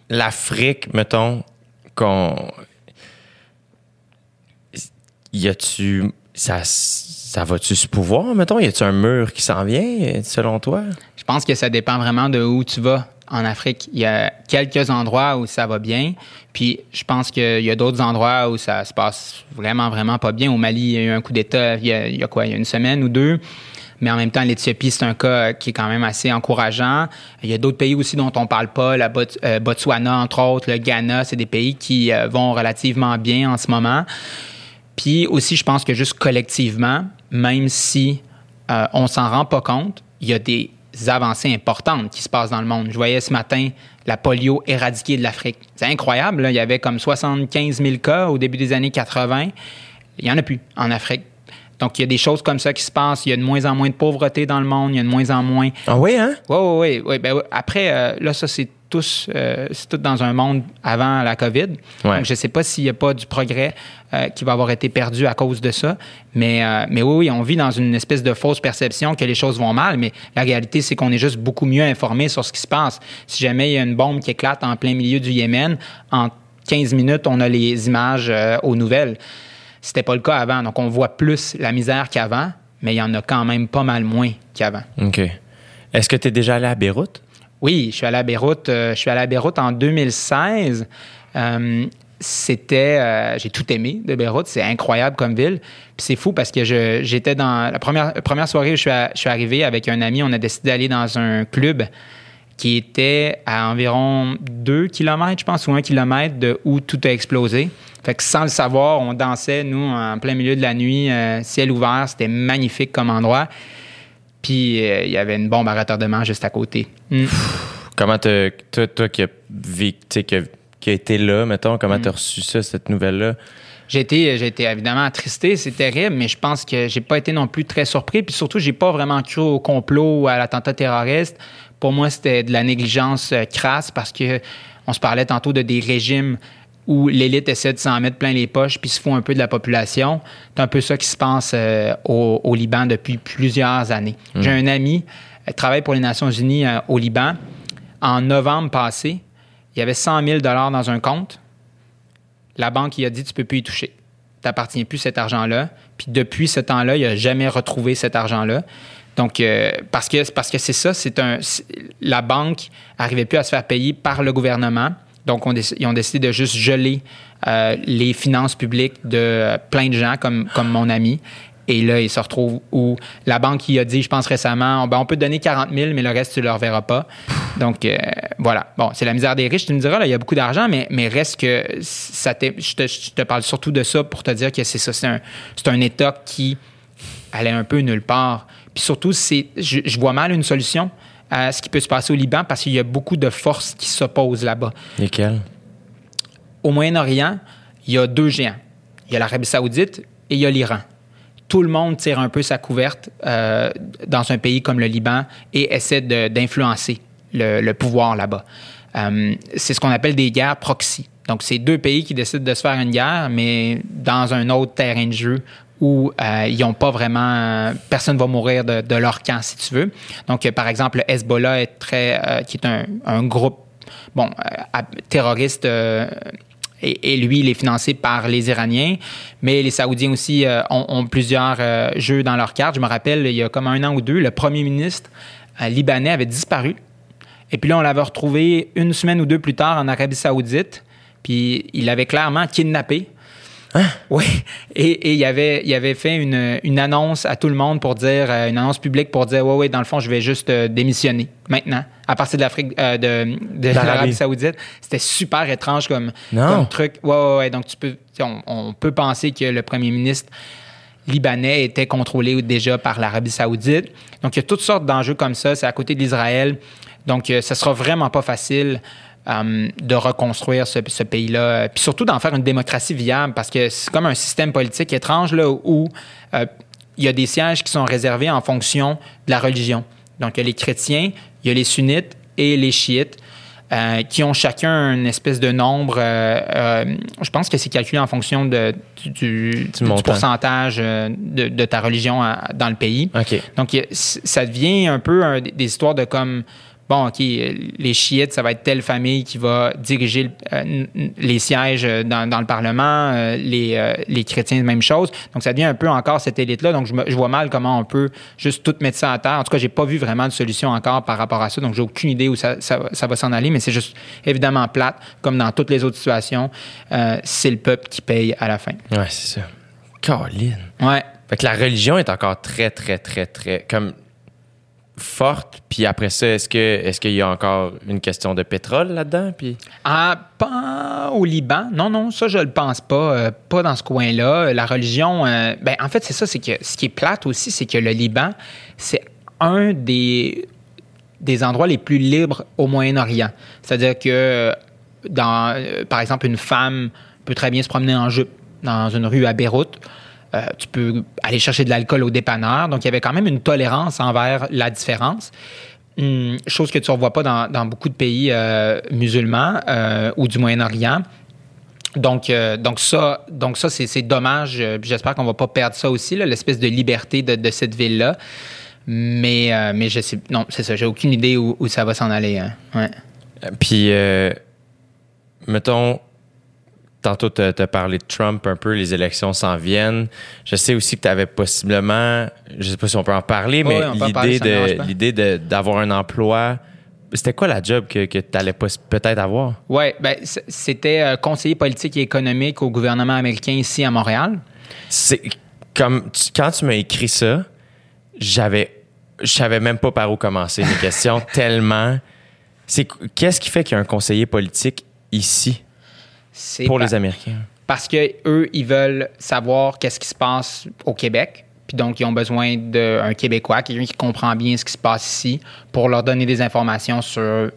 l'Afrique, mettons, qu'on. Y a-tu. Ça, ça va-tu se pouvoir, mettons? Y a-tu un mur qui s'en vient, selon toi? Je pense que ça dépend vraiment de où tu vas en Afrique. Il y a quelques endroits où ça va bien, puis je pense qu'il y a d'autres endroits où ça se passe vraiment, vraiment pas bien. Au Mali, il y a eu un coup d'État il y a, quoi, il y a une semaine ou deux. Mais en même temps, l'Éthiopie, c'est un cas qui est quand même assez encourageant. Il y a d'autres pays aussi dont on parle pas, la euh, Botswana, entre autres, le Ghana, c'est des pays qui euh, vont relativement bien en ce moment. Puis aussi, je pense que juste collectivement, même si euh, on s'en rend pas compte, il y a des avancées importantes qui se passent dans le monde. Je voyais ce matin la polio éradiquée de l'Afrique. C'est incroyable. là. Il y avait comme 75 000 cas au début des années 80. Il y en a plus en Afrique. Donc, il y a des choses comme ça qui se passent. Il y a de moins en moins de pauvreté dans le monde. Il y a de moins en moins Ah oui, hein? oui, oui, oui. Ben, après, euh, là, ça, c'est tous, euh, c'est tout dans un monde avant la COVID. Ouais. Donc, je ne sais pas s'il n'y a pas du progrès euh, qui va avoir été perdu à cause de ça. Mais, euh, mais oui, oui, on vit dans une espèce de fausse perception que les choses vont mal. Mais la réalité, c'est qu'on est juste beaucoup mieux informé sur ce qui se passe. Si jamais il y a une bombe qui éclate en plein milieu du Yémen, en 15 minutes, on a les images aux nouvelles. C'était pas le cas avant. Donc, on voit plus la misère qu'avant, mais il y en a quand même pas mal moins qu'avant. OK. Est-ce que tu es déjà allé à Beyrouth? Oui, je suis allé à Beyrouth. euh, je suis Beyrouth en 2016. Euh, c'était, euh, j'ai tout aimé de Beyrouth. C'est incroyable comme ville. Puis c'est fou parce que j'étais dans la première, soirée où je suis, arrivé avec un ami. On a décidé d'aller dans un club qui était à environ 2 km, je pense, ou 1 km de où tout a explosé. Fait que sans le savoir, on dansait, nous, en plein milieu de la nuit, ciel ouvert. C'était magnifique comme endroit. Puis euh, il y avait une bombe à retardement juste à côté. Mm. Comment t'as- toi, toi qui as tu qui a, qui a été là, mettons, comment Mm. t'as reçu ça, cette nouvelle-là? J'ai été, j'ai été évidemment attristé, c'est terrible, mais je pense que j'ai pas été non plus très surpris. Puis surtout, j'ai pas vraiment cru au complot ou à l'attentat terroriste. Pour moi, c'était de la négligence euh, crasse parce que on se parlait tantôt de des régimes où l'élite essaie de s'en mettre plein les poches puis se fout un peu de la population. C'est un peu ça qui se passe euh, au, au Liban depuis plusieurs années. J'ai un ami qui travaille pour les Nations Unies euh, au Liban. En novembre passé, il y avait 100 000 dans un compte la banque il a dit tu peux plus y toucher. T'appartiens plus cet argent-là. Puis depuis ce temps-là, il a jamais retrouvé cet argent-là. Donc euh, parce que parce que c'est ça, c'est un c'est- la banque arrivait plus à se faire payer par le gouvernement. Donc ils ont décidé de juste geler euh, les finances publiques de euh, plein de gens comme mon ami. Et là, il se retrouve où la banque il a dit, je pense récemment, ben, on peut te donner 40 000, mais le reste, tu ne le reverras pas. Donc, euh, voilà. Bon, c'est la misère des riches. Tu me diras, là, il y a beaucoup d'argent, mais, mais reste que ça je te, parle surtout de ça pour te dire que c'est ça. C'est un, un État qui allait un peu nulle part. Puis surtout, je, je vois mal une solution à ce qui peut se passer au Liban parce qu'il y a beaucoup de forces qui s'opposent là-bas. Lesquels? Au Moyen-Orient, il y a deux géants. Il y a l'Arabie saoudite et il y a l'Iran. Tout le monde tire un peu sa couverte euh, dans un pays comme le Liban et essaie d'influencer le, le pouvoir là-bas. Euh, c'est ce qu'on appelle des guerres proxy. Donc, c'est deux pays qui décident de se faire une guerre, mais dans un autre terrain de jeu où euh, ils n'ont pas vraiment... Personne va mourir de, de leur camp, si tu veux. Donc, euh, par exemple, le Hezbollah est très... euh, qui est un, groupe bon, euh, terroriste et, lui, il est financé par les Iraniens. Mais les Saoudiens aussi ont, plusieurs jeux dans leur carte. Je me rappelle, il y a comme un an ou deux, le premier ministre libanais avait disparu. Et puis là, on l'avait retrouvé une semaine ou deux plus tard en Arabie Saoudite. Puis il avait clairement kidnappé. Oui. Et, et il, avait, il avait fait une, une annonce à tout le monde pour dire, euh, une annonce publique pour dire, ouais, ouais, dans le fond, je vais juste euh, démissionner maintenant, à partir de l'Afrique, euh, de, de L'Arabie. Saoudite. C'était super étrange comme, truc. Ouais, ouais, ouais. Donc, tu peux, on, on peut penser que le premier ministre libanais était contrôlé déjà par l'Arabie Saoudite. Donc, il y a toutes sortes d'enjeux comme ça. C'est à côté de l'Israël. Donc, ça sera vraiment pas facile euh, de reconstruire ce, ce pays-là. Puis surtout d'en faire une démocratie viable parce que c'est comme un système politique étrange là, où euh, il y a des sièges qui sont réservés en fonction de la religion. Donc, il y a les chrétiens, il y a les sunnites et les chiites. euh, qui ont chacun une espèce de nombre. euh, euh, je pense que c'est calculé en fonction de, du, du- du montant. pourcentage euh, de, de ta religion à- dans le pays. Donc, ça devient un peu un- des histoires de comme, bon, OK, les chiites, ça va être telle famille qui va diriger euh, les sièges euh, dans, dans le Parlement, euh, les, euh, les chrétiens, même chose. Donc, ça devient un peu encore cette élite-là. Donc, je, me- je vois mal comment on peut juste tout mettre ça à terre. En tout cas, j'ai pas vu vraiment de solution encore par rapport à ça. Donc, j'ai aucune idée où ça, ça, ça va s'en aller, mais c'est juste évidemment plate, comme dans toutes les autres situations. C'est le peuple qui paye à la fin. Ouais, c'est ça. Caroline. Ouais. Fait que la religion est encore très, très, très, très, comme forte. Puis après ça, est-ce que est-ce qu'il y a encore une question de pétrole là-dedans? Puis? Ah, pas au Liban. Non, non, ça, je le pense pas. euh, pas dans ce coin-là. La religion, euh, ben, en fait, c'est ça, c'est que ce qui est plate aussi, c'est que le Liban, c'est un des, des endroits les plus libres au Moyen-Orient. C'est-à-dire que, dans, euh, par exemple, une femme peut très bien se promener en jupe dans une rue à Beyrouth. Euh, tu peux aller chercher de l'alcool au dépanneur. Donc, il y avait quand même une tolérance envers la différence. Hum, chose que tu ne revois pas dans, beaucoup de pays euh, musulmans euh, ou du Moyen-Orient. Donc, donc ça, donc ça c'est, dommage. J'espère qu'on va pas perdre ça aussi, l'espèce de liberté de, cette ville-là. Mais, euh, mais je sais, non, c'est ça. J'ai aucune idée où, ça va s'en aller. hein. Ouais. Puis, mettons, tantôt, tu as parlé de Trump un peu, les élections s'en viennent. Je sais aussi que tu avais possiblement, je sais pas si on peut en parler, mais l'idée de d'avoir un emploi. C'était quoi la job que, que tu allais peut-être avoir? Oui, ben, c'était euh, conseiller politique et économique au gouvernement américain ici à Montréal. C'est comme tu- quand tu m'as écrit ça, j'avais je savais même pas par où commencer mes questions tellement c'est qu'est-ce qui fait qu'il y a un conseiller politique ici? C'est pour les Américains parce que eux, ils veulent savoir qu'est-ce qui se passe au Québec. Puis donc, ils ont besoin d'un Québécois, quelqu'un qui comprend bien ce qui se passe ici, pour leur donner des informations sur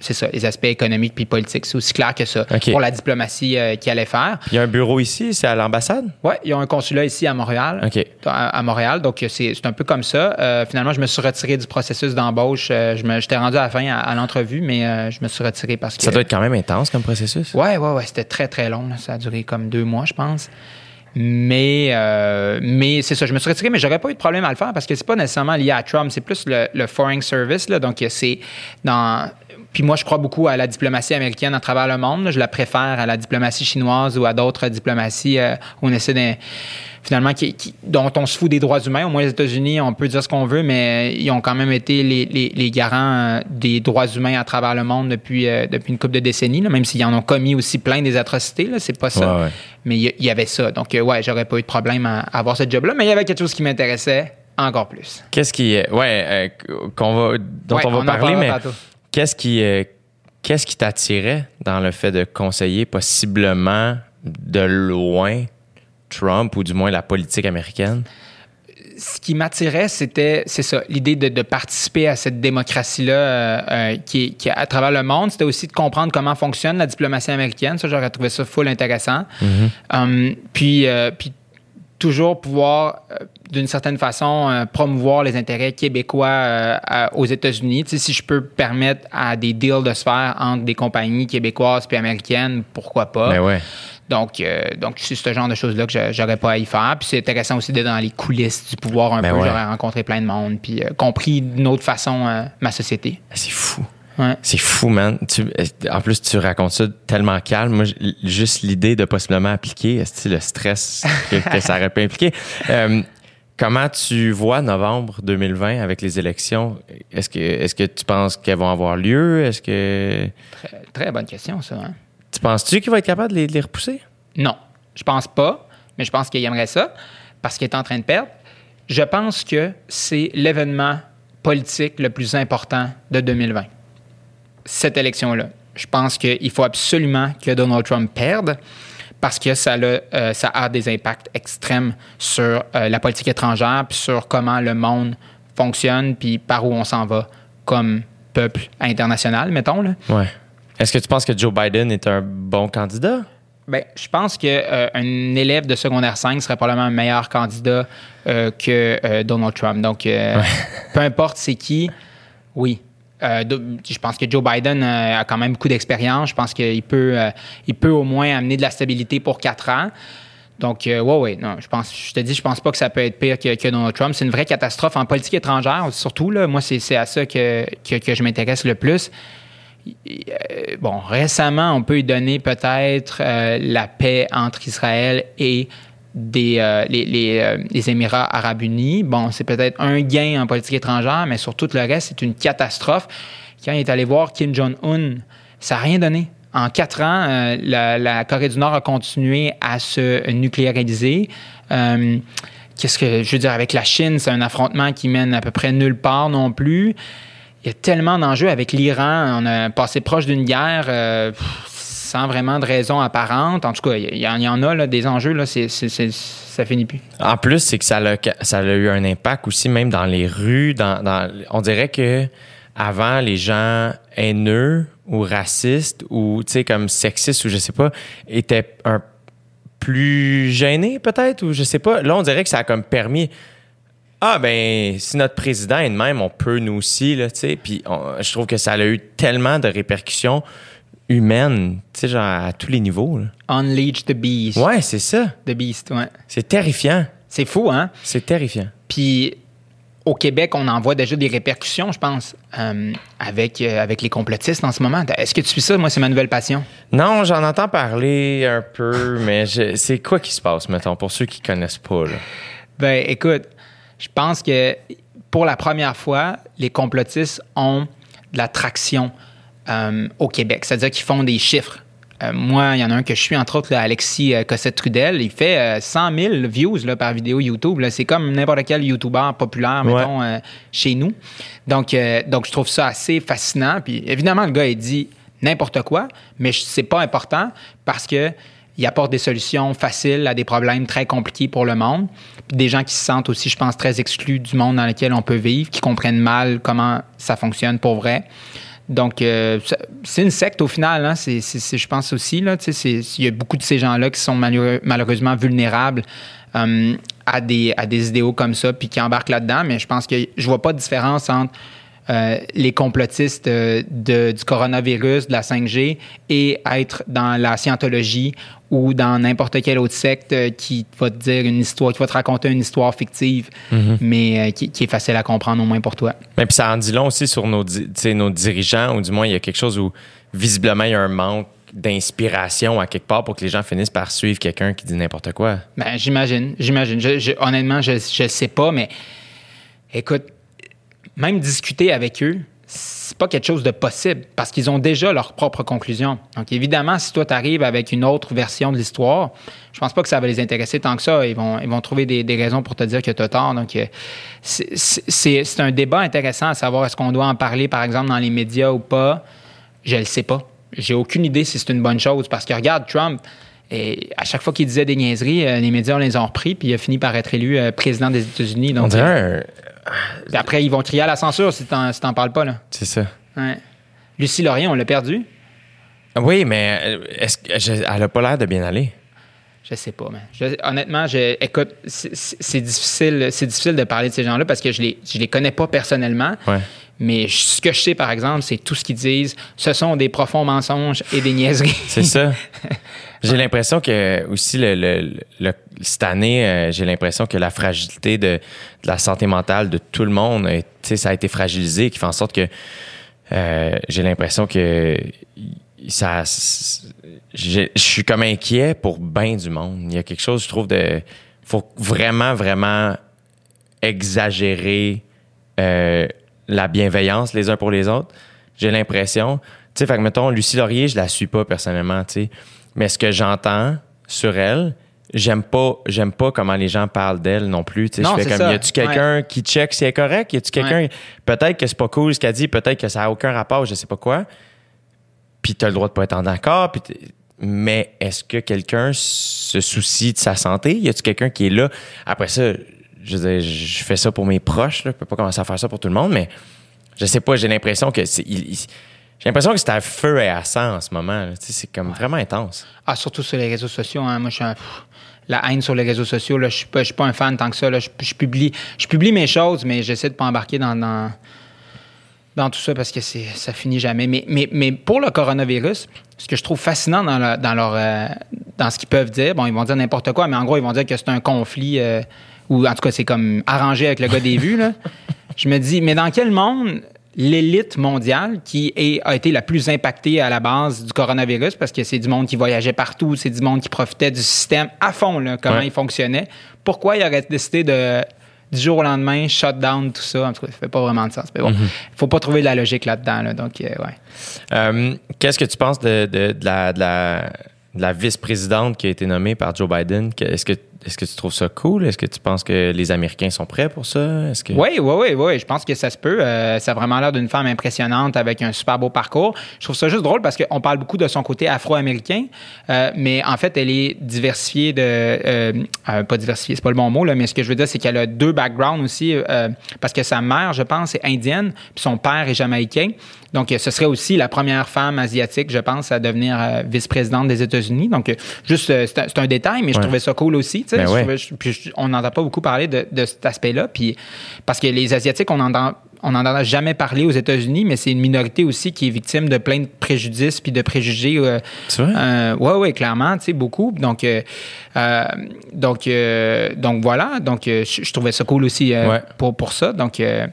c'est ça, les aspects économiques puis politiques. C'est aussi clair que ça pour la diplomatie euh, qu'il allait faire. Il y a un bureau ici, c'est à l'ambassade? Oui, ils ont un consulat ici à Montréal. OK. À, à Montréal, donc c'est c'est un peu comme ça. Euh, finalement, je me suis retiré du processus d'embauche. Euh, je J'étais rendu à la fin à, à l'entrevue, mais euh, je me suis retiré parce que. Ça doit être quand même intense comme processus. Ouais, ouais, ouais. C'était très, très long. là. Ça a duré comme deux mois, je pense. Mais, euh, mais c'est ça. Je me suis retiré, mais j'aurais pas eu de problème à le faire parce que c'est pas nécessairement lié à Trump. C'est plus le, le Foreign Service. Là, donc, c'est dans. Puis moi, je crois beaucoup à la diplomatie américaine à travers le monde. là. Je la préfère à la diplomatie chinoise ou à d'autres diplomaties euh, où on essaie de, finalement, qui, qui- dont on se fout des droits humains. Au moins, les États-Unis, on peut dire ce qu'on veut, mais ils ont quand même été les, les- les garants euh, des droits humains à travers le monde depuis, euh, depuis une couple de décennies, là, même s'ils en ont commis aussi plein des atrocités. Là, c'est pas ça. Ouais, ouais. Mais il y, avait ça. Donc, euh, ouais, j'aurais pas eu de problème à, à avoir ce job-là, mais il y avait quelque chose qui m'intéressait encore plus. Qu'est-ce qui. Ouais, qu'on va, dont Ouais, on va parler, mais tantôt. Qu'est-ce qui. euh, Qu'est-ce qui t'attirait dans le fait de conseiller possiblement de loin Trump ou du moins la politique américaine? ce qui m'attirait, c'était, c'est ça, l'idée de, de participer à cette démocratie-là euh, euh, qui, à travers le monde. C'était aussi de comprendre comment fonctionne la diplomatie américaine. Ça, j'aurais trouvé ça full intéressant. Um, puis, euh, puis toujours pouvoir, d'une certaine façon, euh, promouvoir les intérêts québécois euh, à- aux États-Unis. Tu sais, si je peux permettre à des deals de se faire entre des compagnies québécoises puis américaines, pourquoi pas? Ben ouais. Donc, euh, donc c'est ce genre de choses-là que j'a- j'aurais pas à y faire. Puis c'est intéressant aussi d'être dans les coulisses du pouvoir un Ben peu. ouais. J'aurais rencontré plein de monde, puis compris d'une autre façon ma société. C'est fou. Ouais. C'est fou, man. Tu- en plus, tu racontes ça tellement calme. Moi, juste l'idée de possiblement appliquer, le stress que, que ça aurait pu impliquer? Euh, comment tu vois novembre 2020 avec les élections? Est-ce que, est-ce que tu penses qu'elles vont avoir lieu? Est-ce que Très, très bonne question, ça. hein. tu penses-tu qu'il va être capable de les, de les repousser? Non, je pense pas, mais je pense qu'il aimerait ça parce qu'il est en train de perdre. Je pense que c'est l'événement politique le plus important de 2020. Cette élection-là. Je pense qu'il faut absolument que Donald Trump perde parce que ça, a, euh, ça a des impacts extrêmes sur euh, la politique étrangère puis sur comment le monde fonctionne puis par où on s'en va comme peuple international, mettons. Là. Ouais. Est-ce que tu penses que Joe Biden est un bon candidat? Ben, je pense qu'un élève de secondaire 5 serait probablement un meilleur candidat euh, que euh, Donald Trump. Donc, euh, peu importe c'est qui, oui. Euh, je pense que Joe Biden euh, a quand même beaucoup d'expérience. Je pense qu'il peut, euh, il peut au moins amener de la stabilité pour quatre ans. Donc, ouais, ouais, non, je te dis, je pense pas que ça peut être pire que, Donald Trump. C'est une vraie catastrophe en politique étrangère, surtout. Là, moi, c'est à ça que, que, que je m'intéresse le plus. Bon, récemment, on peut y donner peut-être la paix entre Israël et des, euh, les, euh, les Émirats arabes unis. Bon, c'est peut-être un gain en politique étrangère, mais sur tout le reste, c'est une catastrophe. Quand il est allé voir Kim Jong-un, ça n'a rien donné. En quatre ans, euh, la, Corée du Nord a continué à se nucléariser. Qu'est-ce que je veux dire avec la Chine, c'est un affrontement qui mène à peu près nulle part non plus. Il y a tellement d'enjeux avec l'Iran. On a passé proche d'une guerre sans vraiment de raison apparente. En tout cas, il y, en- a des enjeux, là, c'est, ça finit plus. En plus, c'est que ça a, ça a eu un impact aussi, même dans les rues. On dirait que avant, les gens haineux ou racistes ou, comme sexistes ou je sais pas, étaient un plus gênés peut-être ou je sais pas. Là, on dirait que ça a comme permis. Ah ben, si notre président est de même, on peut nous aussi, tu sais. Puis je trouve que ça a eu tellement de répercussions humaines, tu sais, genre à tous les niveaux. là. Unleash the beast. Ouais, c'est ça. The beast, ouais. C'est terrifiant. C'est fou, hein? C'est terrifiant. Puis au Québec, on en voit déjà des répercussions, je pense, euh, avec, euh, avec les complotistes en ce moment. Est-ce que tu suis ça? Moi, c'est ma nouvelle passion. Non, j'en entends parler un peu, mais c'est quoi qui se passe, mettons, pour ceux qui connaissent pas, là? Ben, écoute, je pense que pour la première fois, les complotistes ont de la traction euh, au Québec. C'est-à-dire qu'ils font des chiffres. Euh, moi, il y en a un que je suis, entre autres, là, Alexis euh, Cossette-Trudel. Il fait euh, 100 000 views là, par vidéo YouTube. C'est comme n'importe quel YouTuber populaire, Ouais. mettons, chez nous. Donc, donc, je trouve ça assez fascinant. Puis, évidemment, le gars, il dit n'importe quoi, mais c'est pas important parce que il apporte des solutions faciles à des problèmes très compliqués pour le monde. Puis des gens qui se sentent aussi, je pense, très exclus du monde dans lequel on peut vivre, qui comprennent mal comment ça fonctionne pour vrai. Donc, euh, c'est une secte au final, hein, c'est, je pense aussi. Là, il y a beaucoup de ces gens-là qui sont malheureusement vulnérables euh, à, des, à des idéaux comme ça, puis qui embarquent là-dedans. Mais je pense que je vois pas de différence entre euh, les complotistes euh, de- du coronavirus, de la 5G, et être dans la scientologie ou dans n'importe quelle autre secte euh, qui va te dire une histoire, qui va te raconter une histoire fictive, mais euh, qui, qui est facile à comprendre au moins pour toi. Mais puis ça en dit long aussi sur nos, nos dirigeants, ou du moins, il y a quelque chose où visiblement il y a un manque d'inspiration à quelque part pour que les gens finissent par suivre quelqu'un qui dit n'importe quoi. Ben, j'imagine, j'imagine. Je- je- honnêtement, je ne sais pas, mais écoute, même discuter avec eux, c'est pas quelque chose de possible parce qu'ils ont déjà leurs propres conclusions. Donc, évidemment, si toi, tu arrives avec une autre version de l'histoire, je pense pas que ça va les intéresser tant que ça. Ils vont, ils vont trouver des, raisons pour te dire que tu as tort. Donc, euh, c'est un débat intéressant à savoir est-ce qu'on doit en parler, par exemple, dans les médias ou pas. Je le sais pas. J'ai aucune idée si c'est une bonne chose parce que regarde, Trump, et à chaque fois qu'il disait des niaiseries, euh, les médias les ont repris, puis il a fini par être élu euh, président des États-Unis. On Donc, dirait euh, un- après, ils vont crier à la censure si t'en si parles pas. Là. C'est ça. Ouais. Lucie Laurien, on l'a perdu? Oui, mais est-ce elle a pas l'air de bien aller? Je sais pas, man. Je- honnêtement, je, écoute, c'est difficile, c'est difficile de parler de ces gens-là parce que je les, je les connais pas personnellement. Ouais. Mais je- ce que je sais, par exemple, c'est tout ce qu'ils disent. Ce sont des profonds mensonges et des niaiseries. C'est ça. J'ai l'impression que aussi le, le- le- cette année, euh, j'ai l'impression que la fragilité de, de la santé mentale de tout le monde, euh, ça a été fragilisé, qui fait en sorte que euh, j'ai l'impression que ça, je suis comme inquiet pour bien du monde. Il y a quelque chose, je trouve, de, faut vraiment, vraiment exagérer euh, la bienveillance les uns pour les autres. J'ai l'impression. Tu sais, fait que mettons, Lucie Laurier, je la suis pas personnellement, tu sais. Mais ce que j'entends sur elle, j'aime pas, j'aime pas comment les gens parlent d'elle non plus. Tu sais, je fais comme, ça. y a-tu quelqu'un qui check si elle est correcte? Y a-tu quelqu'un, Ouais. peut-être que c'est pas cool ce qu'elle dit, peut-être que ça a aucun rapport, je sais pas quoi. Puis t'as le droit de pas être en accord, puis mais est-ce que quelqu'un se soucie de sa santé? Y a-tu quelqu'un qui est là? Après ça, je veux dire, je fais ça pour mes proches, là. Je peux pas commencer à faire ça pour tout le monde, mais je sais pas, j'ai l'impression que c'est. il- il- j'ai l'impression que c'est à feu et à sang en ce moment. C'est comme vraiment intense. Ah, surtout sur les réseaux sociaux. hein. Moi, je suis un- La haine sur les réseaux sociaux, là, je suis pas, je suis pas un fan tant que ça. là. Je, je publie, je publie mes choses, mais j'essaie de pas embarquer dans, dans, dans tout ça parce que c'est, ça finit jamais. Mais, mais, mais pour le coronavirus, ce que je trouve fascinant dans, le- dans, leur, euh, dans ce qu'ils peuvent dire, bon, ils vont dire n'importe quoi, mais en gros, ils vont dire que c'est un conflit, euh, ou en tout cas, c'est comme arrangé avec le gars des vues. Là. Je me dis, mais dans quel monde l'élite mondiale qui est- a été la plus impactée à la base du coronavirus parce que c'est du monde qui voyageait partout, c'est du monde qui profitait du système à fond, là, comment Ouais. il fonctionnait. Pourquoi il aurait décidé de du jour au lendemain, shut down, tout ça? En tout cas, ça fait pas vraiment de sens. Mais bon, faut pas trouver de la logique là-dedans. là. donc, euh, ouais. Euh, Qu'est-ce que tu penses de, de- de la, de la- la vice-présidente qui a été nommée par Joe Biden? Est-ce que, est que tu trouves ça cool? Est-ce que tu penses que les Américains sont prêts pour ça? Est-ce. Oui, oui, oui, oui. Je pense que ça se peut. Euh, ça a vraiment l'air d'une femme impressionnante avec un super beau parcours. Je trouve ça juste drôle parce qu'on parle beaucoup de son côté afro-américain, euh, mais en fait, elle est diversifiée de. euh, euh, pas diversifiée, c'est pas le bon mot, là, mais ce que je veux dire, c'est qu'elle a deux backgrounds aussi, parce que sa mère, je pense, est indienne, puis son père est jamaïcain. Donc, euh, ce serait aussi la première femme asiatique, je pense, à devenir euh, vice-présidente des États-Unis. Donc, euh, juste, c'est un, détail, mais je Ouais. trouvais ça cool aussi. Ben Je ouais. trouvais- je- puis je- on n'entend pas beaucoup parler de, de cet aspect-là. Puis, parce que les Asiatiques, on entend. On n'en a jamais parlé aux États-Unis, mais c'est une minorité aussi qui est victime de plein de préjudices puis de préjugés. Euh, C'est vrai? euh, ouais, ouais, clairement, tu sais, beaucoup. Donc, euh, donc, donc voilà. Donc, je, trouvais ça cool aussi Ouais. pour, pour ça. Donc, euh,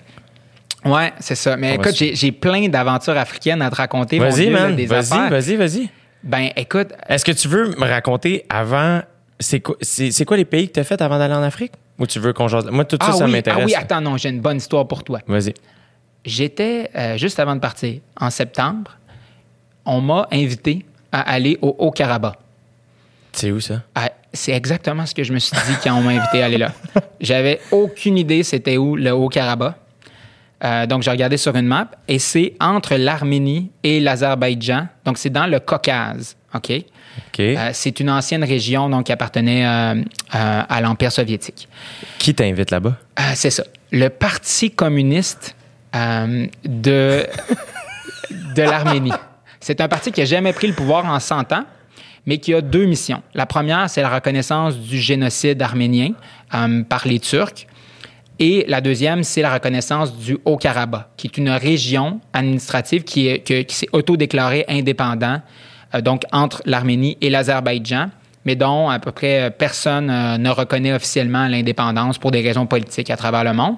ouais, c'est ça. Mais écoute, j'ai j'ai plein d'aventures africaines à te raconter. Vas-y, man. Vas-y, vas-y, vas-y. Ben, écoute, Est-ce que tu veux me raconter avant. C'est quoi, quoi les pays que tu as fait avant d'aller en Afrique? Ou tu veux qu'on jase? Moi, tout ça, ah ça oui, m'intéresse. ah oui, attends, non, j'ai une bonne histoire pour toi. Vas-y. J'étais, euh, juste avant de partir, en septembre, on m'a invité à aller au Haut-Karabakh. C'est où ça? Ah, c'est exactement ce que je me suis dit quand on m'a invité à aller là. J'avais aucune idée c'était où le Haut-Karabakh. Euh, donc, j'ai regardé sur une map et c'est entre l'Arménie et l'Azerbaïdjan. Donc, c'est dans le Caucase. OK? OK. Euh, c'est une ancienne région donc, qui appartenait euh, à l'Empire soviétique. Qui t'invite là-bas? C'est ça. Le Parti communiste de de l'Arménie. C'est un parti qui n'a jamais pris le pouvoir en 100 ans, mais qui a deux missions. La première, c'est la reconnaissance du génocide arménien euh, par les Turcs. Et la deuxième, c'est la reconnaissance du Haut-Karabakh, qui est une région administrative qui, est, qui s'est autodéclarée indépendant, euh, donc entre l'Arménie et l'Azerbaïdjan, mais dont à peu près personne euh, ne reconnaît officiellement l'indépendance pour des raisons politiques à travers le monde.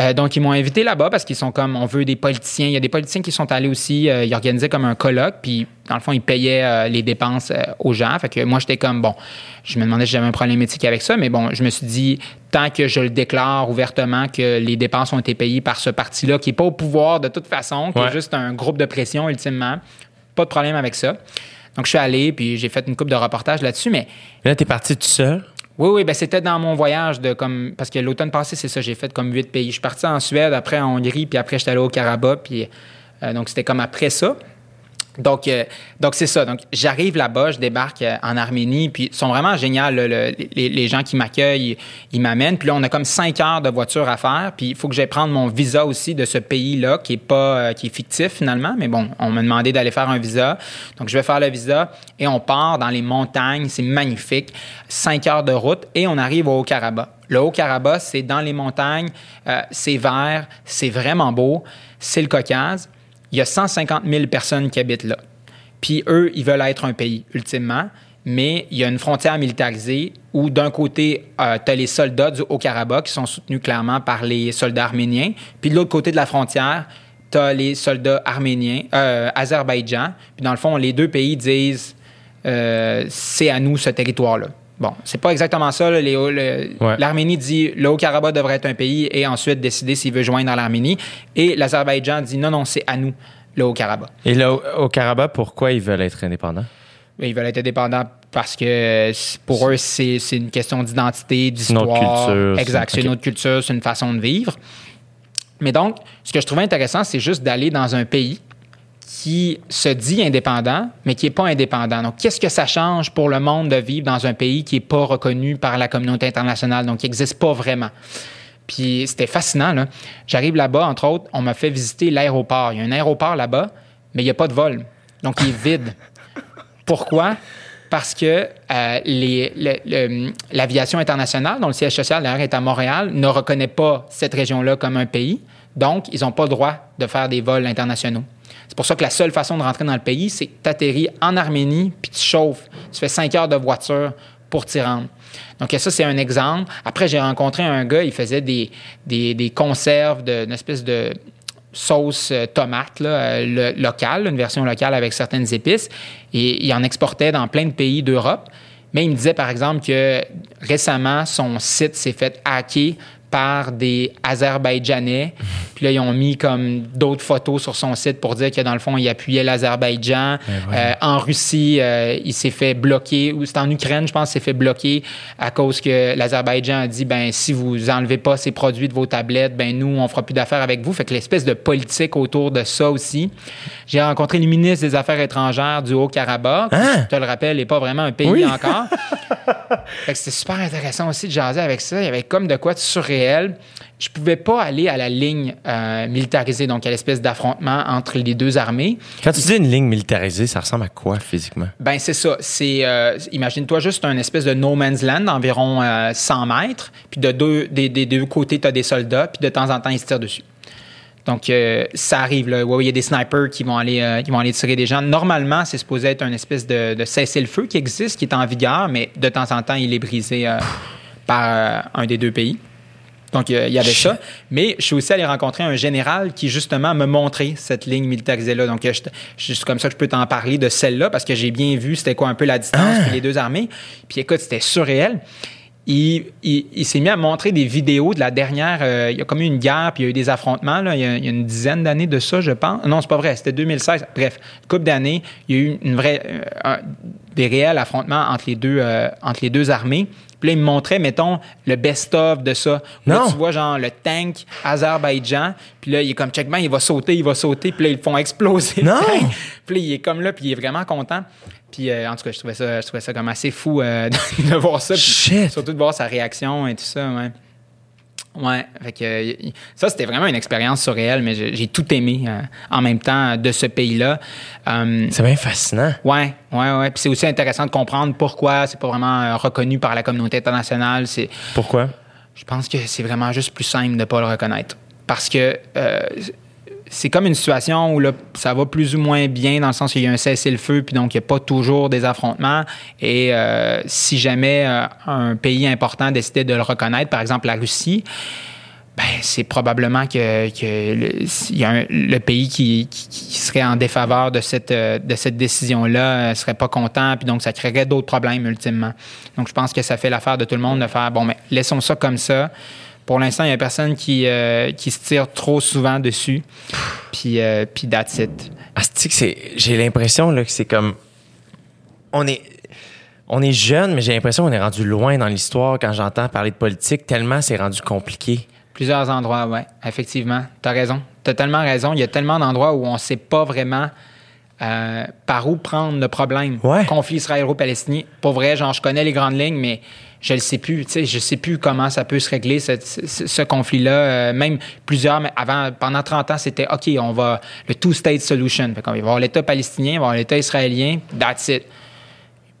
Euh, donc, ils m'ont invité là-bas parce qu'ils sont comme, on veut des politiciens. Il y a des politiciens qui sont allés aussi, euh, ils organisaient comme un colloque, puis dans le fond, ils payaient euh, les dépenses aux gens. Fait que moi, j'étais comme, bon, je me demandais si j'avais un problème éthique avec ça, mais bon, je me suis dit, tant que je le déclare ouvertement que les dépenses ont été payées par ce parti-là, qui n'est pas au pouvoir de toute façon, qui est juste un groupe de pression ultimement, pas de problème avec ça. Donc, je suis allé, puis j'ai fait une coupe de reportages là-dessus, mais... Là, tu es parti tout seul? Oui, oui, ben c'était dans mon voyage de comme parce que l'automne passé, c'est ça, j'ai fait comme huit pays. Je suis parti en Suède, après en Hongrie, puis après j'étais allé au Karabakh, puis euh, donc c'était comme après ça. Donc, euh, donc c'est ça. Donc, j'arrive là-bas, je débarque euh, en Arménie, puis ils sont vraiment géniaux. les, gens qui m'accueillent, ils, m'amènent. Puis là, on a comme cinq heures de voiture à faire. Puis il faut que j'aille prendre mon visa aussi de ce pays-là, qui est pas, euh, qui est fictif finalement. Mais bon, on m'a demandé d'aller faire un visa. Donc, je vais faire le visa et on part dans les montagnes. C'est magnifique. Cinq heures de route et on arrive au Haut-Karabakh. Le Haut-Karabakh, c'est dans les montagnes. c'est vert. C'est vraiment beau. C'est le Caucase il y a 150 000 personnes qui habitent là. Puis eux, ils veulent être un pays, ultimement. Mais il y a une frontière militarisée où, d'un côté, euh, tu as les soldats du Haut-Karabakh qui sont soutenus clairement par les soldats arméniens. Puis de l'autre côté de la frontière, tu as les soldats arméniens, euh, Azerbaïdjan. Puis dans le fond, les deux pays disent euh, c'est à nous ce territoire-là. Bon, c'est pas exactement ça. L'Arménie dit le Haut-Karabakh devrait être un pays et ensuite décider s'il veut joindre l'Arménie. Et l'Azerbaïdjan dit non, non, c'est à nous, le Haut-Karabakh. Et le Haut-Karabakh, pourquoi ils veulent être indépendants? Ben, ils veulent être indépendants parce que pour eux, c'est une question d'identité, d'histoire. C'est une autre culture. Exact, c'est une autre culture, c'est une façon de vivre. Mais donc, ce que je trouvais intéressant, c'est juste d'aller dans un pays qui se dit indépendant, mais qui n'est pas indépendant. Donc, qu'est-ce que ça change pour le monde de vivre dans un pays qui n'est pas reconnu par la communauté internationale, donc qui n'existe pas vraiment? Puis c'était fascinant. Là. J'arrive là-bas, entre autres, on m'a fait visiter l'aéroport. Il y a un aéroport là-bas, mais il n'y a pas de vol. Donc, il est vide. Pourquoi? Parce que euh, l'aviation internationale, dont le siège social d'ailleurs est à Montréal, ne reconnaît pas cette région-là comme un pays. Donc, ils n'ont pas le droit de faire des vols internationaux. C'est pour ça que la seule façon de rentrer dans le pays, c'est que tu atterris en Arménie, puis tu chauffes. Tu fais cinq heures de voiture pour t'y rendre. Donc, ça, c'est un exemple. Après, j'ai rencontré un gars, il faisait des, des, conserves d'une espèce de sauce euh, tomate euh, locale, une version locale avec certaines épices. Et il en exportait dans plein de pays d'Europe. Mais il me disait, par exemple, que récemment, son site s'est fait hacker par des Azerbaïdjanais. Puis là, ils ont mis comme d'autres photos sur son site pour dire que dans le fond, il appuyait l'Azerbaïdjan. Eh euh, en Russie, euh, il s'est fait bloquer, ou c'est en Ukraine, je pense, s'est fait bloquer à cause que l'Azerbaïdjan a dit, ben si vous enlevez pas ces produits de vos tablettes, ben nous, on fera plus d'affaires avec vous. Fait que l'espèce de politique autour de ça aussi. J'ai rencontré le ministre des Affaires étrangères du Haut-Karabakh. Hein? Je te le rappelle, il n'est pas vraiment un pays encore. fait que c'était super intéressant aussi de jaser avec ça. Il y avait comme de quoi de surréel je ne pouvais pas aller à la ligne euh, militarisée, donc à l'espèce d'affrontement entre les deux armées. Quand tu dis une ligne militarisée, ça ressemble à quoi physiquement? Ben c'est ça. C'est, euh, imagine-toi juste un espèce de no man's land d'environ 100 euh, mètres, puis de deux, des, deux côtés, tu as des soldats, puis de temps en temps, ils se tirent dessus. Donc, ça arrive. Là. il y a des snipers qui vont, aller, qui vont aller tirer des gens. Normalement, c'est supposé être un espèce de, de cessez-le-feu qui existe, qui est en vigueur, mais de temps en temps, il est brisé par un des deux pays. Donc, il y avait ça. Mais je suis aussi allé rencontrer un général qui, justement, me montrait cette ligne militarisée-là. Donc, c'est comme ça que je peux t'en parler de celle-là parce que j'ai bien vu c'était quoi un peu la distance ah! entre les deux armées. Puis, écoute, c'était surréel. Il, il, s'est mis à montrer des vidéos de la dernière. Euh, il y a comme eu une guerre, puis il y a eu des affrontements. Là, il, y a, une dizaine d'années de ça, je pense. Non, c'est pas vrai. C'était 2016. Bref, une couple d'années, il y a eu une vraie, euh, des réels affrontements entre les deux, euh, entre les deux armées. Puis là, il me montrait, mettons, le best-of de ça. Là, tu vois, genre, le tank Azerbaïdjan. Puis là, il est comme, checkman, il va sauter, il va sauter. Puis là, ils le font exploser. Non! Puis là, il est comme là, puis il est vraiment content. Puis euh, en tout cas, je trouvais ça, je trouvais ça comme assez fou euh, de voir ça. Puis surtout de voir sa réaction et tout ça, ouais. Ouais, fait que, ça c'était vraiment une expérience surréelle, mais j'ai tout aimé euh, en même temps de ce pays-là. Euh, C'est bien fascinant. Ouais, ouais, ouais. Puis c'est aussi intéressant de comprendre pourquoi c'est pas vraiment euh, reconnu par la communauté internationale. C'est, Pourquoi? je pense que c'est vraiment juste plus simple de pas le reconnaître, parce que euh, c'est comme une situation où là, ça va plus ou moins bien dans le sens qu'il y a un cessez-le-feu, puis donc il n'y a pas toujours des affrontements. Et euh, si jamais euh, un pays important décidait de le reconnaître, par exemple la Russie, ben, c'est probablement que, que le, y a un- le pays qui, qui- qui serait en défaveur de cette, euh, de cette décision-là ne serait pas content, puis donc ça créerait d'autres problèmes ultimement. Donc je pense que ça fait l'affaire de tout le monde de faire, bon, mais laissons ça comme ça. Pour l'instant, il n'y a personne qui, euh, qui se tire trop souvent dessus. Puis, euh, puis that's it. C'est. J'ai l'impression là, que c'est comme. On est. On est jeune, mais j'ai l'impression qu'on est rendu loin dans l'histoire quand j'entends parler de politique, tellement c'est rendu compliqué. Plusieurs endroits, oui, effectivement. Tu as raison. Tu as tellement raison. Il y a tellement d'endroits où on ne sait pas vraiment euh, par où prendre le problème. Ouais. Conflit israélo-palestinien. Pour vrai, genre, je connais les grandes lignes, mais je le sais plus. Je sais plus comment ça peut se régler, ce, conflit-là. Euh, même plusieurs, mais avant, pendant 30 ans, c'était OK, on va le two-state solution. Fait qu'on va avoir l'État palestinien, il va avoir l'État israélien, that's it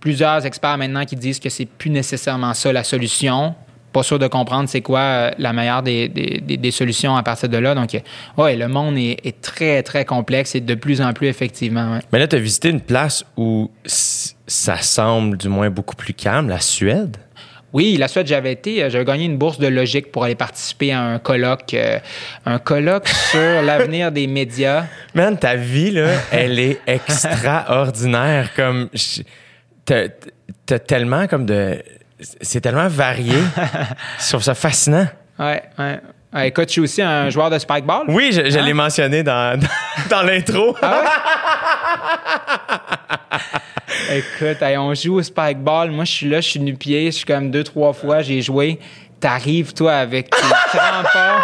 plusieurs experts maintenant qui disent que c'est plus nécessairement ça la solution. Pas sûr de comprendre c'est quoi euh, la meilleure des, des- des- solutions à partir de là. Donc, euh, ouais, le monde est, très, très complexe et de plus en plus, effectivement. Mais là, tu as visité une place où ça semble du moins beaucoup plus calme, la Suède? Oui, la Suède, j'avais été, euh, j'avais gagné une bourse de logique pour aller participer à un colloque, euh, un colloque sur l'avenir des médias. Man, ta vie, là, elle est extraordinaire. Comme. T'as tellement comme de. C'est tellement varié. Je trouve ça fascinant. Ouais, ouais. Ouais, écoute, je suis aussi un joueur de spikeball. Oui, je, je Hein? l'ai mentionné dans, dans, dans l'intro. Écoute, hey, on joue au spikeball. Moi, je suis là, je suis nu-pied. Je suis comme deux, trois fois, j'ai joué. T'arrives, toi, avec tes crampons.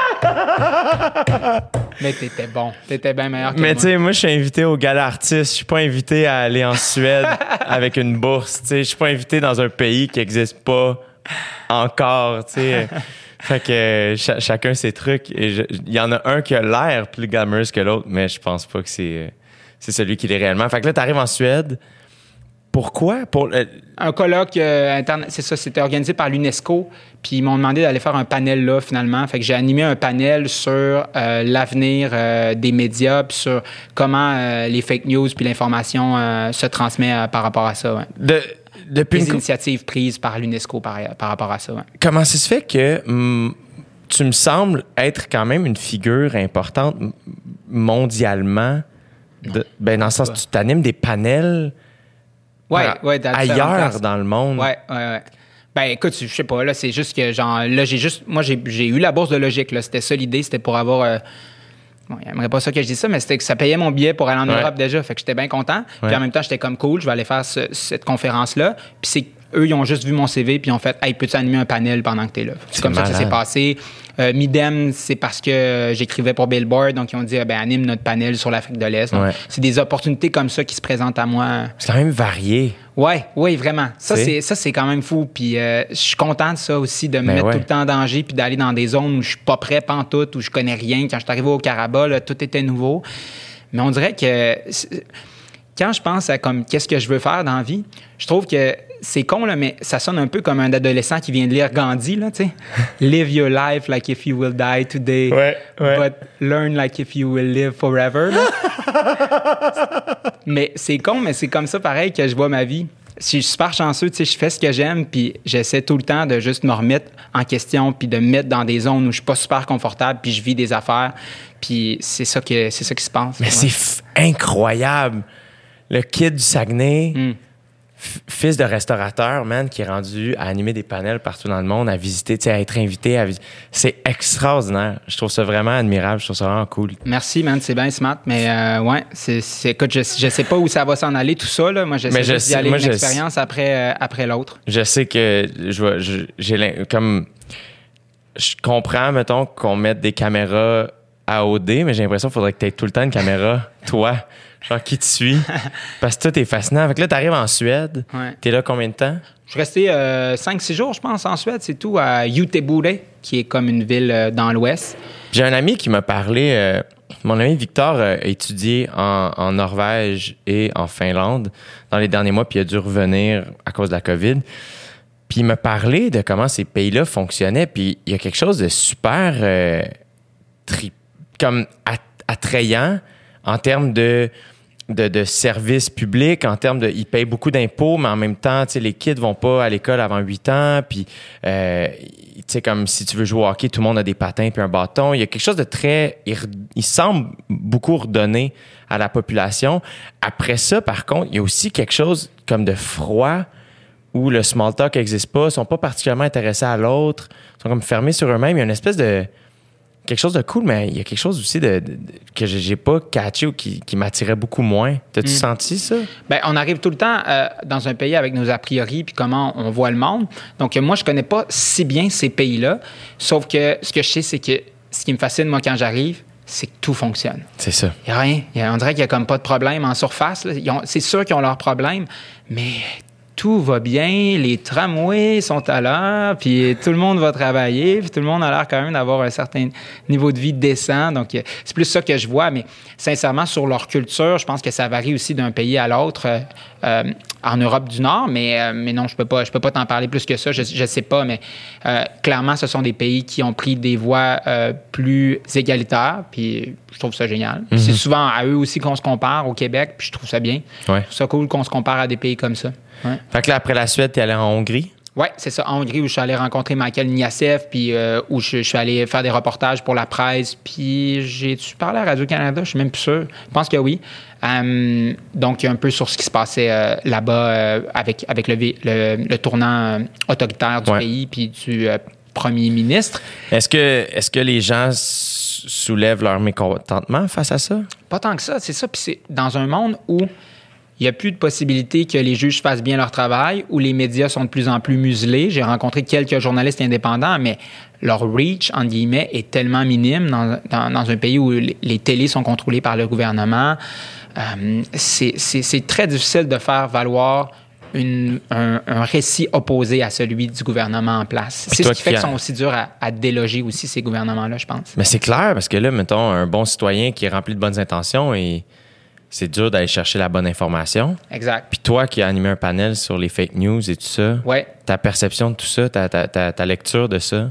Mais t'étais bon. T'étais bien meilleur que Mais moi. tu sais, moi, je suis invité au gala artiste. Je suis pas invité à aller en Suède avec une bourse. Tu sais, je suis pas invité dans un pays qui existe pas encore. Tu sais. Fait que cha- chacun ses trucs. Il y en a un qui a l'air plus glamorous que l'autre, mais je pense pas que c'est c'est celui qui l'est réellement. Fait que là, t'arrives en Suède. Pourquoi? Pour, euh, Un colloque, euh, c'est ça, c'était organisé par l'UNESCO. Puis ils m'ont demandé d'aller faire un panel là, finalement. Fait que j'ai animé un panel sur euh, l'avenir euh, des médias, puis sur comment euh, les fake news puis l'information se transmet par rapport à ça. ouais. de, depuis Les une cou- initiatives prises par l'UNESCO par, par rapport à ça. ouais. comment ça se fait que hum, tu me sembles être quand même une figure importante mondialement? De- ben, dans le sens, tu t'animes des panels Ouais, par- ailleurs dans le monde. Ouais, ouais, ouais. Ben écoute, je sais pas, là, c'est juste que genre là, j'ai juste. Moi, j'ai j'ai eu la bourse de logique, là. C'était ça l'idée, c'était pour avoir. euh, Bon, il aimerait pas ça que je dise ça, mais c'était que ça payait mon billet pour aller en Ouais. Europe déjà. Fait que j'étais bien content. Ouais. Puis en même temps, j'étais comme cool, je vais aller faire ce- cette conférence-là. Puis c'est eux, ils ont juste vu mon CV, puis ils ont fait Hey, peux-tu animer un panel pendant que t'es là? C'est comme ça que ça s'est passé. Euh, Midem, c'est parce que euh, j'écrivais pour Billboard, donc ils ont dit Ah, ben, anime notre panel sur l'Afrique de l'Est. Ouais. C'est des opportunités comme ça qui se présentent à moi. C'est quand même varié. Ouais, oui, vraiment. Ça, c'est? ça, c'est quand même fou. Puis euh, je suis content de ça aussi, de me Ben mettre ouais. tout le temps en danger, puis d'aller dans des zones où je suis pas prêt pantoute, où je connais rien. Quand je suis arrivé au Caraba, là, tout était nouveau. Mais on dirait que quand je pense à comme qu'est-ce que je veux faire dans la vie, je trouve que c'est con là, mais ça sonne un peu comme un adolescent qui vient de lire Gandhi là, tu sais. Live your life like if you will die today, Ouais, ouais. but learn like if you will live forever. Mais c'est con, mais c'est comme ça pareil que je vois ma vie. Je suis super chanceux, tu sais, je fais ce que j'aime, puis j'essaie tout le temps de juste me remettre en question, puis de me mettre dans des zones où je suis pas super confortable, puis je vis des affaires, puis c'est ça que c'est ça qui se passe. Mais c'est incroyable. Le kid du Saguenay, Hmm. Fils de restaurateur, man, qui est rendu à animer des panels partout dans le monde, à visiter, tu sais, à être invité. à C'est extraordinaire. Je trouve ça vraiment admirable. Je trouve ça vraiment cool. Merci, man, c'est bien smart, mais euh, ouais, c'est, écoute, je, je sais pas où ça va s'en aller tout ça là. Moi, j'essaie je d'y sais- aller moi, une je- expérience après euh, après l'autre. Je sais que je j'ai comme je comprends mettons qu'on mette des caméras à OD, mais j'ai l'impression qu'il faudrait que tu aies tout le temps une caméra, toi. Genre, qui te suit? Parce que toi, t'es fascinant. Fait que là, t'arrives en Suède. Ouais. T'es là combien de temps? Je suis resté 5-6 jours, je pense, en Suède, c'est tout, à Jutebure, qui est comme une ville euh, dans l'ouest. J'ai un ami qui m'a parlé. euh, mon ami Victor euh, a étudié en, en Norvège et en Finlande dans les derniers mois, puis il a dû revenir à cause de la COVID. Puis il m'a parlé de comment ces pays-là fonctionnaient, puis il y a quelque chose de super euh, tri- comme at- attrayant en termes de, de, services publics, en termes de... Ils payent beaucoup d'impôts, mais en même temps, tu sais, les kids vont pas à l'école avant 8 ans, puis, euh, tu sais, comme si tu veux jouer au hockey, tout le monde a des patins puis un bâton. Il y a quelque chose de très... Il, il semble beaucoup redonner à la population. Après ça, par contre, il y a aussi quelque chose comme de froid où le small talk n'existe pas, ils sont pas particulièrement intéressés à l'autre, sont comme fermés sur eux-mêmes. Il y a une espèce de quelque chose de cool, mais il y a quelque chose aussi de, de- de- que j'ai pas catché ou qui, qui m'attirait beaucoup moins. T'as-tu senti ça? Ben, on arrive tout le temps euh, dans un pays avec nos a priori puis comment on voit le monde. Donc, euh, moi, je connais pas si bien ces pays-là. Sauf que ce que je sais, c'est que ce qui me fascine, moi, quand j'arrive, c'est que tout fonctionne. C'est ça. Il n'y a rien. Il y a- on dirait qu'il n'y a comme pas de problème en surface. C'est sûr qu'ils ont leurs problèmes, mais tout va bien. Les tramways sont à l'heure, puis tout le monde va travailler, puis tout le monde a l'air quand même d'avoir un certain niveau de vie décent. Donc, euh, c'est plus ça que je vois. Mais sincèrement, sur leur culture, je pense que ça varie aussi d'un pays à l'autre euh, euh, en Europe du Nord. Mais, euh, mais non, je peux pas, je peux pas t'en parler plus que ça. Je ne sais pas, mais euh, clairement, ce sont des pays qui ont pris des voies plus égalitaires, puis je trouve ça génial. Puis C'est souvent à eux aussi qu'on se compare au Québec, puis je trouve ça bien. Ouais. Je trouve ça cool qu'on se compare à des pays comme ça. Ouais. Fait que là, après la Suède, t'es allé en Hongrie. Oui, c'est ça. En Hongrie, où je suis allé rencontrer Michael Niassev, puis euh, où je, je suis allé faire des reportages pour la presse, puis j'ai-tu parlé à Radio-Canada? Je suis même plus sûr. Je pense que oui. Euh, donc, un peu sur ce qui se passait euh, là-bas euh, avec, avec le, le, le tournant autoritaire du Ouais. pays, puis du premier ministre. Est-ce que, est-ce que les gens soulèvent leur mécontentement face à ça? Pas tant que ça, c'est ça. Puis c'est dans un monde où il n'y a plus de possibilité que les juges fassent bien leur travail, où les médias sont de plus en plus muselés. J'ai rencontré quelques journalistes indépendants, mais leur reach, en guillemets, est tellement minime dans, dans- dans un pays où les, les télés sont contrôlées par le gouvernement. Euh, c'est très difficile de faire valoir une- un, un récit opposé à celui du gouvernement en place. C'est ce qui fait qui qu'ils sont aussi durs à, à déloger aussi, ces gouvernements-là, je pense. Mais c'est clair, parce que là, mettons, un bon citoyen qui est rempli de bonnes intentions et c'est dur d'aller chercher la bonne information. Exact. Puis toi qui as animé un panel sur les fake news et tout ça, Ouais. ta perception de tout ça, ta, ta- ta- ta lecture de ça,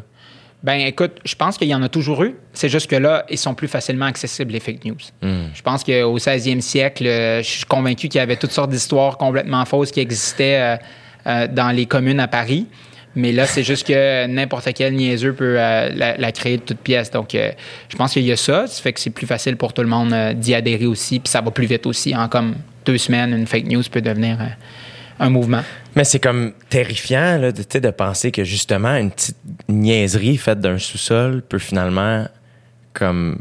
Ben écoute, je pense qu'il y en a toujours eu. C'est juste que là, ils sont plus facilement accessibles, les fake news. Je pense qu'au 16e siècle, euh, je suis convaincu qu'il y avait toutes sortes d'histoires complètement fausses qui existaient euh, euh, dans les communes à Paris. Mais là, c'est juste que n'importe quel niaiseux peut euh, la, la créer de toutes pièces. Donc, euh, je pense qu'il y a ça. Ça fait que c'est plus facile pour tout le monde euh, d'y adhérer aussi. Puis ça va plus vite aussi. En comme deux semaines, une fake news peut devenir un mouvement. Mais c'est comme terrifiant là, de, penser que justement une petite niaiserie faite d'un sous-sol peut finalement comme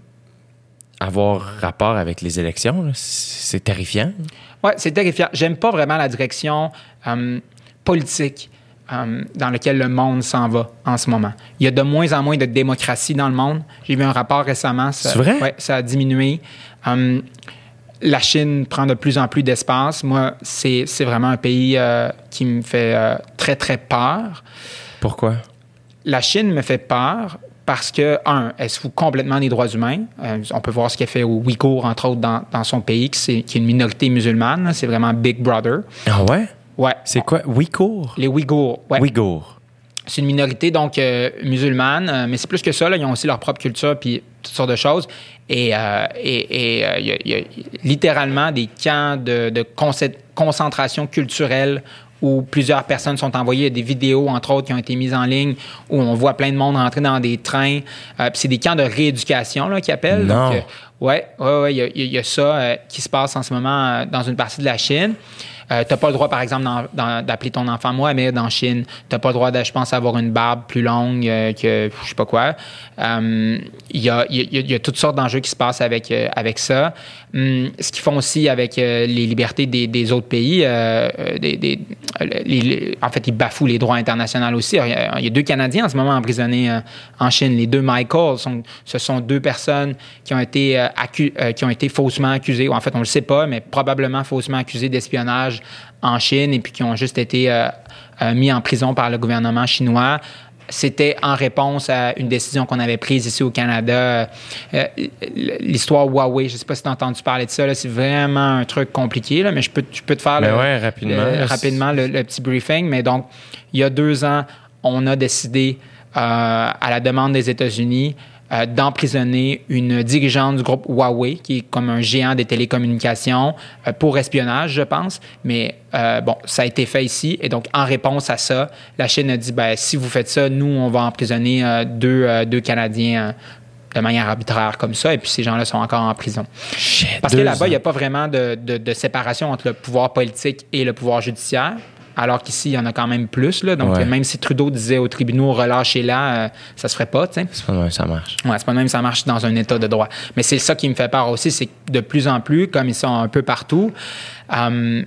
avoir rapport avec les élections. C'est terrifiant. Oui, c'est terrifiant. J'aime pas vraiment la direction politique euh, dans laquelle le monde s'en va en ce moment. Il y a de moins en moins de démocratie dans le monde. J'ai vu un rapport récemment. C'est vrai? Ouais, ça a diminué. Euh, la Chine prend de plus en plus d'espace. Moi, c'est c'est vraiment un pays euh, qui me fait euh, très, très peur. Pourquoi? La Chine me fait peur parce que, un, elle se fout complètement des droits humains. Euh, on peut voir ce qu'elle fait aux Ouïghours, entre autres, dans, dans son pays, qui, est une minorité musulmane. C'est vraiment Big Brother. Ah ouais? Ouais. C'est quoi? Ouïghour? Les Ouïghours. Ouais. Ouïghour. C'est une minorité donc euh, musulmane, euh, mais c'est plus que ça. Là, ils ont aussi leur propre culture puis toutes sortes de choses. Et euh, et- et, euh, il y a- il y, a littéralement des camps de, de concentration culturelle où plusieurs personnes sont envoyées. Il y a des vidéos, entre autres, qui ont été mises en ligne où on voit plein de monde rentrer dans des trains. Euh, c'est des camps de rééducation là, qu'ils appellent. Non. Donc, ouais, ouais, ouais, il y a- il y, a ça qui se passe en ce moment dans une partie de la Chine. Euh, t'as pas le droit, par exemple, d'appeler ton enfant Mohamed en Chine. T'as pas le droit, je pense, d'avoir une barbe plus longue euh, que je sais pas quoi. Euh, Il y, a, y a- toutes sortes d'enjeux qui se passent avec, avec ça. Hum, ce qu'ils font aussi avec euh, les libertés des, autres pays, euh, euh, en fait, ils bafouent les droits internationaux aussi. Il y a, deux Canadiens en ce moment emprisonnés en Chine. Les deux Michael, ce sont deux personnes qui ont été, qui ont été faussement accusées, en fait, on ne le sait pas, mais probablement faussement accusées d'espionnage en Chine et puis qui ont juste été mis en prison par le gouvernement chinois. C'était en réponse à une décision qu'on avait prise ici au Canada. Euh, L'histoire Huawei, je ne sais pas si tu as entendu parler de ça, c'est vraiment un truc compliqué, là, mais je peux, je peux te faire Mais le- ouais, rapidement, le- là, rapidement le, le petit briefing. Mais donc, il y a deux ans, on a décidé, euh, à la demande des États-Unis, euh, d'emprisonner une dirigeante du groupe Huawei, qui est comme un géant des télécommunications, euh, pour espionnage, je pense. Mais euh, bon, ça a été fait ici. Et donc, en réponse à ça, la Chine a dit, ben, si vous faites ça, nous, on va emprisonner deux, deux Canadiens. de manière arbitraire comme ça, et puis ces gens-là sont encore en prison. Shit, Parce que là-bas, il n'y a pas vraiment de, de- de séparation entre le pouvoir politique et le pouvoir judiciaire. Alors qu'ici, il y en a quand même plus. Là. Donc, Ouais. même si Trudeau disait aux tribunaux relâchez-la, euh, ça se ferait pas. C'est pas de même, ça marche. Ouais, c'est pas de même, ça marche dans un état de droit. Mais c'est ça qui me fait peur aussi, c'est que de plus en plus, comme ils sont un peu partout, euh,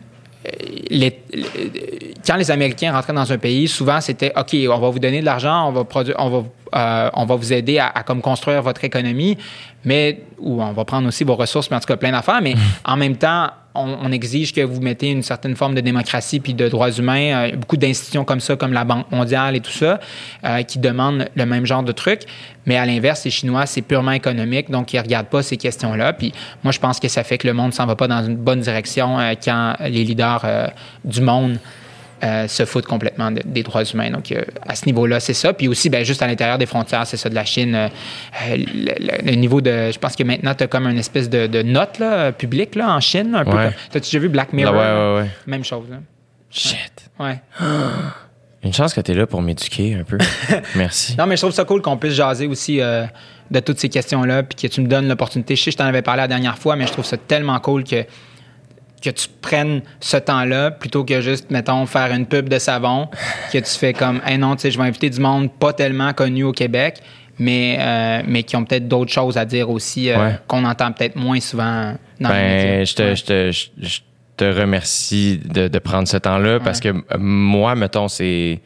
les- les- quand les Américains rentraient dans un pays, souvent c'était OK, on va vous donner de l'argent, on va produire, on va, euh, on va vous aider à, à comme construire votre économie, mais ou on va prendre aussi vos ressources, mais en tout cas plein d'affaires, mais en même temps, on, exige que vous mettez une certaine forme de démocratie puis de droits humains. Euh, beaucoup d'institutions comme ça, comme la Banque mondiale et tout ça, euh, qui demandent le même genre de trucs. Mais à l'inverse, les Chinois, c'est purement économique, donc ils regardent pas ces questions-là. Puis moi, je pense que ça fait que le monde s'en va pas dans une bonne direction euh, quand les leaders du monde euh, se foutent complètement de- des droits humains. Donc, euh, à ce niveau-là, c'est ça. Puis aussi, ben, juste à l'intérieur des frontières, c'est ça de la Chine. euh, le, niveau de. Je pense que maintenant, tu as comme une espèce de, de note là, publique là, en Chine. Un peu Ouais. comme- T'as-tu déjà vu Black Mirror? ouais, là? ouais, ouais. Même chose. Là. Shit. Ouais. Une chance que tu es là pour m'éduquer un peu. Merci. Non, mais je trouve ça cool qu'on puisse jaser aussi euh, de toutes ces questions-là, puis que tu me donnes l'opportunité. Je sais que je t'en avais parlé la dernière fois, mais je trouve ça tellement cool que, que tu prennes ce temps-là plutôt que juste, mettons, faire une pub de savon, que tu fais comme, hey non, tu sais, je vais inviter du monde pas tellement connu au Québec, mais, euh, mais qui ont peut-être d'autres choses à dire aussi, euh, Ouais. qu'on entend peut-être moins souvent dans les médias. Ben, je te, Ouais. je te, je, je te remercie de, de prendre ce temps-là parce que euh, moi, mettons, c'est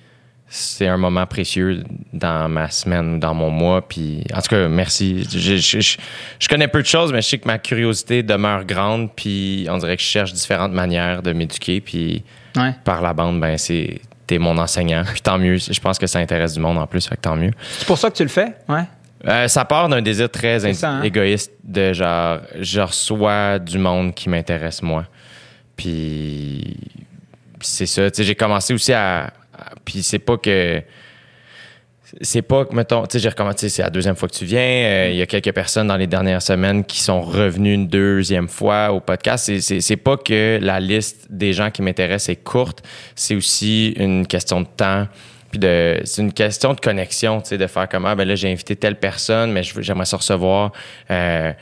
c'est un moment précieux dans ma semaine ou dans mon mois. Puis, en tout cas, merci. Je, je, je- je connais peu de choses, mais je sais que ma curiosité demeure grande. Puis, on dirait que je cherche différentes manières de m'éduquer. Puis, Ouais. par la bande, ben, c'est t'es mon enseignant. Puis, tant mieux. Je pense que ça intéresse du monde en plus, fait que tant mieux. C'est pour ça que tu le fais? Ouais. Euh, ça part d'un désir très ça, hein? égoïste de genre, je reçois du monde qui m'intéresse moi. Puis c'est ça. J'ai commencé aussi à. Puis c'est pas que. C'est pas que, mettons, tu sais, j'ai recommencé, c'est la deuxième fois que tu viens. Euh, Il y a quelques personnes dans les dernières semaines qui sont revenues une deuxième fois au podcast. C'est- pas que la liste des gens qui m'intéressent est courte, c'est aussi une question de temps. Puis de, c'est une question de connexion, tu sais, de faire comme, ah, ben là, j'ai invité telle personne, mais j'aimerais ça recevoir, euh,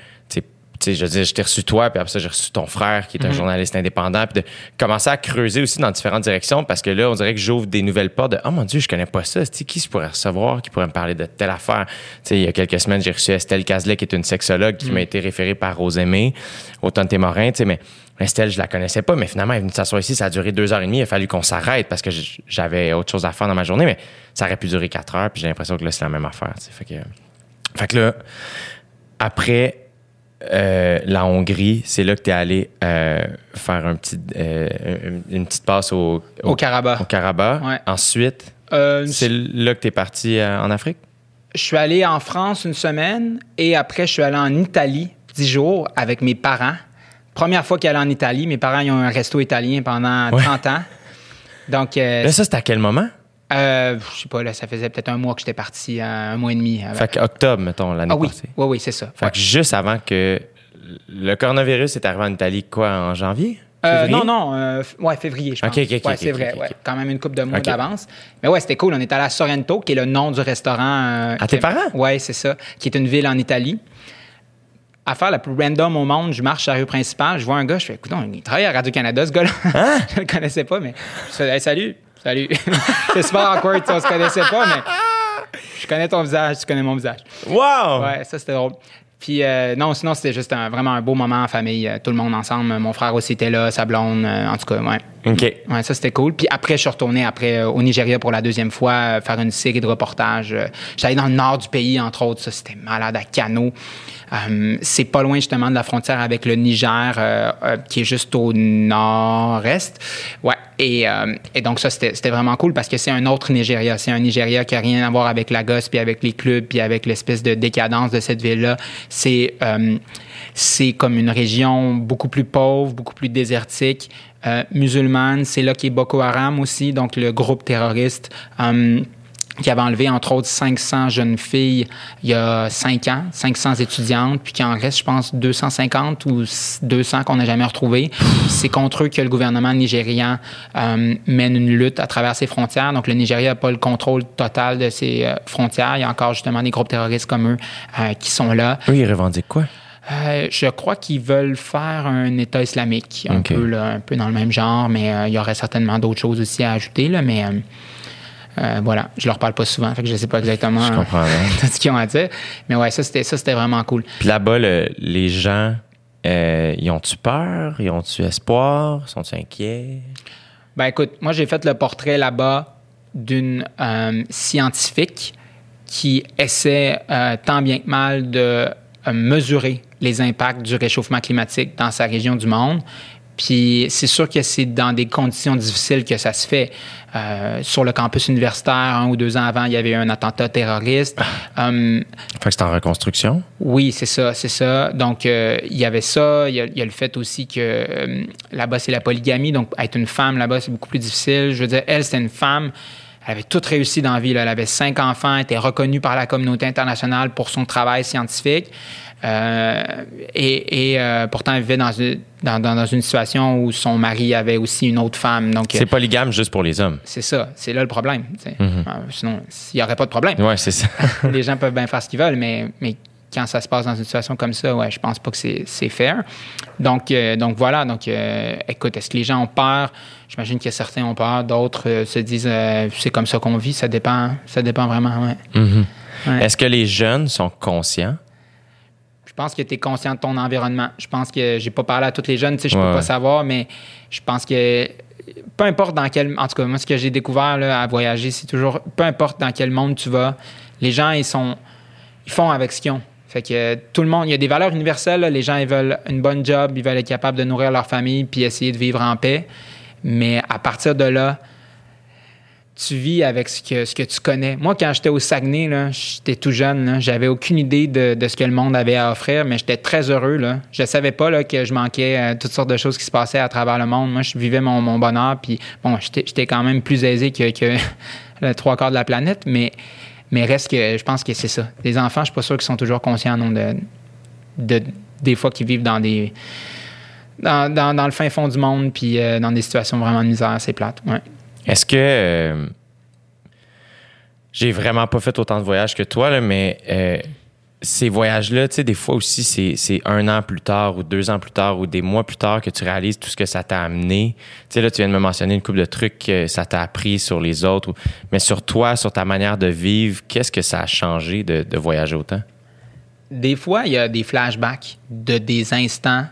tu sais, je veux dire, je t'ai reçu toi, puis après ça, j'ai reçu ton frère, qui est un journaliste indépendant, puis de commencer à creuser aussi dans différentes directions, parce que là, on dirait que j'ouvre des nouvelles portes de, oh mon Dieu, je connais pas ça, tu sais, qui je pourrais recevoir, qui pourrait me parler de telle affaire. Tu sais, il y a quelques semaines, j'ai reçu Estelle Cazelet, qui est une sexologue, qui m'a été référée par Rosemée, au Témorin, tu sais, mais Estelle, je la connaissais pas, mais finalement, elle est venue s'asseoir ici, ça a duré deux heures et demie, il a fallu qu'on s'arrête parce que j'avais autre chose à faire dans ma journée, mais ça aurait pu durer quatre heures, puis j'ai l'impression que là, c'est la même affaire, tu sais. Fait que, fait que là, après euh, la Hongrie, c'est là que tu es allé euh, faire un petit, euh, une- petite passe au, Au Karabakh. au Karabakh. Ouais. Ensuite, c'est là que tu es parti en Afrique? Je suis allé en France une semaine et après, je suis allé en Italie dix jours avec mes parents. Première fois qu'il allait en Italie. Mes parents ils ont un resto italien pendant Ouais. 30 ans. Donc, Là, ça, c'était à quel moment? Euh, je sais pas, là, ça faisait peut-être un mois que j'étais parti, un mois et demi. avec- Fait qu'octobre, mettons, l'année ah oui, passée. oui, oui, c'est ça. Fait que juste avant que le coronavirus est arrivé en Italie, quoi, en janvier? Euh, non, non, euh, ouais, février, je pense. Ok, ok, ok, ouais, ok, c'est vrai, ouais. Quand même une couple de mois d'avance. Mais ouais, c'était cool. On est allé à Sorrento, qui est le nom du restaurant. euh, À tes parents? Ouais, c'est ça. Qui est une ville en Italie. affaire la plus random au monde, je marche sur la rue principale, je vois un gars, je fais, écoute, il travaille à Radio-Canada, ce gars-là. je le connaissais pas, mais je fais, Hey, salut, salut. c'est super awkward, on se connaissait pas, mais je connais ton visage, tu connais mon visage. Wow! Ouais, ça, c'était drôle. Puis euh, non, sinon, c'était juste un- vraiment un beau moment en famille, euh, tout le monde ensemble. Mon frère aussi était là, sa blonde, euh, en tout cas, ouais. OK. Ouais, ça c'était cool. Puis après, je suis retourné après euh, au Nigeria pour la deuxième fois, faire une série de reportages. J'étais allé dans le nord du pays, entre autres. Ça, c'était malade à canot. Euh, c'est pas loin justement de la frontière avec le Niger, euh, euh, qui est juste au nord-est. Ouais. Et, donc ça, c'était vraiment cool parce que c'est un autre Nigeria. C'est un Nigeria qui a rien à voir avec la gosse, puis avec les clubs, puis avec l'espèce de décadence de cette ville-là. C'est c'est comme une région beaucoup plus pauvre, beaucoup plus désertique, musulmane. C'est là qu'est Boko Haram aussi, donc le groupe terroriste. Qui avait enlevé, entre autres, 500 jeunes filles il y a 5 ans, 500 étudiantes, puis qui en reste, je pense, 250 ou 200 qu'on n'a jamais retrouvées. C'est contre eux que le gouvernement nigérian euh, mène une lutte à travers ses frontières. Donc, le Nigeria n'a pas le contrôle total de ses euh, frontières. Il y a encore, justement, des groupes terroristes comme eux euh, qui sont là. Eux, ils revendiquent quoi? Euh, je crois qu'ils veulent faire un État islamique, un, peu, là, un peu dans le même genre, mais euh, il y aurait certainement d'autres choses aussi à ajouter. Là, mais euh, euh, voilà, je leur parle pas souvent, fait que je sais pas exactement Je comprends tout ce qu'ils ont à dire. Mais ouais, ça c'était ça c'était vraiment cool. Puis là-bas, le- les gens, euh, ils ont-tu peur? Ils ont-tu espoir? Sont-ils inquiets? Ben écoute, moi j'ai fait le portrait là-bas d'une euh, scientifique qui essaie euh, tant bien que mal de euh, mesurer les impacts du réchauffement climatique dans sa région du monde. Puis c'est sûr que c'est dans des conditions difficiles que ça se fait. Euh, sur le campus universitaire, un ou deux ans avant, il y avait eu un attentat terroriste. Euh, Fait que c'est en reconstruction? oui, c'est ça, c'est ça. Donc, euh, il y avait ça. Il y, a, il y a le fait aussi que euh, là-bas, c'est la polygamie. Donc, être une femme là-bas, c'est beaucoup plus difficile. Je veux dire, elle, c'était une femme. Elle avait tout réussi dans la vie. là. Elle avait cinq enfants, était reconnue par la communauté internationale pour son travail scientifique. Euh, et et, euh, pourtant, elle vivait dans une, dans, dans- dans une situation où son mari avait aussi une autre femme. Donc, C'est polygame juste pour les hommes. c'est ça. C'est là le problème. sais. Euh, sinon, il n'y aurait pas de problème Ouais, c'est ça. les gens peuvent bien faire ce qu'ils veulent, mais, mais quand ça se passe dans une situation comme ça, ouais, je pense pas que c'est c'est fair. Donc, euh, donc voilà. Donc, euh, écoute, est-ce que les gens ont peur? J'imagine que certains ont peur, d'autres euh, se disent c'est comme ça qu'on vit. Ça dépend. Ça dépend vraiment. Ouais. Mhm. Ouais. Est-ce que les jeunes sont conscients? Je pense que tu es conscient de ton environnement. Je pense que j'ai pas parlé à toutes les jeunes, tu sais, je Ouais, peux pas savoir, mais je pense que peu importe dans quel. En tout cas, moi, ce que j'ai découvert là, à voyager, c'est toujours peu importe dans quel monde tu vas, les gens, ils sont. Ils font avec ce qu'ils ont. Fait que tout le monde, il y a des valeurs universelles. là. Les gens, ils veulent une bonne job, ils veulent être capables de nourrir leur famille puis essayer de vivre en paix. Mais à partir de là, tu vis avec ce que, ce que tu connais. Moi, quand j'étais au Saguenay, là, j'étais tout jeune, j'avais aucune idée de, de ce que le monde avait à offrir, mais j'étais très heureux. Là. Je savais pas là, que je manquais euh, toutes sortes de choses qui se passaient à travers le monde. Moi, je vivais mon, mon bonheur, puis bon, j'étais quand même plus aisé que, que trois quarts de la planète, mais, mais reste que je pense que c'est ça. Les enfants, je suis pas sûr qu'ils sont toujours conscients non, de, de, des fois qu'ils vivent dans des... Dans, dans- dans le fin fond du monde, puis euh, dans des situations vraiment de misère, c'est plate. Ouais. Est-ce que. euh, j'ai vraiment pas fait autant de voyages que toi, là, mais euh, ces voyages-là, tu sais, des fois aussi, c'est un an plus tard ou deux ans plus tard ou des mois plus tard que tu réalises tout ce que ça t'a amené. Tu sais, là, tu viens de me mentionner une couple de trucs que ça t'a appris sur les autres, mais sur toi, sur ta manière de vivre, qu'est-ce que ça a changé de, de voyager autant? Des fois, il y a des flashbacks de des instants,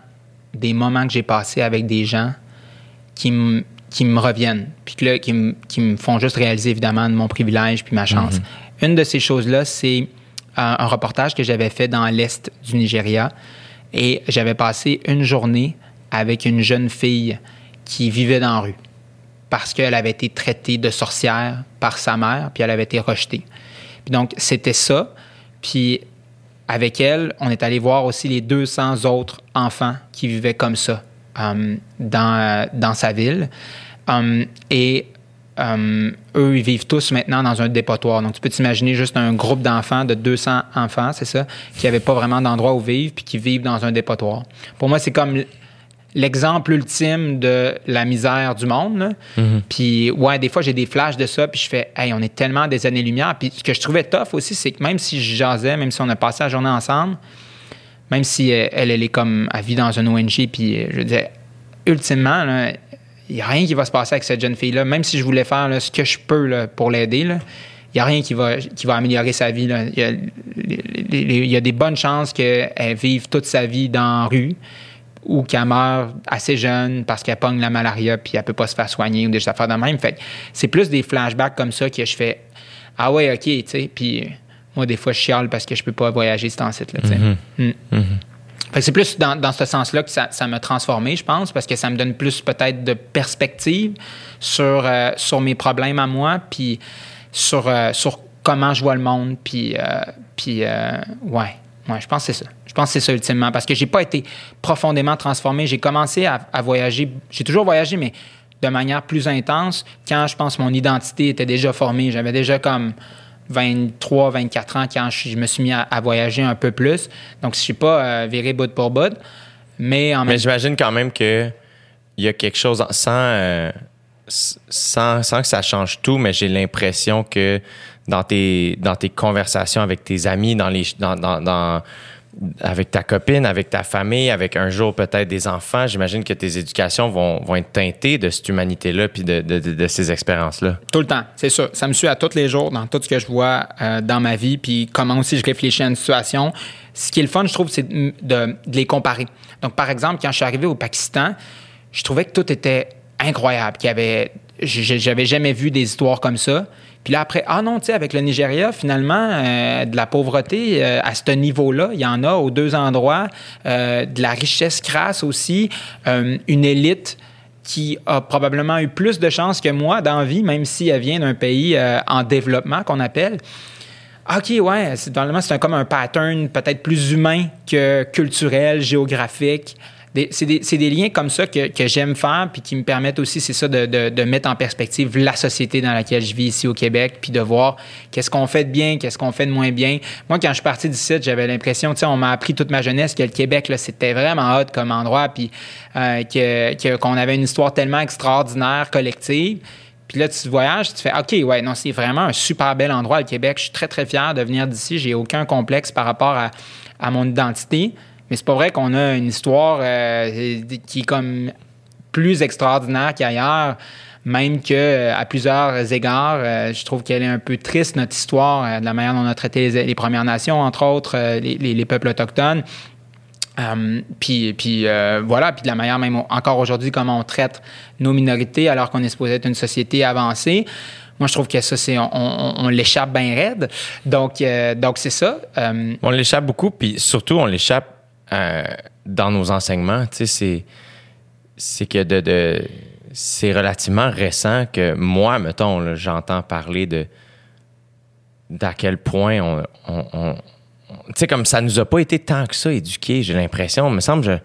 des moments que j'ai passés avec des gens qui me qui me reviennent, puis que là, qui, me, qui me font juste réaliser évidemment de mon privilège puis ma chance. Une de ces choses-là, c'est euh, un reportage que j'avais fait dans l'est du Nigeria et j'avais passé une journée avec une jeune fille qui vivait dans la rue parce qu'elle avait été traitée de sorcière par sa mère, puis elle avait été rejetée. Puis donc, c'était ça. Puis avec elle, on est allé voir aussi les 200 autres enfants qui vivaient comme ça euh, dans, euh, dans sa ville. Um, et um, eux, ils vivent tous maintenant dans un dépotoir. Donc, tu peux t'imaginer juste un groupe d'enfants, de 200 enfants, c'est ça, qui n'avaient pas vraiment d'endroit où vivre, puis qui vivent dans un dépotoir. Pour moi, c'est comme l'exemple ultime de la misère du monde. là. Puis, ouais, des fois, j'ai des flashs de ça, puis je fais, hey, on est tellement des années-lumière. Puis, ce que je trouvais tough aussi, c'est que même si je jasais, même si on a passé la journée ensemble, même si elle, elle, elle est comme, elle vit dans un ONG, puis euh, je dire, ultimement, il n'y a rien qui va se passer avec cette jeune fille-là. Même si je voulais faire ce que je peux pour l'aider, il n'y a rien qui va, améliorer sa vie. Il, y a, des bonnes chances qu'elle vive toute sa vie dans la rue ou qu'elle meurt assez jeune parce qu'elle pogne la malaria puis elle peut pas se faire soigner ou des affaires de même. Fait c'est plus des flashbacks comme ça que je fais Ah ouais, OK, tu sais. Puis moi, des fois, je chiale parce que je peux pas voyager ce temps-ci. là, tu sais. Mm. Que c'est plus dans, dans ce sens-là que ça, ça m'a transformé, je pense, parce que ça me donne plus peut-être de perspective sur, euh, sur mes problèmes à moi, puis sur, euh, sur comment je vois le monde, puis, euh, puis ouais, ouais, je pense que c'est ça. Je pense que c'est ça ultimement, parce que j'ai pas été profondément transformé. J'ai commencé à, à voyager, j'ai toujours voyagé, mais de manière plus intense quand je pense mon identité était déjà formée. J'avais déjà comme 23, 24 ans quand je, je me suis mis à, à, voyager un peu plus. Donc, je ne suis pas euh, viré bout pour bout. Mais en Mais même j'imagine quand même que il y a quelque chose sans, euh, sans, sans que ça change tout, mais j'ai l'impression que dans tes, dans tes conversations avec tes amis, dans les, dans, dans, dans avec ta copine, avec ta famille, avec un jour peut-être des enfants, j'imagine que tes éducations vont, vont être teintées de cette humanité-là puis de, de, de, ces expériences-là. Tout le temps, c'est ça. Ça me suit à tous les jours dans tout ce que je vois euh, dans ma vie, puis comment aussi je réfléchis à une situation. Ce qui est le fun, je trouve, c'est de, de, les comparer. Donc, par exemple, quand je suis arrivé au Pakistan, je trouvais que tout était incroyable, qu'il y avait... J'avais jamais vu des histoires comme ça. Puis là, après, ah non, tu sais, avec le Nigeria, finalement, euh, de la pauvreté euh, à ce niveau-là, il y en a aux deux endroits, euh, de la richesse crasse aussi, une élite qui a probablement eu plus de chances que moi dans la vie, même si elle vient d'un pays en développement qu'on appelle. OK, ouais, c'est, c'est un, comme un pattern peut-être plus humain que culturel, géographique. C'est, des, liens comme ça que, j'aime faire puis qui me permettent aussi, c'est ça, de, mettre en perspective la société dans laquelle je vis ici au Québec puis de voir qu'est-ce qu'on fait de bien, qu'est-ce qu'on fait de moins bien. Moi, quand je suis parti d'ici, j'avais l'impression, tu sais, on m'a appris toute ma jeunesse que le Québec, là, c'était vraiment hot comme endroit puis euh, que, qu'on avait une histoire tellement extraordinaire, collective. Puis là, tu voyages, tu fais OK, ouais, non, c'est vraiment un super bel endroit, le Québec. Je suis très, très fier de venir d'ici. J'ai aucun complexe par rapport à, à mon identité. Mais c'est pas vrai qu'on a une histoire euh, qui est comme plus extraordinaire qu'ailleurs, même que euh, à plusieurs égards, euh, je trouve qu'elle est un peu triste notre histoire, de la manière dont on a traité les, Premières Nations, entre autres, les, les, les, peuples autochtones. Um, puis, puis voilà, puis de la manière même encore aujourd'hui comment on traite nos minorités alors qu'on est supposé être une société avancée. Moi, je trouve que ça, c'est on, on, on l'échappe bien raide. Donc, donc c'est ça. On l'échappe beaucoup, puis surtout, on l'échappe euh, dans nos enseignements, tu sais, c'est, c'est que de, de c'est relativement récent que moi, mettons, là, j'entends parler de d'à quel point on, on, on tu sais, comme ça nous a pas été tant que ça éduqués, j'ai l'impression. Il me semble que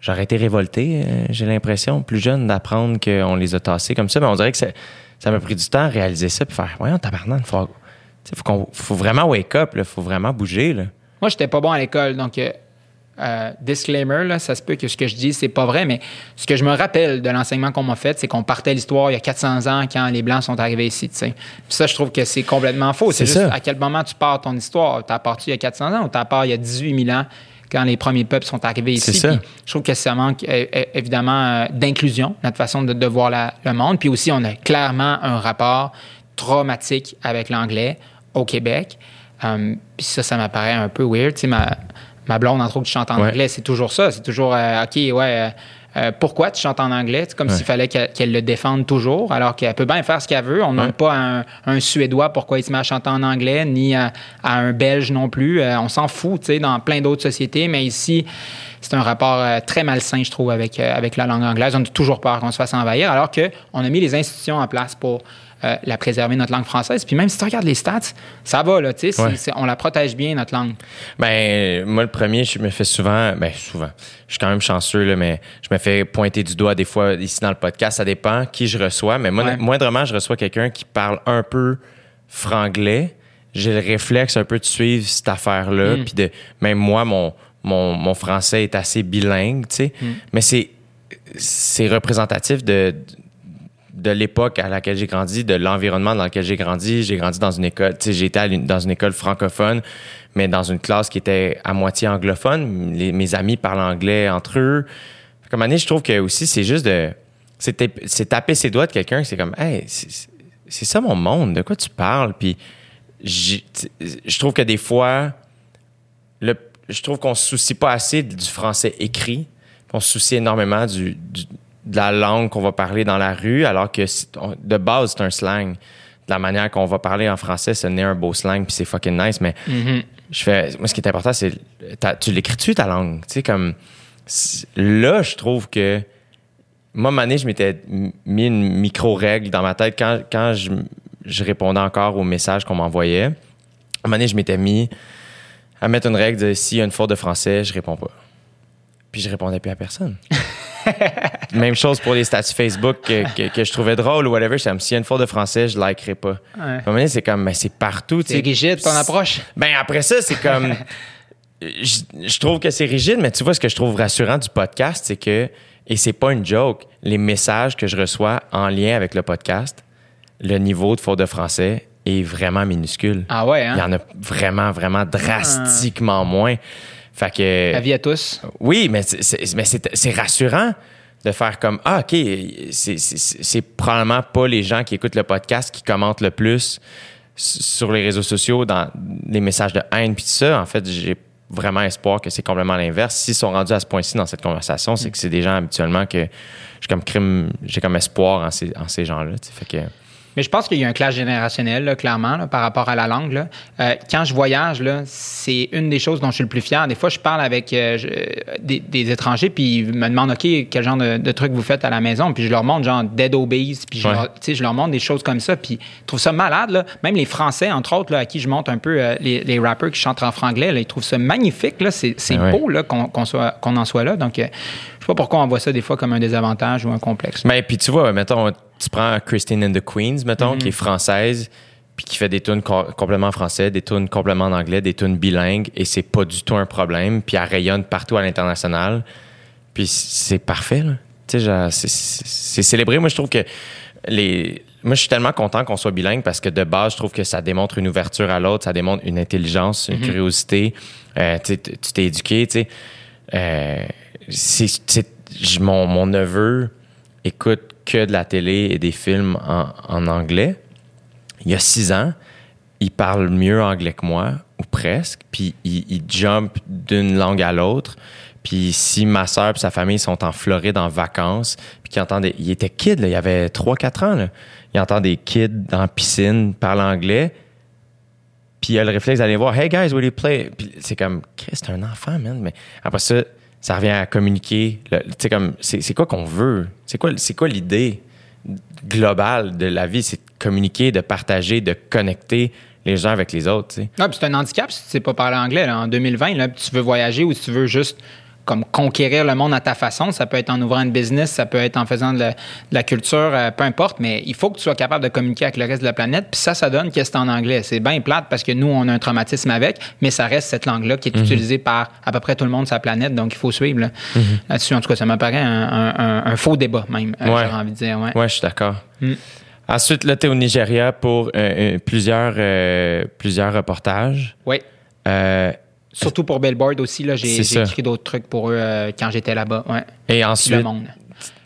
j'aurais été révolté, euh, j'ai l'impression, plus jeune, d'apprendre qu'on les a tassés comme ça. Mais on dirait que ça, ça m'a pris du temps à réaliser ça, puis faire, voyons, tabarnak, faut, faut, qu'on, faut vraiment wake up, il faut vraiment bouger. Là. Moi, j'étais pas bon à l'école, donc euh, euh, disclaimer, là, ça se peut que ce que je dis, c'est pas vrai, mais ce que je me rappelle de l'enseignement qu'on m'a fait, c'est qu'on partait l'histoire il y a 400 ans quand les Blancs sont arrivés ici. Puis ça, je trouve que c'est complètement faux. C'est, juste ça. à quel moment tu pars ton histoire? T'as parti il y a 400 ans ou t'as part il y a 18 000 ans quand les premiers peuples sont arrivés ici? Ça. je trouve que ça manque évidemment d'inclusion, notre façon de, de voir la, le monde. Puis aussi, on a clairement un rapport traumatique avec l'anglais au Québec. Um, puis ça, ça m'apparaît un peu weird. Tu sais, ma, ma blonde, entre autres, qui chante en ouais. anglais, c'est toujours ça. C'est toujours, euh, OK, ouais, euh, pourquoi tu chantes en anglais? C'est comme ouais. s'il fallait qu'elle, le défende toujours, alors qu'elle peut bien faire ce qu'elle veut. On n'a ouais. pas un, un, Suédois pourquoi il se met à chanter en anglais, ni à, à un Belge non plus. Euh, on s'en fout, tu sais, dans plein d'autres sociétés, mais ici, c'est un rapport euh, très malsain, je trouve, avec, euh, avec la langue anglaise. On a toujours peur qu'on se fasse envahir, alors qu'on a mis les institutions en place pour euh, la préserver, notre langue française. Puis même si tu regardes les stats, ça va, là, tu sais, ouais. on la protège bien, notre langue. Ben, moi, le premier, je me fais souvent, ben, souvent, je suis quand même chanceux, là, mais je me fais pointer du doigt des fois ici dans le podcast. Ça dépend qui je reçois, mais moi, ouais. moindrement, je reçois quelqu'un qui parle un peu franglais. J'ai le réflexe un peu de suivre cette affaire-là. Mm. Puis de, même moi, mon, mon, mon, français est assez bilingue, tu sais. Mm. Mais c'est, c'est représentatif de, de l'époque à laquelle j'ai grandi, de l'environnement dans lequel j'ai grandi. J'ai grandi dans une école, tu sais, j'étais dans une école francophone, mais dans une classe qui était à moitié anglophone. Mes amis parlent anglais entre eux. Comme année, je trouve que aussi, c'est juste de. C'est ta- c'est taper ses doigts de quelqu'un, c'est comme, hey, c'est ça mon monde, de quoi tu parles? Puis je trouve que des fois, je trouve qu'on se soucie pas assez du français écrit. On se soucie énormément du- de la langue qu'on va parler dans la rue, alors que de base, c'est un slang. De la manière qu'on va parler en français, ce n'est un beau slang, puis c'est fucking nice, mais je fais, moi, ce qui est important, c'est tu l'écris-tu ta langue? Tu sais, comme là, je trouve que moi, donné, je m'étais mis une micro-règle dans ma tête quand, quand je, je répondais encore aux messages qu'on m'envoyait. À un moment donné, je m'étais mis à mettre une règle de s'il y a une faute de français, je réponds pas. Puis je répondais plus à personne. Même chose pour les statuts Facebook que, que- que je trouvais drôle ou whatever. Comme, s'il y a une faute de français, je likerai pas. À un moment donné, c'est comme, mais c'est partout. C'est rigide ton approche. Ben après ça, c'est comme. je, je trouve que c'est rigide, mais tu vois, ce que je trouve rassurant du podcast, c'est que, et c'est pas une joke, les messages que je reçois en lien avec le podcast, le niveau de faute de français est vraiment minuscule. Ah ouais, Il y hein? en a vraiment, vraiment drastiquement moins. Fait que. Avis à tous. Oui, mais c'est- rassurant de faire comme Ah, OK, c'est- probablement pas les gens qui écoutent le podcast qui commentent le plus sur les réseaux sociaux dans les messages de haine puis tout ça. En fait, j'ai vraiment espoir que c'est complètement l'inverse. S'ils sont rendus à ce point-ci dans cette conversation, c'est que c'est des gens habituellement que j'ai comme crime, j'ai comme espoir en ces, en ces gens-là. Fait que. Mais je pense qu'il y a un clash générationnel, là, clairement, là, par rapport à la langue. là. Euh, quand je voyage, c'est une des choses dont je suis le plus fier. Des fois, je parle avec euh, je- des, des étrangers, puis ils me demandent, OK, quel genre de, de trucs vous faites à la maison? Puis je leur montre, genre, Dead Obeys, puis je, Ouais. leur, je leur montre des choses comme ça, puis ils trouvent ça malade. Là. Même les Français, entre autres, là, à qui je montre un peu euh, les, les rappers qui chantent en franglais, là, ils trouvent ça magnifique. C'est, ouais. beau qu'on, qu'on soit, qu'on en soit là. Donc, je sais pas pourquoi on voit ça des fois comme un désavantage ou un complexe. Mais puis tu vois, mettons, tu prends Christine and the Queens, mettons, qui est française, puis qui fait des tunes co- complètement en français, des tunes complètement en anglais, des tunes bilingues, et c'est pas du tout un problème. Puis elle rayonne partout à l'international. Puis c'est parfait, là. Tu sais, genre, c'est- célébré. Moi, je trouve que les. Moi, je suis tellement content qu'on soit bilingue parce que de base, je trouve que ça démontre une ouverture à l'autre, ça démontre une intelligence, une curiosité. Euh, tu t'es éduqué, tu sais. Euh, mon, mon neveu écoute que de la télé et des films en, anglais. Il y a six ans, il parle mieux anglais que moi, ou presque, puis il, jump d'une langue à l'autre. Puis si ma soeur et sa famille sont en Floride en vacances, puis qu'il entend. Il était kid, là, il avait 3-4 ans. Il entend des kids dans piscine parler anglais, puis il a le réflexe d'aller voir « Hey guys, will you play? » Puis c'est comme « Chris, c'est un enfant, man. » Mais après ça, ça revient à communiquer. Tu comme, c'est quoi qu'on veut? C'est quoi, l'idée globale de la vie? C'est de communiquer, de partager, de connecter les gens avec les autres, tu. Ah, c'est un handicap si tu sais pas parler anglais. là. En 2020, là, puis tu veux voyager ou tu veux juste comme conquérir le monde à ta façon, ça peut être en ouvrant une business, ça peut être en faisant de la, de la culture, euh, peu importe, mais il faut que tu sois capable de communiquer avec le reste de la planète. Puis ça, ça donne que c'est en anglais. C'est bien plate parce que nous, on a un traumatisme avec, mais ça reste cette langue-là qui est utilisée par à peu près tout le monde sur la planète, donc il faut suivre là. là-dessus. En tout cas, ça m'apparaît un, un- un- un faux débat même, euh, Ouais. j'aurais envie de dire. Ouais. Ouais, je suis d'accord. Ensuite, là, tu es au Nigeria pour euh, euh, plusieurs, euh, plusieurs reportages. Oui. Euh, Surtout pour Billboard aussi, là, j'ai, écrit d'autres trucs pour eux euh, quand j'étais là-bas. Ouais. et Puis le ensuite. monde.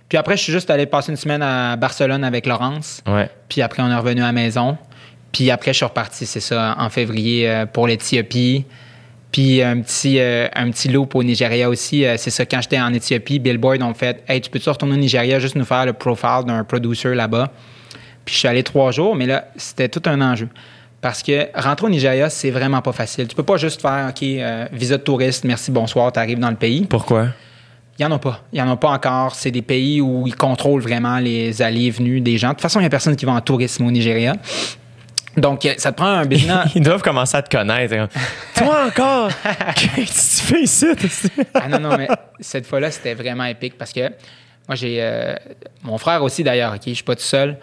Puis après, je suis juste allé passer une semaine à Barcelone avec Laurence. Ouais. Puis après, on est revenu à la maison. Puis après, je suis reparti, c'est ça, en février euh, pour l'Éthiopie. Puis un petit, euh, un petit loop au Nigeria aussi. Euh, c'est ça, quand j'étais en Éthiopie, Billboard ont fait Hey, tu peux-tu retourner au Nigeria juste nous faire le profile d'un producer là-bas? Puis je suis allé trois jours, mais là, c'était tout un enjeu. Parce que rentrer au Nigeria, c'est vraiment pas facile. Tu peux pas juste faire OK, euh, visa de touriste, merci, bonsoir, tu arrives dans le pays. Pourquoi? Il n'y en a pas. Il n'y en a pas encore. C'est des pays où ils contrôlent vraiment les allées et venues des gens. De toute façon, il n'y a personne qui va en tourisme au Nigeria. Donc, euh, ça te prend un business. Ils doivent commencer à te connaître. hein. Toi encore? Qu'est-ce que tu fais ici? ah non, non, mais cette fois-là, c'était vraiment épique parce que moi, j'ai. euh, mon frère aussi, d'ailleurs, OK, je suis pas tout seul.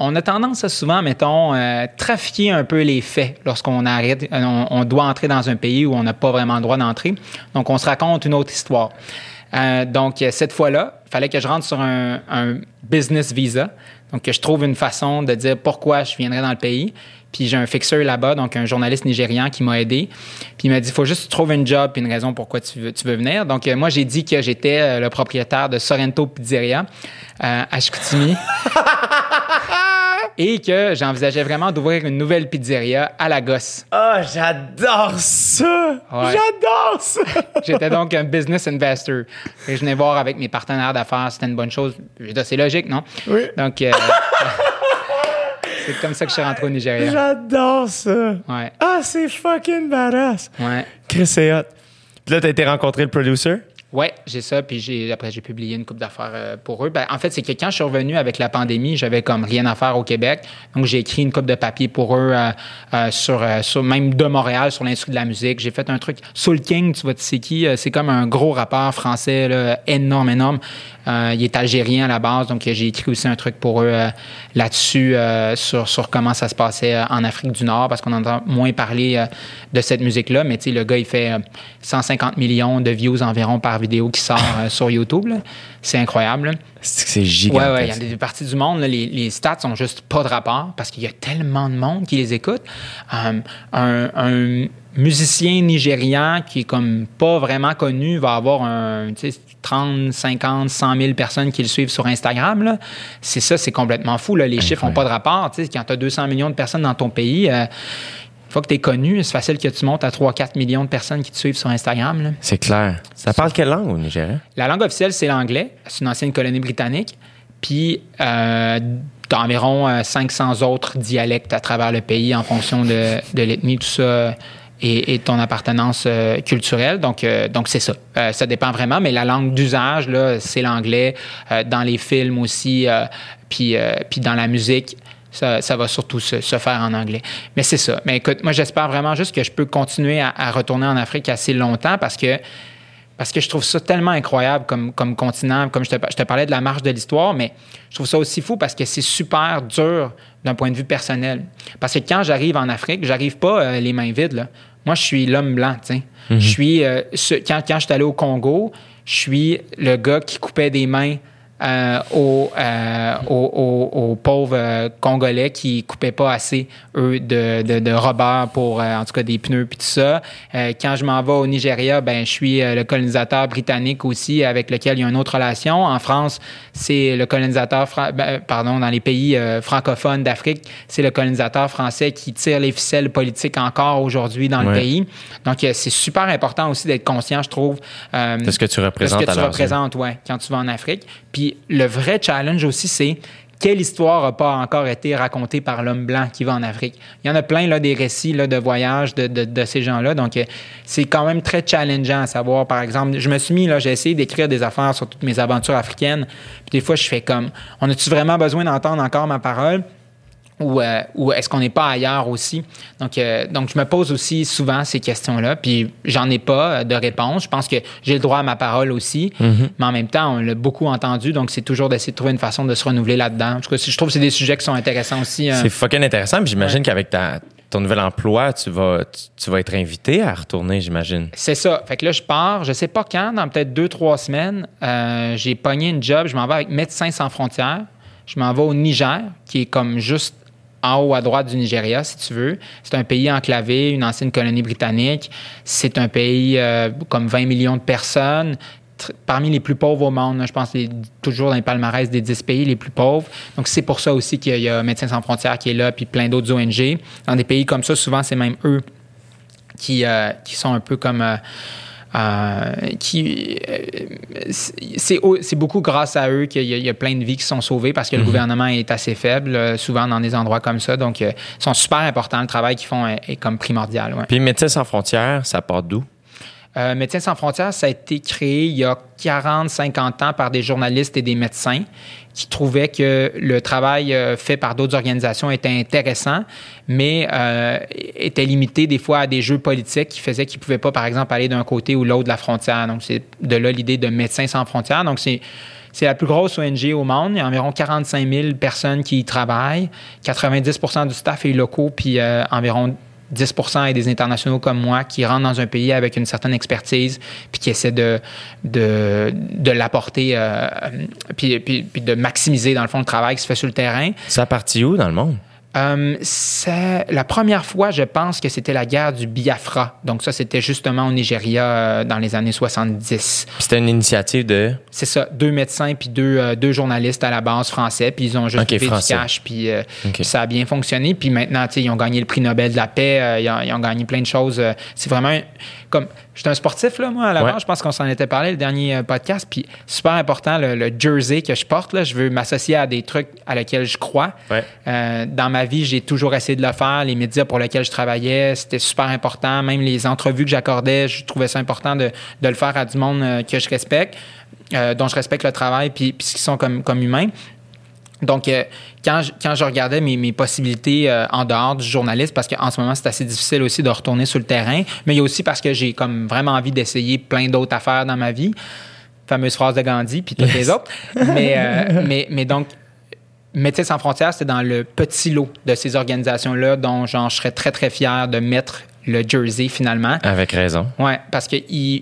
On a tendance à souvent, mettons, euh, trafiquer un peu les faits lorsqu'on arrête, euh, on, doit entrer dans un pays où on n'a pas vraiment le droit d'entrer. Donc, on se raconte une autre histoire. Euh, donc, cette fois-là, il fallait que je rentre sur un, business visa. Donc, que je trouve une façon de dire pourquoi je viendrais dans le pays. Puis j'ai un fixeur là-bas, donc un journaliste nigérian qui m'a aidé. Puis il m'a dit, il faut juste trouver une job puis une raison pourquoi tu veux, venir. Donc euh, moi, j'ai dit que j'étais le propriétaire de Sorrento Pizzeria euh, à Chicoutimi. Et que j'envisageais vraiment d'ouvrir une nouvelle pizzeria à Lagos. Oh, j'adore ça! Ouais. J'adore ça! J'étais donc un business investor. Et je venais voir avec mes partenaires d'affaires, c'était une bonne chose. C'est logique, non? Oui. Donc, euh, c'est comme ça que je suis rentré au Nigeria. J'adore ça! Ouais, Ah, c'est fucking badass! ouais. Chris, c'est hot. Puis là, t'as été rencontrer le producer? Ouais, j'ai ça. Puis j'ai, après, j'ai publié une coupe d'affaires euh, pour eux. Ben, en fait, c'est que quand je suis revenu avec la pandémie, j'avais comme rien à faire au Québec. Donc, j'ai écrit une coupe de papier pour eux euh, euh, sur, même de Montréal, sur l'industrie de la musique. J'ai fait un truc. Soul King, tu vois, tu sais qui? C'est comme un gros rappeur français, énorme, énorme. Euh, il est algérien à la base. Donc, j'ai écrit aussi un truc pour eux euh, là-dessus, euh, sur, sur comment ça se passait en Afrique du Nord, parce qu'on entend moins parler de cette musique-là. Mais tu sais, le gars, il fait euh, 150 millions de views environ par vidéo qui sort sur YouTube. C'est incroyable. C'est gigantesque. ouais, il y a des parties du monde, là, les, les stats sont juste pas de rapport parce qu'il y a tellement de monde qui les écoute. Un, un musicien nigérian qui est comme pas vraiment connu va avoir un, tu sais, 30, 50, 100 000 personnes qui le suivent sur Instagram. C'est ça, c'est complètement fou. Là. Les chiffres n'ont pas de rapport. Quand tu as 200 millions de personnes dans ton pays, euh, une fois que tu es connu, c'est facile que tu montes à 3-4 millions de personnes qui te suivent sur Instagram. C'est clair. Ça parle quelle langue au Nigeria? La langue officielle, c'est l'anglais. C'est une ancienne colonie britannique. Puis, euh, t'as environ euh, 500 autres dialectes à travers le pays en fonction de, de l'ethnie, tout ça, et, ton appartenance euh, culturelle. Donc, euh, donc c'est ça. Euh, ça dépend vraiment, mais la langue d'usage, là, c'est l'anglais. Dans les films aussi, puis, puis dans la musique. Ça, ça va surtout se, faire en anglais. Mais c'est ça. Mais écoute, moi, j'espère vraiment juste que je peux continuer à, retourner en Afrique assez longtemps parce que parce que je trouve ça tellement incroyable comme, comme continent. Comme je te, je te parlais de la marche de l'histoire, mais je trouve ça aussi fou parce que c'est super dur d'un point de vue personnel. Parce que quand j'arrive en Afrique, j'arrive pas les mains vides. Là. Moi, je suis l'homme blanc. tu sais. Je suis euh, ce- quand, quand je suis allé au Congo, je suis le gars qui coupait des mains euh, aux, euh, aux, aux- aux pauvres euh, Congolais qui coupaient pas assez, eux, de, de, de rubber pour, euh, en tout cas, des pneus puis tout ça. Euh, quand je m'en vais au Nigeria, ben je suis euh, le colonisateur britannique aussi avec lequel il y a une autre relation. En France, c'est le colonisateur, ben, pardon, dans les pays euh, francophones d'Afrique, c'est le colonisateur français qui tire les ficelles politiques encore aujourd'hui dans le pays. Donc, euh, c'est super important aussi d'être conscient, je trouve. euh, De ce que tu représentes de ce que tu représentes, ouais, quand tu vas en Afrique. Puis le vrai challenge aussi, c'est quelle histoire n'a pas encore été racontée par l'homme blanc qui va en Afrique. Il y en a plein, là, des récits là, de voyages de, ces gens-là. Donc, euh, c'est quand même très challengeant à savoir, par exemple, je me suis mis, là, j'ai essayé d'écrire des affaires sur toutes mes aventures africaines. Puis des fois, je fais comme, on a-tu vraiment besoin d'entendre encore ma parole? Ou, euh, ou est-ce qu'on n'est pas ailleurs aussi? Donc, euh, donc, je me pose aussi souvent ces questions-là, puis j'en ai pas euh, de réponse. Je pense que j'ai le droit à ma parole aussi, mais en même temps, on l'a beaucoup entendu, donc c'est toujours d'essayer de trouver une façon de se renouveler là-dedans. En tout cas, je trouve que c'est des sujets qui sont intéressants aussi. C'est fucking intéressant. Puis j'imagine Ouais. qu'avec ta, ton nouvel emploi, tu vas, tu, tu vas être invité à retourner, j'imagine. C'est ça. Fait que là, je pars, je sais pas quand, dans peut-être deux, trois semaines, euh, j'ai pogné une job. Je m'en vais avec Médecins sans frontières. Je m'en vais au Niger, qui est comme juste en haut à droite du Nigeria, si tu veux. C'est un pays enclavé, une ancienne colonie britannique. C'est un pays euh, comme 20 millions de personnes. Parmi les plus pauvres au monde, là. je pense toujours dans les palmarès des 10 pays les plus pauvres. Donc, c'est pour ça aussi qu'il y a Médecins sans frontières qui est là, puis plein d'autres ONG. Dans des pays comme ça, souvent, c'est même eux qui, euh, sont un peu comme. euh, euh, qui euh, c'est au- c'est beaucoup grâce à eux qu'il y, a- il y a plein de vies qui sont sauvées parce que le gouvernement est assez faible euh, souvent dans des endroits comme ça donc ils sont super importants le travail qu'ils font est, est comme primordial ouais. Puis Médecins sans frontières, ça part d'où? Euh, Médecins sans frontières, ça a été créé il y a 40, 50 ans par des journalistes et des médecins qui trouvaient que le travail euh, fait par d'autres organisations était intéressant, mais euh, était limité des fois à des jeux politiques qui faisaient qu'ils ne pouvaient pas, par exemple, aller d'un côté ou l'autre de la frontière. Donc, c'est de là l'idée de Médecins sans frontières. Donc, c'est c'est la plus grosse ONG au monde. Il y a environ 45 000 personnes qui y travaillent. 90% du staff est locaux, puis euh, environ 10% et des internationaux comme moi qui rentrent dans un pays avec une certaine expertise puis qui essaient de, l'apporter euh, puis, puis, puis de maximiser, dans le fond, le travail qui se fait sur le terrain. Ça partit où dans le monde? Euh, c'est la première fois, je pense que c'était la guerre du Biafra. Donc ça, c'était justement au Nigeria euh, dans les années 70. C'était une initiative de... C'est ça, deux médecins puis deux, euh, deux journalistes à la base français, puis ils ont juste fait du cash, puis ça a bien fonctionné. Puis maintenant, ils ont gagné le prix Nobel de la paix, ils, ont, ils ont gagné plein de choses. c'est vraiment comme... J'étais un sportif, là, moi, à la Ouais. Je pense qu'on s'en était parlé le dernier euh, podcast. Puis super important, le, le jersey que je porte, là, je veux m'associer à des trucs à lesquels je crois. Ouais. Euh, dans ma vie, j'ai toujours essayé de le faire. Les médias pour lesquels je travaillais, c'était super important. Même les entrevues que j'accordais, je trouvais ça important de, de le faire à du monde euh, que je respecte, euh, dont je respecte le travail puis, puis ce qu'ils sont comme, comme humains. Donc, euh, quand, je, quand je regardais mes, mes possibilités euh, en dehors du journaliste, parce qu'en ce moment, c'est assez difficile aussi de retourner sur le terrain, mais il y a aussi parce que j'ai comme vraiment envie d'essayer plein d'autres affaires dans ma vie. Fameuse phrase de Gandhi, puis toutes les autres. Mais, euh, mais, mais donc, Médecins sans frontières, c'était dans le petit lot de ces organisations-là dont genre, je serais très, très fier de mettre le jersey finalement. Avec raison. Oui, parce que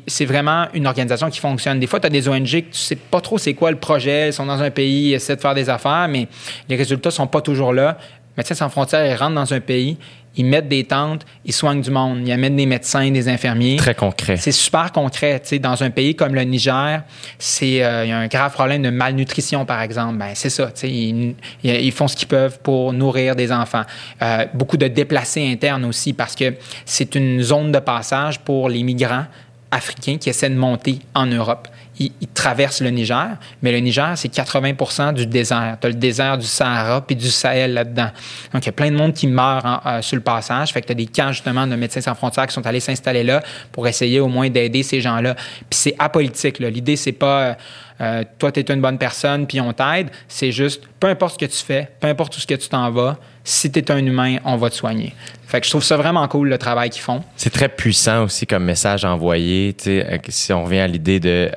c'est vraiment une organisation qui fonctionne. Des fois, tu as des ONG que tu sais pas trop c'est quoi le projet, ils sont dans un pays, ils essaient de faire des affaires, mais les résultats sont pas toujours là. Médecins sans frontières, ils rentrent dans un pays, ils mettent des tentes, ils soignent du monde, ils amènent des médecins, des infirmiers. Très concret. C'est super concret. Tu sais, dans un pays comme le Niger, c'est euh, il y a un grave problème de malnutrition, par exemple. Ben, c'est ça. ils- ils font ce qu'ils peuvent pour nourrir des enfants. Euh, beaucoup de déplacés internes aussi, parce que c'est une zone de passage pour les migrants africains qui essaient de monter en Europe. Ils, ils traversent le Niger, mais le Niger, c'est 80% du désert. Tu as le désert du Sahara puis du Sahel là-dedans. Donc, il y a plein de monde qui meurt euh, sur le passage. Fait que tu as des camps, justement, de Médecins sans frontières qui sont allés s'installer là pour essayer au moins d'aider ces gens-là. Puis c'est apolitique. L'idée, c'est pas euh, euh, toi, tu es une bonne personne puis on t'aide. C'est juste, peu importe ce que tu fais, peu importe où ce que tu t'en vas, si tu es un humain, on va te soigner. Fait que je trouve ça vraiment cool, le travail qu'ils font. C'est très puissant aussi comme message envoyé. tu sais, euh, Si on revient à l'idée de.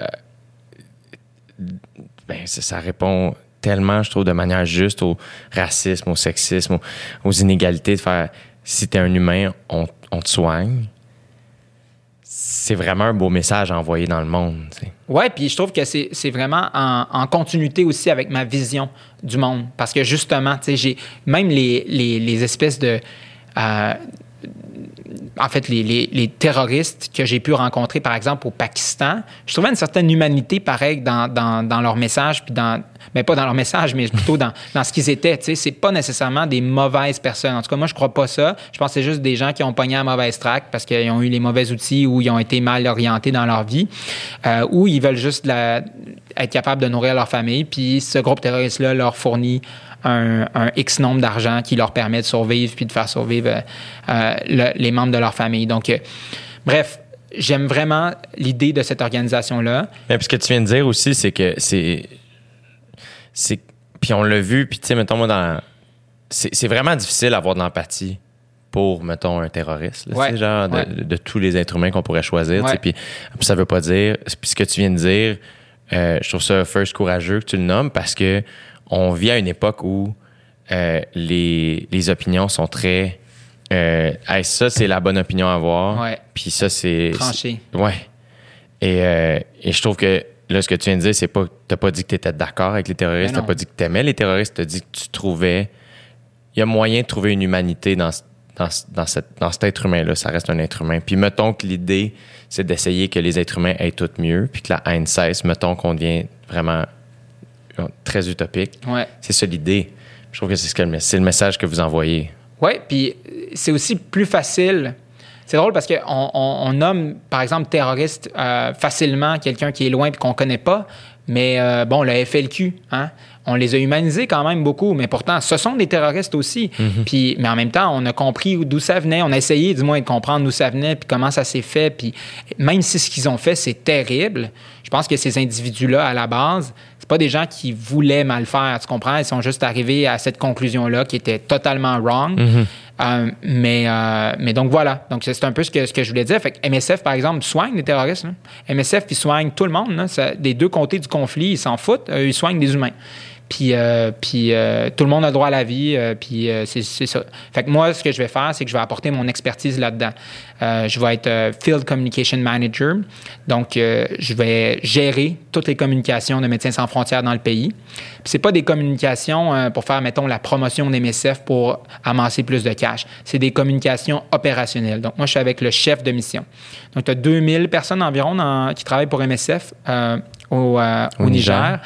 Ben, ça, répond tellement, je trouve, de manière juste au racisme, au sexisme, aux, inégalités, de faire si t'es un humain, on, on te soigne. C'est vraiment un beau message à envoyer dans le monde. tu sais. Ouais, puis je trouve que c'est vraiment en, continuité aussi avec ma vision du monde. Parce que justement, tu j'ai même les, les, les espèces de. euh, en fait, les, les- les terroristes que j'ai pu rencontrer, par exemple, au Pakistan, je trouvais une certaine humanité, pareil, dans, dans, dans leur message, puis dans. Mais pas dans leur message, mais plutôt dans, dans ce qu'ils étaient. Tu c'est pas nécessairement des mauvaises personnes. En tout cas, moi, je crois pas ça. Je pense que c'est juste des gens qui ont pogné à mauvaise track parce qu'ils ont eu les mauvais outils ou ils ont été mal orientés dans leur vie, euh, ou ils veulent juste la- être capables de nourrir leur famille, puis ce groupe terroriste-là leur fournit un, un X nombre d'argent qui leur permet de survivre puis de faire survivre euh, euh, le- les membres de leur famille. Donc, euh, bref, j'aime vraiment l'idée de cette organisation-là. Mais puis ce que tu viens de dire aussi, c'est que c'est. c'est puis on l'a vu, puis tu sais, mettons, moi, dans. C'est c'est vraiment difficile d'avoir de l'empathie pour, mettons, un terroriste. là, Ouais, genre, de, ouais. de tous les êtres humains qu'on pourrait choisir. Ouais. Puis puis ça veut pas dire. Puis ce que tu viens de dire, euh, je trouve ça first courageux que tu le nommes parce que on vit à une époque où euh, les, les opinions sont très. Euh, Hey, ça, c'est la bonne opinion à avoir. Ouais. Puis ça, c'est. Tranché. Ouais. Et, euh, et je trouve que là, ce que tu viens de dire, c'est pas. T'as pas dit que tu étais d'accord avec les terroristes, t'as pas dit que tu aimais les terroristes, t'as dit que tu trouvais. Il y a moyen de trouver une humanité dans, dans, dans, cette, dans cet être humain-là. Ça reste un être humain. Puis mettons que l'idée, c'est d'essayer que les êtres humains aient tout mieux, puis que la haine cesse. Mettons qu'on devient vraiment très utopique. Ouais. C'est ça l'idée. Je trouve que c'est ce que le, message que vous envoyez. Oui, puis c'est aussi plus facile. C'est drôle parce qu'on on, on nomme, par exemple, terroriste euh, facilement quelqu'un qui est loin et qu'on ne connaît pas. Mais euh, bon, le FLQ, hein, on les a humanisés quand même beaucoup, mais pourtant, ce sont des terroristes aussi. Puis, mais en même temps, on a compris d'où ça venait. On a essayé, du moins, de comprendre d'où ça venait puis comment ça s'est fait. Puis même si ce qu'ils ont fait, c'est terrible, je pense que ces individus-là, à la base, pas des gens qui voulaient mal faire, tu comprends? Ils sont juste arrivés à cette conclusion-là qui était totalement wrong. Euh, mais, euh, mais donc voilà. Donc c'est un peu ce que, ce que je voulais dire. Fait que MSF, par exemple, soigne les terroristes. là. MSF, ils soignent tout le monde. là. Ça- des deux côtés du conflit, ils s'en foutent. Euh, ils soignent des humains. Puis, euh, puis euh, tout le monde a droit à la vie. euh, puis euh, c'est c'est ça. Fait que moi, ce que je vais faire, c'est que je vais apporter mon expertise là-dedans. Euh, je vais être euh, Field Communication Manager. Donc, euh, je vais gérer toutes les communications de Médecins sans frontières dans le pays. Puis c'est pas des communications euh, pour faire, mettons, la promotion des MSF pour amasser plus de cash. C'est des communications opérationnelles. Donc, moi, je suis avec le chef de mission. Donc, tu as 2000 personnes environ dans- qui travaillent pour MSF euh, au, euh, au Au Niger. Niger.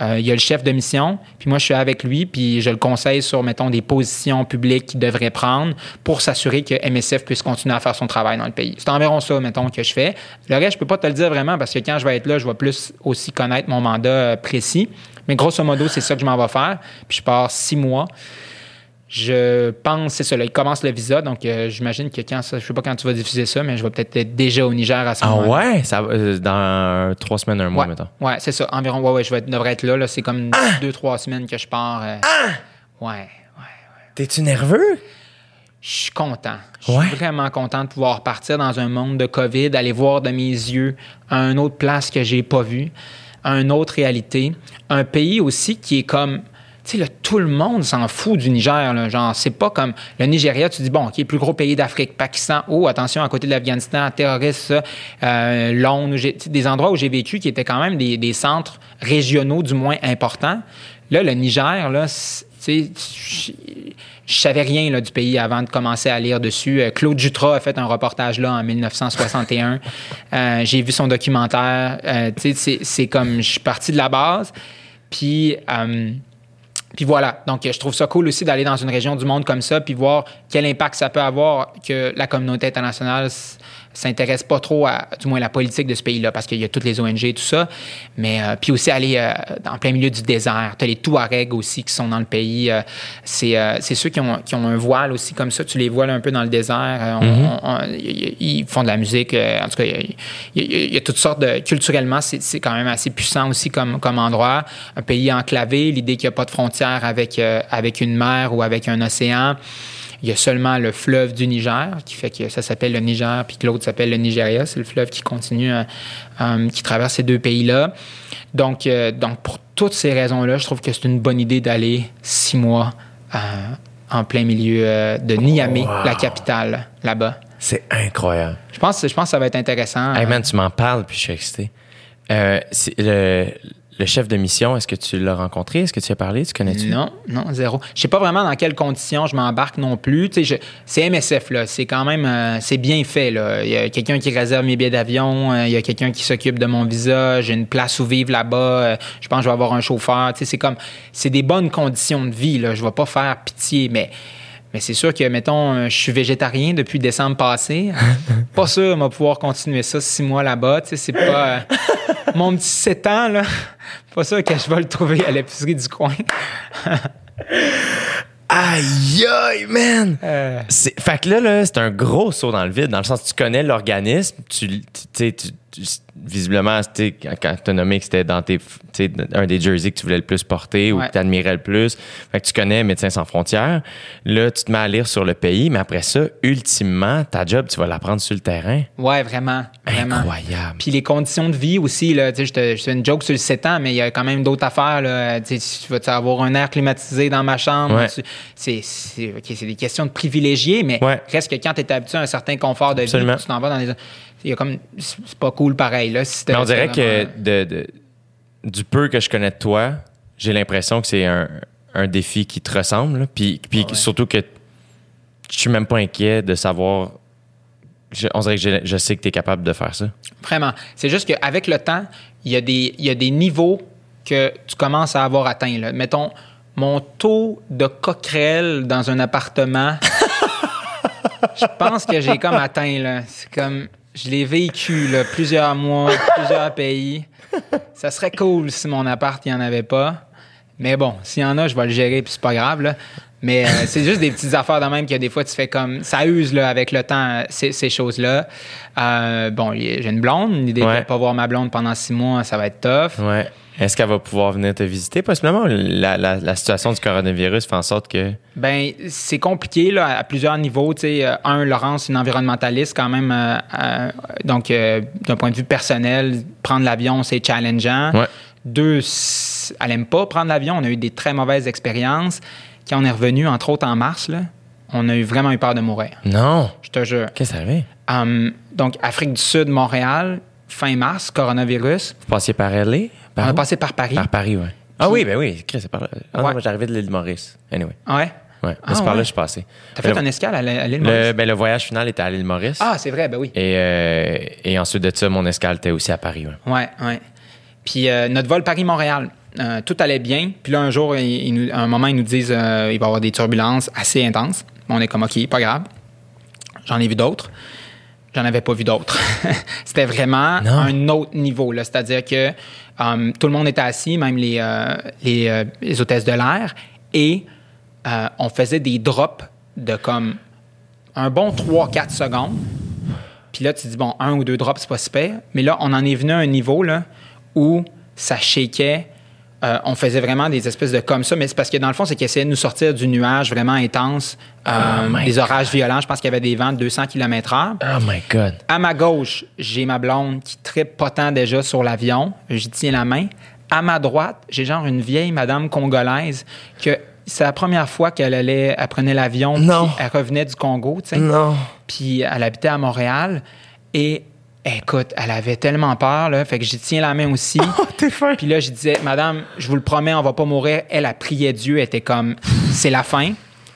Euh, il y a le chef de mission, puis moi, je suis avec lui, puis je le conseille sur, mettons, des positions publiques qu'il devrait prendre pour s'assurer que MSF puisse continuer à faire son travail dans le pays. C'est environ ça, mettons, que je fais. Le reste, je peux pas te le dire vraiment parce que quand je vais être là, je vais plus aussi connaître mon mandat euh, précis. Mais grosso modo, c'est ça que je m'en vais faire. Puis je pars six mois. Je pense, c'est ça, là, il commence le visa, donc euh, j'imagine que quand ça, je sais pas quand tu vas diffuser ça, mais je vais peut-être être déjà au Niger à ce Ah moment-là. ouais? Ça, va, euh, dans trois semaines, un mois, Ouais, mettons. ouais c'est ça. Environ, ouais, ouais, je vais être- devrais être là. là. C'est comme Ah! deux, trois semaines que je pars. euh, Ouais, ouais. T'es-tu nerveux? Je suis content. Je suis Ouais. vraiment content de pouvoir partir dans un monde de COVID, aller voir de mes yeux une autre place que j'ai pas vue, une autre réalité, un pays aussi qui est comme sais, là, tout le monde s'en fout du Niger. Là. Genre, c'est pas comme le Nigeria, tu dis, bon, OK, plus gros pays d'Afrique, Pakistan, oh, attention, à côté de l'Afghanistan, terroriste, ça, euh, Londres, des endroits où j'ai vécu qui étaient quand même des, centres régionaux, du moins importants. Là, le Niger, là, tu je- savais rien du pays avant de commencer à lire dessus. Euh, Claude Jutras a fait un reportage là en 1961. Euh, j'ai vu son documentaire. Euh, c'est- c'est comme, je suis parti de la base. Puis, euh, puis voilà. Donc, je trouve ça cool aussi d'aller dans une région du monde comme ça, puis voir quel impact ça peut avoir que la communauté internationale s'intéresse pas trop à, du moins, la politique de ce pays-là, parce qu'il y a toutes les ONG et tout ça. Mais euh, puis aussi aller euh, en plein milieu du désert. Tu as les Touaregs aussi qui sont dans le pays. Euh, c'est c'est ceux qui ont, qui ont un voile aussi comme ça. Tu les vois là, un peu dans le désert. On- ils font de la musique. en tout cas, il y a- y, toutes sortes de... Culturellement, c'est c'est quand même assez puissant aussi comme, comme endroit. Un pays enclavé, l'idée qu'il n'y a pas de frontière avec, avec une mer ou avec un océan. Il y a seulement le fleuve du Niger, qui fait que ça s'appelle le Niger, puis que l'autre s'appelle le Nigeria. C'est le fleuve qui continue, qui traverse ces deux pays-là. Donc, euh, donc, pour toutes ces raisons-là, je trouve que c'est une bonne idée d'aller six mois euh, en plein milieu euh, de Niamey, Wow. la capitale, là-bas. C'est incroyable. Je pense, je pense que ça va être intéressant. Hey man, tu m'en parles, puis je suis excité. Le, le chef de mission, est-ce que tu l'as rencontré? Est-ce que tu as parlé? Tu connais-tu? Non, non, zéro. Je sais pas vraiment dans quelles conditions je m'embarque non plus. Tu sais, je- c'est MSF, là. C'est quand même, euh, c'est bien fait, là. Il y a quelqu'un qui réserve mes billets d'avion, euh, il y a quelqu'un qui s'occupe de mon visa, j'ai une place où vivre là-bas, euh, je pense que je vais avoir un chauffeur. Tu sais, c'est comme, c'est des bonnes conditions de vie, là. Je vais pas faire pitié, mais. Mais c'est sûr que, mettons, je suis végétarien depuis décembre passé. pas sûr, on va pouvoir continuer ça six mois là-bas. Tu sais, c'est pas. euh, mon petit 7 ans, là. Pas sûr que je vais le trouver à l'épicerie du coin. Aïe, aïe, man! Euh, C'est- Fait que là, là c'est un gros saut dans le vide, dans le sens que tu connais l'organisme, tu, tu, tu- tu- visiblement, quand, tu as nommé que c'était dans tes, un des jerseys que tu voulais le plus porter ou Ouais. que tu admirais le plus, fait que tu connais Médecins sans frontières. Là, tu te mets à lire sur le pays, mais après ça, ultimement, ta job, tu vas l'apprendre sur le terrain. ouais, vraiment. Vraiment. Incroyable. Puis les conditions de vie aussi, là, tu sais, je te- je fais une joke sur le 7 ans, mais il y a quand même d'autres affaires, là. Tu vas avoir un air climatisé dans ma chambre? Ouais. C'est, des questions de privilégiés, mais Ouais. reste que quand tu es habitué à un certain confort de Absolument. vie, tu t'en vas dans des. Il y a comme. C'est pas cool pareil, là. si Mais on dirait que de, de- du peu que je connais de toi, j'ai l'impression que c'est un, un défi qui te ressemble. là. Puis, puis Ouais. surtout que je suis même pas inquiet de savoir. je- on dirait que je, je sais que tu es capable de faire ça. Vraiment. C'est juste qu'avec le temps, il y, a des, il y a des niveaux que tu commences à avoir atteints. Là. Mettons, mon taux de coquerelle dans un appartement, je pense que j'ai comme atteint. C'est comme, je l'ai vécu là, plusieurs mois, plusieurs pays. Ça serait cool si mon appart, il n'y en avait pas. Mais bon, s'il y en a, je vais le gérer, puis c'est pas grave. Là. Mais euh, c'est juste des petites affaires de même que des fois, tu fais comme. Ça use là, avec le temps, ces, ces choses-là. Euh, bon, j'ai une blonde. L'idée de ne pas voir ma blonde pendant six mois, ça va être tough. Ouais. Est-ce qu'elle va pouvoir venir te visiter? Possiblement, la, la, la situation du coronavirus fait en sorte que. Ben, c'est compliqué là, à plusieurs niveaux. Euh, un, Laurence, une environnementaliste quand même. euh, euh, donc, euh, d'un point de vue personnel, prendre l'avion, c'est challengeant. Ouais. Deux, elle aime pas prendre l'avion. On a eu des très mauvaises expériences. Quand on est revenu, entre autres en mars, là, on a eu vraiment eu peur de mourir. Non. Je te jure. Qu'est-ce que ça avait? Donc, Afrique du Sud, Montréal, fin mars, coronavirus. Vous passiez par LA? Par on a passé par Paris. Par Paris, oui. Ah oui, ben oui, Chris, c'est par là. Ah non, moi, j'arrivais de l'île Maurice. Anyway. Ouais. Ouais, Ah, c'est par là que je suis passé. T'as fait Le- un escale à l'île Le, Maurice? ben, le voyage final était à l'île Maurice. Ah, c'est vrai, ben oui. Et, euh, et ensuite de ça, mon escale était aussi à Paris. ouais. Ouais, ouais. Puis euh, notre vol Paris-Montréal, euh, tout allait bien. Puis là, un jour, nous- à un moment, ils nous disent il va y avoir des turbulences assez intenses. On est comme, OK, pas grave. J'en ai vu d'autres. J'en avais pas vu d'autres. C'était vraiment Non. un autre niveau. là. C'est-à-dire que euh, tout le monde était assis, même les, euh, euh, les hôtesses de l'air. Et on faisait des drops de comme un bon 3-4 secondes. Puis là, tu dis, bon, un ou deux drops, c'est pas super. Mais là, on en est venu à un niveau là, où ça shakeait. Euh, on faisait vraiment des espèces de comme ça, mais c'est parce que dans le fond, c'est qu'ils essayaient de nous sortir du nuage vraiment intense, euh, Oh des orages violents. Je pense qu'il y avait des vents de 200 km/h. Oh my God. À ma gauche, j'ai ma blonde qui tripe pas tant déjà sur l'avion. Je tiens la main. À ma droite, j'ai genre une vieille madame congolaise que c'est la première fois qu'elle allait, elle prenait l'avion. Elle revenait du Congo, tu sais. Non. Puis elle habitait à Montréal. Et écoute, elle avait tellement peur, là. Fait que j'y tiens la main aussi. Oh, t'es fin. Puis là, je disais, Madame, je vous le promets, on va pas mourir. Elle a prié Dieu, elle était comme, c'est la fin.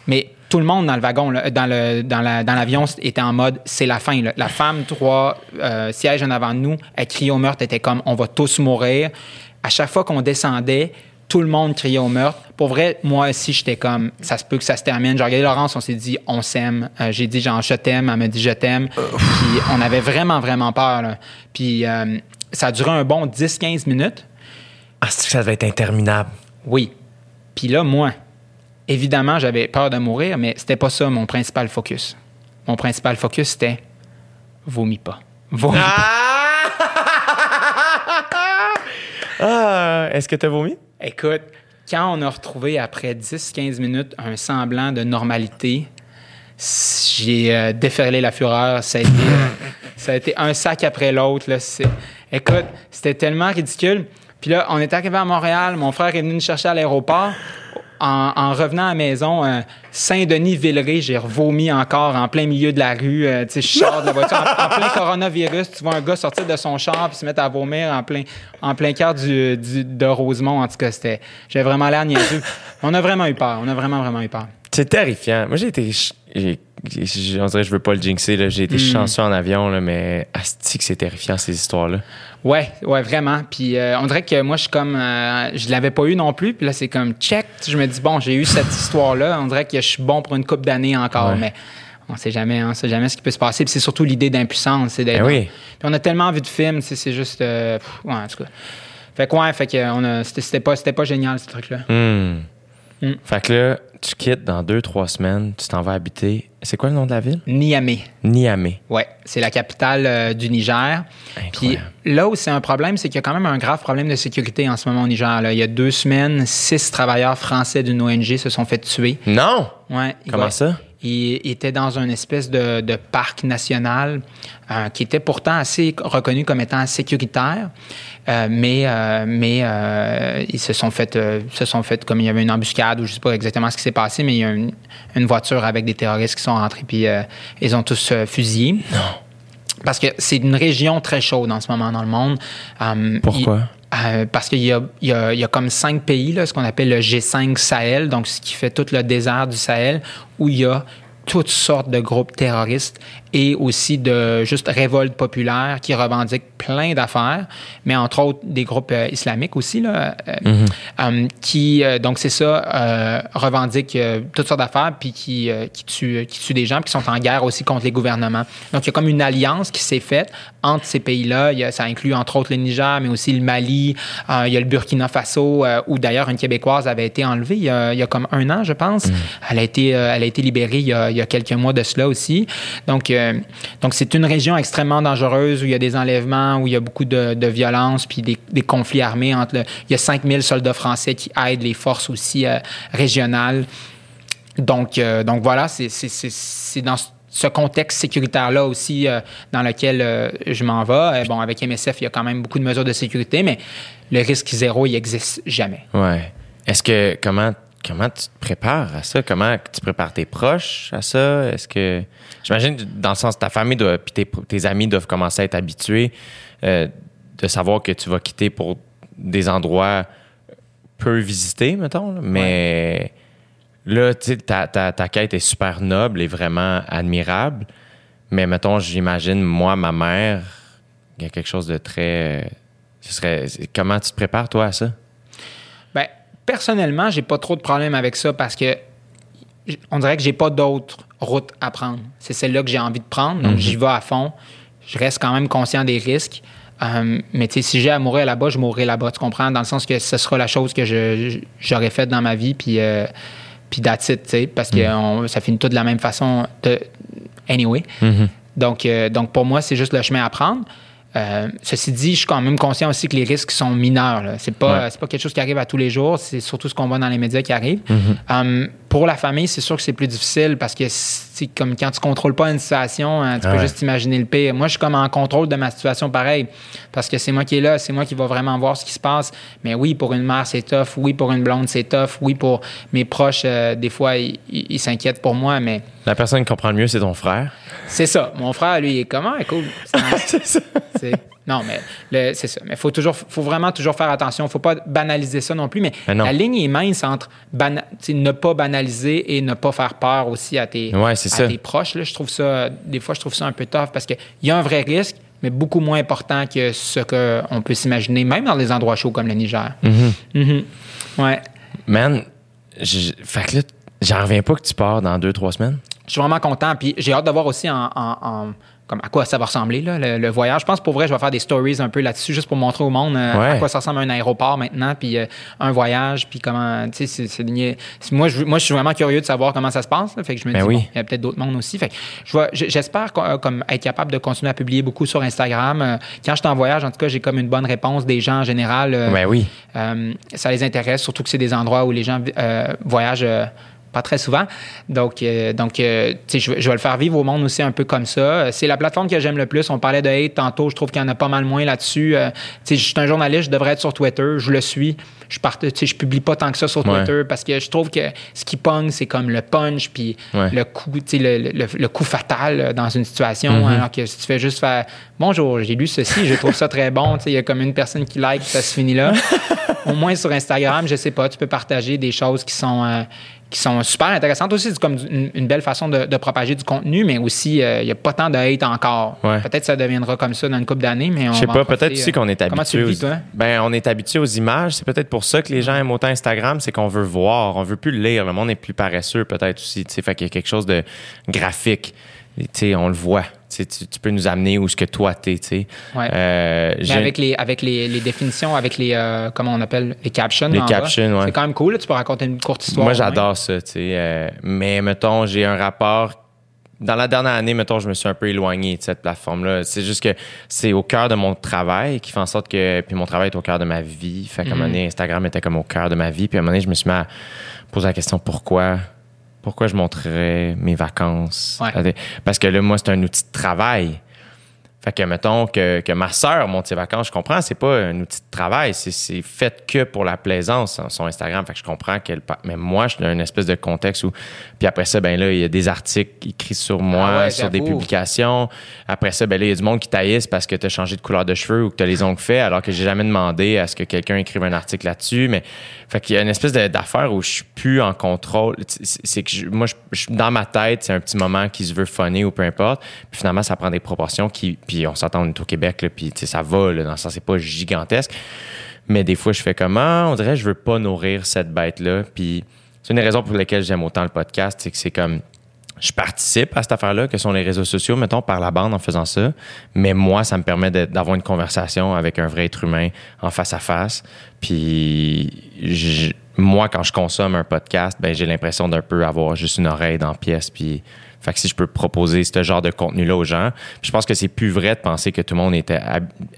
Mais tout le monde dans le wagon, là, dans le dans la- dans l'avion, était en mode, c'est la fin. là. La femme, trois euh, sièges en avant de nous, elle criait au meurtre, elle était comme, on va tous mourir. À chaque fois qu'on descendait, tout le monde criait au meurtre. Pour vrai, moi aussi, j'étais comme, ça se peut que ça se termine. J'ai regardé Laurence, on s'est dit, on s'aime. Euh, J'ai dit, genre, je t'aime. Elle m'a dit, je t'aime. Puis on avait vraiment, vraiment peur. là. Puis euh, ça a duré un bon 10-15 minutes. Ah, c'est que ça devait être interminable? Oui. Puis là, moi, évidemment, j'avais peur de mourir, mais c'était pas ça mon principal focus. Mon principal focus, c'était vomis pas. Vomis pas. Ah, est-ce que t'as vomi? Écoute, quand on a retrouvé après 10-15 minutes un semblant de normalité, j'ai euh, déferlé la fureur. Ça a, été, euh, ça a été un sac après l'autre. Écoute, c'était tellement ridicule. Puis là, on est arrivé à Montréal. Mon frère est venu nous chercher à l'aéroport. En, en revenant à la maison, euh, Saint-Denis-Villeray, j'ai revomi encore en plein milieu de la rue. euh, tu sais, je sors de la voiture. En, en plein coronavirus, tu vois un gars sortir de son char puis se mettre à vomir en plein, en plein cœur du, du- de Rosemont. En tout cas, c'était, j'avais vraiment l'air niaiseux. On a vraiment eu peur. On a vraiment, vraiment eu peur. C'est terrifiant. Moi, j'ai été. on dirait que je veux pas le jinxer. là. J'ai été chanceux en avion, là, mais asti que c'est terrifiant, ces histoires-là. Ouais, ouais, vraiment. Puis euh, on dirait que moi, je suis comme, euh, je l'avais pas eu non plus. Puis là, c'est comme check. Je me dis bon, j'ai eu cette histoire-là. On dirait que je suis bon pour une couple d'années encore, Ouais. mais on sait jamais, hein, on sait jamais ce qui peut se passer. Puis c'est surtout l'idée d'impuissance, c'est d'être. Ben oui. Puis on a tellement vu de films, c'est juste, euh, pff, ouais, en tout cas. Fait que ouais, fait que c'était pas, pas génial ce truc-là. Hmm. Hmm. Fait que là, tu quittes dans deux, trois semaines, tu t'en vas habiter. C'est quoi le nom de la ville? Niamey. Niamey. Ouais, c'est la capitale euh, du Niger. Puis là où c'est un problème, c'est qu'il y a quand même un grave problème de sécurité en ce moment au Niger. là. Il y a deux semaines, six travailleurs français d'une ONG se sont fait tuer. Non! Ouais, Comment ça? Il était dans une espèce de, de parc national euh, qui était pourtant assez reconnu comme étant sécuritaire, Euh, mais euh, mais euh, ils se sont fait euh, se sont fait comme il y avait une embuscade ou je sais pas exactement ce qui s'est passé, mais il y a une, une voiture avec des terroristes qui sont rentrés puis euh, ils ont tous fusillé. Parce que c'est une région très chaude en ce moment dans le monde. Pourquoi? il- euh, parce qu'il y a, y, a, il y a comme cinq pays, là, ce qu'on appelle le G5 Sahel, donc ce qui fait tout le désert du Sahel, où il y a toutes sortes de groupes terroristes et aussi de juste révoltes populaires qui revendiquent plein d'affaires, mais entre autres des groupes euh, islamiques aussi, là, euh, euh, qui, donc c'est ça, revendiquent toutes sortes d'affaires, puis qui, qui, tuent, qui tuent des gens, puis qui sont en guerre aussi contre les gouvernements. Donc il y a comme une alliance qui s'est faite entre ces pays-là. Ça inclut entre autres le Niger, mais aussi le Mali, il y a le Burkina Faso, où d'ailleurs une Québécoise avait été enlevée il y a, il y a comme un an, je pense. Elle, a été, elle a été libérée il y a, il y a quelques mois de cela aussi. Donc, euh, donc c'est une région extrêmement dangereuse où il y a des enlèvements, où il y a beaucoup de, de violence, puis des, conflits armés Il y a 5000 soldats français qui aident les forces aussi euh, régionales. Donc, euh, voilà, c'est- dans, ce- contexte sécuritaire-là aussi dans lequel je m'en vais. Bon, avec MSF, il y a quand même beaucoup de mesures de sécurité, mais le risque zéro, il n'existe jamais. Ouais. Est-ce que comment comment tu te prépares à ça? Comment tu prépares tes proches à ça? Est-ce que j'imagine dans le sens ta famille doit puis tes, tes amis doivent commencer à être habitués euh, de savoir que tu vas quitter pour des endroits peu visités, mettons. là. Mais là, tu sais, ta, ta, ta quête est super noble et vraiment admirable. Mais mettons, j'imagine, moi, ma mère, il y a quelque chose de très. euh, Ce serait. Comment tu te prépares, toi, à ça? Personnellement, j'ai pas trop de problème avec ça parce que on dirait que j'ai pas d'autre route à prendre. C'est celle-là que j'ai envie de prendre, donc j'y vais à fond. Je reste quand même conscient des risques. Euh, mais si j'ai à mourir là-bas, je mourrai là-bas, tu comprends? Dans le sens que ce sera la chose que j'aurais faite dans ma vie, puis, euh, puis that's it, tu sais, parce que on- ça finit tout de la même façon. De, anyway. Donc, euh, donc, pour moi, c'est juste le chemin à prendre. Euh, ceci dit, je suis quand même conscient aussi que les risques sont mineurs. C'est pas, Ouais. pas quelque chose qui arrive à tous les jours. C'est surtout ce qu'on voit dans les médias qui arrive. Mm-hmm. Euh, pour la famille, c'est sûr que c'est plus difficile parce que c'est comme quand tu contrôles pas une situation, hein, tu Ah peux ouais. juste imaginer le pire. Moi, je suis comme en contrôle de ma situation pareil parce que c'est moi qui est là, c'est moi qui va vraiment voir ce qui se passe. Mais oui, pour une mère, c'est tough. Oui, pour une blonde, c'est tough. Oui, pour mes proches, euh, des fois, ils s'inquiètent pour moi, mais La personne qui comprend le mieux, c'est ton frère. c'est ça. Mon frère, lui, il est comment? Cool. c'est ça. Non, mais c'est ça. Mais faut toujours, faut vraiment toujours faire attention. Faut pas banaliser ça non plus. Mais, Mais non. la ligne est mince entre bana- ne pas banaliser et ne pas faire peur aussi à tes, Ouais, à tes proches. Là, je trouve ça, des fois, je trouve ça un peu tough parce qu'il y a un vrai risque, mais beaucoup moins important que ce qu'on peut s'imaginer, même dans des endroits chauds comme le Niger. Mm-hmm. Mhm. Ouais. Man, je- fait que là, j'en reviens pas que tu pars dans deux, trois semaines. Je suis vraiment content. Puis j'ai hâte de voir aussi en, en- en- comme à quoi ça va ressembler, là, le, le voyage. Je pense pour vrai, je vais faire des stories un peu là-dessus, juste pour montrer au monde euh, Ouais. à quoi ça ressemble un aéroport maintenant, puis euh, un voyage, puis comment. Tu sais, c'est- moi, je, moi, je suis vraiment curieux de savoir comment ça se passe. là. fait que je me Ben dis, oui. bon, il y a peut-être d'autres mondes aussi. Fait que j'espère euh, comme être capable de continuer à publier beaucoup sur Instagram. Quand je suis en voyage, en tout cas, j'ai comme une bonne réponse des gens en général. Ben oui. ça les intéresse, surtout que c'est des endroits où les gens voyagent pas très souvent. Donc, euh, donc euh, je, vais- je vais le faire vivre au monde aussi un peu comme ça. C'est la plateforme que j'aime le plus. On parlait de hate tantôt. Je trouve qu'il y en a pas mal moins là-dessus. Euh, tu sais, je suis un journaliste, je devrais être sur Twitter. Je le suis. Je publie pas tant que ça sur Ouais. Twitter parce que je trouve que ce qui pogne, c'est comme le punch puis Ouais. le coup, le, le- le coup fatal euh, dans une situation. Mm-hmm. Alors que si tu fais juste faire Bonjour, j'ai lu ceci, je trouve ça très bon. Tu sais, Il y a comme une personne qui like, ça se finit là. Au moins sur Instagram, je sais pas, tu peux partager des choses qui sont, qui sont super intéressantes aussi. C'est comme une, une belle façon de, de propager du contenu, mais aussi, euh, il n'y a pas tant de hate encore. Ouais. Peut-être que ça deviendra comme ça dans une couple d'années, mais on Je sais pas, peut-être aussi euh. qu'on est habitué aux, ben, on est habitué aux images. C'est peut-être pour ça que les gens aiment autant Instagram, c'est qu'on veut voir, on veut plus le lire. Le monde est plus paresseux, peut-être aussi. Tu sais, fait qu'il y a quelque chose de graphique. Et, Tu sais, on le voit. Tu, peux nous amener où ce que toi t'es. Tu sais. Ouais. Euh, Mais avec les, avec les, les définitions, avec les, euh, comment on appelle, les captions. Les captions, ouais. C'est quand même cool, là, tu peux raconter une courte histoire. Moi, j'adore ça, tu sais. euh, mais mettons, j'ai un rapport. Dans la dernière année, mettons, je me suis un peu éloigné de cette plateforme-là. C'est juste que c'est au cœur de mon travail qui fait en sorte que. Puis mon travail est au cœur de ma vie. Fait qu'à un moment donné, Instagram était comme au cœur de ma vie. Puis à un moment donné, je me suis mis à poser la question pourquoi pourquoi je montrerais mes vacances? Ouais. Parce que là, moi, c'est un outil de travail. Fait que, mettons, que, que ma sœur monte ses vacances, je comprends, c'est pas un outil de travail, c'est, c'est fait que pour la plaisance, son- Instagram. Fait que je comprends qu'elle. Mais moi, je suis dans une espèce de contexte où. Puis après ça, ben là, il y a des articles écrits sur moi, Ah ouais, sur des publications. Après ça, ben là, il y a du monde qui taillisse parce que tu as changé de couleur de cheveux ou que tu as les ongles faits, alors que j'ai jamais demandé à ce que quelqu'un écrive un article là-dessus. Mais fait qu'il y a une espèce d'affaire où je suis plus en contrôle. C'est que je- moi, je, je- dans ma tête, c'est un petit moment qui se veut funner ou peu importe. Puis finalement, ça prend des proportions qui. Puis on s'entend, au Québec, là, puis ça va, dans le sens, c'est pas gigantesque. Mais des fois, je fais comment? On dirait, je veux pas nourrir cette bête-là. Puis c'est une des raisons pour lesquelles j'aime autant le podcast, c'est que c'est comme je participe à cette affaire-là, que sont les réseaux sociaux, mettons, par la bande en faisant ça. Mais moi, ça me permet d'avoir une conversation avec un vrai être humain en face à face. Puis moi, quand je consomme un podcast, ben j'ai l'impression d'un peu avoir juste une oreille dans la pièce. Puis fait que si je peux proposer ce genre de contenu-là aux gens, je pense que c'est plus vrai de penser que tout le monde était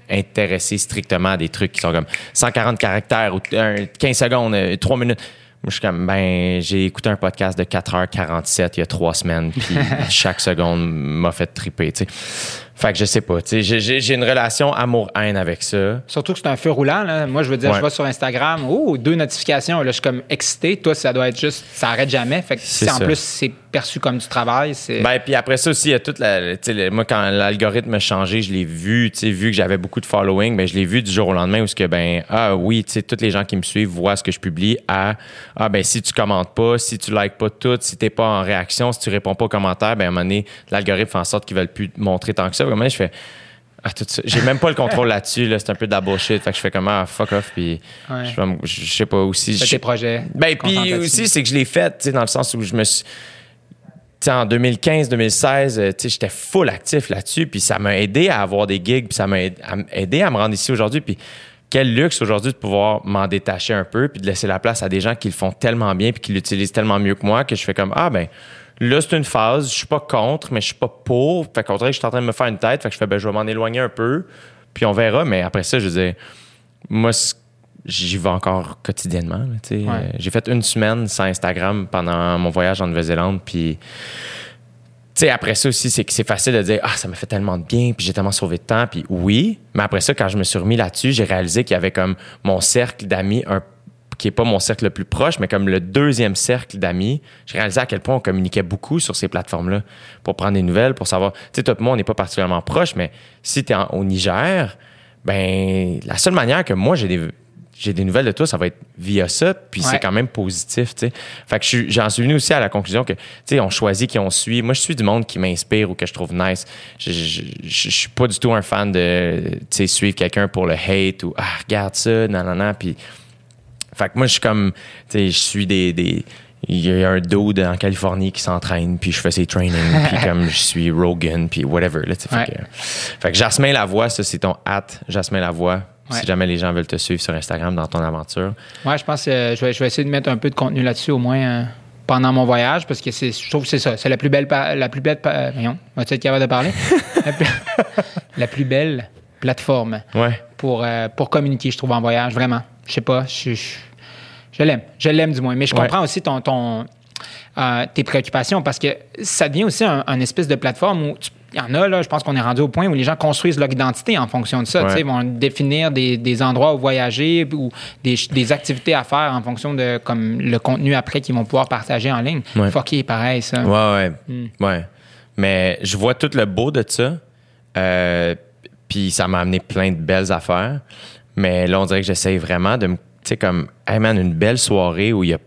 intéressé strictement à des trucs qui sont comme 140 caractères ou un- 15 secondes, 3 minutes. Moi, je suis comme, ben, j'ai écouté un podcast de 4h47 il y a trois semaines, puis chaque seconde m'a fait triper, tu sais. Fait que je sais pas, j'ai- une relation amour-haine avec ça. Surtout que c'est un feu roulant. Là. Moi, je veux dire, Ouais. je vais sur Instagram, oh, deux notifications. Là, je suis comme excité. Toi, ça doit être juste, ça arrête jamais. Fait que si en plus c'est perçu comme du travail, c'est. Ben, puis après ça aussi, il y a toute la. moi, quand l'algorithme a changé, je l'ai vu, tu sais, vu que j'avais beaucoup de following, ben, je l'ai vu du jour au lendemain où ce que, ben, ah oui, tu sais, tous les gens qui me suivent voient ce que je publie à, ah, ben, si tu commentes pas, si tu likes pas tout, si t'es pas en réaction, si tu réponds pas aux commentaires, ben, à un moment donné, l'algorithme fait en sorte qu'ils veulent plus te montrer tant que ça. À un moment donné, je fais, ah, tout ça. J'ai même pas le contrôle là-dessus, là. C'est un peu de la bullshit. Fait que je fais comme, ah, fuck off, puis Ouais. je, sais pas aussi. Fais tes projets. ben, puis aussi, c'est que je l'ai fait, tu sais, dans le sens où je me suis. En 2015-2016, euh, tu sais, j'étais full actif là-dessus, puis ça m'a aidé à avoir des gigs, puis ça m'a aidé à, m- aidé à me rendre ici aujourd'hui. Puis quel luxe aujourd'hui de pouvoir m'en détacher un peu, puis de laisser la place à des gens qui le font tellement bien, puis qui l'utilisent tellement mieux que moi, que je fais comme, ah ben, là, c'est une phase, je suis pas contre, mais je suis pas pour. Fait qu'au contraire, je suis en train de me faire une tête, fait que je fais, ben, je vais m'en éloigner un peu, puis on verra, mais après ça, je veux dire, moi, j'y vais encore quotidiennement. Ouais. Euh, J'ai fait une semaine sans Instagram pendant mon voyage en Nouvelle-Zélande. Puis, tu sais, après ça aussi, c'est que c'est facile de dire Ah, ça m'a fait tellement de bien, puis j'ai tellement sauvé de temps. Puis oui, mais après ça, quand je me suis remis là-dessus, j'ai réalisé qu'il y avait comme mon cercle d'amis, un qui est pas mon cercle le plus proche, mais comme le deuxième cercle d'amis, j'ai réalisé à quel point on communiquait beaucoup sur ces plateformes-là pour prendre des nouvelles, pour savoir. Tu sais, toi et moi, on n'est pas particulièrement proches, mais si tu es au Niger, ben la seule manière que moi j'ai des j'ai des nouvelles de toi, ça va être via ça, puis Ouais. c'est quand même positif, tu sais. Fait que j'en suis venu aussi à la conclusion que, tu sais, on choisit qui on suit. Moi, je suis du monde qui m'inspire ou que je trouve nice. Je, je, je- je suis pas du tout un fan de, tu sais, suivre quelqu'un pour le hate ou, ah, regarde ça, non, puis... Fait que moi, je suis comme, tu sais, je suis des... des il y a un dude en Californie qui s'entraîne, puis je fais ses trainings, puis comme je suis Rogan, puis whatever. Là. Ouais. fait, que, fait que Jasmin Lavoie, ça, c'est ton hâte, Jasmin Lavoie. Ouais. Si jamais les gens veulent te suivre sur Instagram dans ton aventure. Ouais, je pense que euh, je vais, je vais essayer de mettre un peu de contenu là-dessus au moins euh, pendant mon voyage parce que c'est, je trouve que c'est ça. C'est la plus belle. La plus belle. voyons, vas-tu être capable de parler? la, plus, la plus belle plateforme Ouais. pour, euh, pour communiquer, je trouve, en voyage. Vraiment. Je sais pas. Je, je, je l'aime. Je l'aime du moins. Mais je Ouais. comprends aussi ton, ton, euh, tes préoccupations parce que ça devient aussi un, un espèce de plateforme où il y en a, là, je pense qu'on est rendu au point où les gens construisent leur identité en fonction de ça. Ouais. Ils vont définir des, des endroits où voyager ou des, des activités à faire en fonction de comme le contenu après qu'ils vont pouvoir partager en ligne. Ouais. Fucké, pareil, ça. Ouais, ouais. Hmm. Ouais. Mais je vois tout le beau de ça. Euh, Puis ça m'a amené plein de belles affaires. Mais là, on dirait que j'essaye vraiment de me. Tu sais, comme, hey man, une belle soirée où il y a. Tu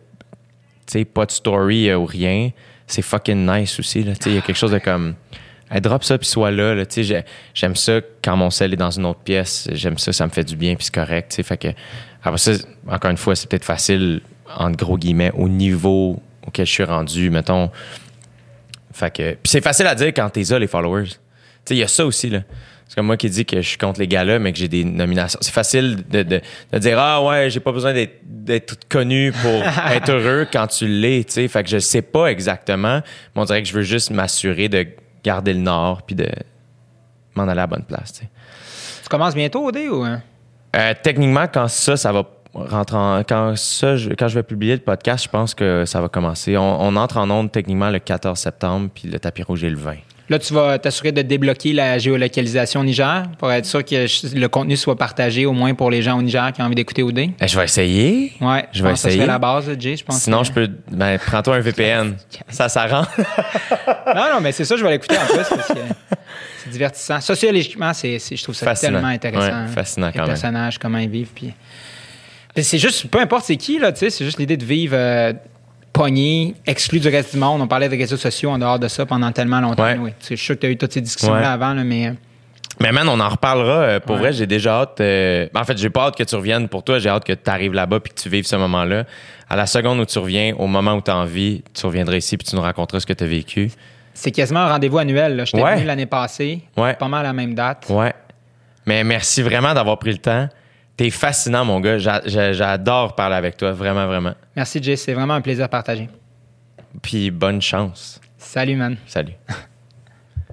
sais, pas de story euh, ou rien. C'est fucking nice aussi, il y a quelque chose de comme. Hey, drop ça puis sois là. là. J'aime ça quand mon sel est dans une autre pièce. J'aime ça, ça me fait du bien puis c'est correct. Tu sais, fait que. Après ça, encore une fois, c'est peut-être facile, entre gros guillemets, au niveau auquel je suis rendu, mettons. Fait que. Puis c'est facile à dire quand t'es là, les followers. Tu sais, il y a ça aussi, là. C'est comme moi qui dis que je suis contre les gars-là, mais que j'ai des nominations. C'est facile de, de- de dire Ah ouais, j'ai pas besoin d'être, connu pour être heureux quand tu l'es, tu sais. Fait que je sais pas exactement, mais on dirait que je veux juste m'assurer de garder le nord puis de m'en aller à la bonne place, tu sais. Tu commences bientôt, OD, ou... hein? Euh, techniquement, quand ça, ça va rentrer en. Quand, ça, je, quand je vais publier le podcast, je pense que ça va commencer. On, on entre en onde techniquement le 14 septembre, puis le tapis rouge est le 20. Là, tu vas t'assurer de débloquer la géolocalisation au Niger pour être sûr que le contenu soit partagé au moins pour les gens au Niger qui ont envie d'écouter OD. Eh, je vais essayer. Ouais, Je vais pense que ça essayer. la base, Jay, je pense. Sinon, que- je peux. Ben, prends-toi un VPN. ça s'arrange. Non, non, mais c'est ça, je vais l'écouter en plus parce que c'est divertissant. Sociologiquement, c'est, je trouve ça Fascinant. tellement intéressant. Ouais, fascinant Les quand même. personnages, comment ils vivent. Puis... Puis c'est juste, peu importe c'est qui, là, tu sais, c'est juste l'idée de vivre euh, pogné, exclu du reste du monde. On parlait des réseaux sociaux en dehors de ça pendant tellement longtemps. Ouais. Oui. Je suis sûr que tu as eu toutes ces discussions-là Ouais. avant, là, mais. euh, Mais man, on en reparlera. euh, Pour Ouais. vrai, j'ai déjà hâte. euh, En fait, j'ai pas hâte que tu reviennes pour toi. J'ai hâte que tu arrives là-bas puis que tu vives ce moment-là. À la seconde où tu reviens, au moment où tu as envie, tu reviendras ici puis tu nous raconteras ce que tu as vécu. C'est quasiment un rendez-vous annuel. J'étais Ouais. venu l'année passée, Ouais. pas mal à la même date. Ouais. Mais merci vraiment d'avoir pris le temps. T'es fascinant, mon gars. J'a- j'a- J'adore parler avec toi. Vraiment, vraiment. Merci, Jay. C'est vraiment un plaisir partagé. Puis bonne chance. Salut, man. Salut.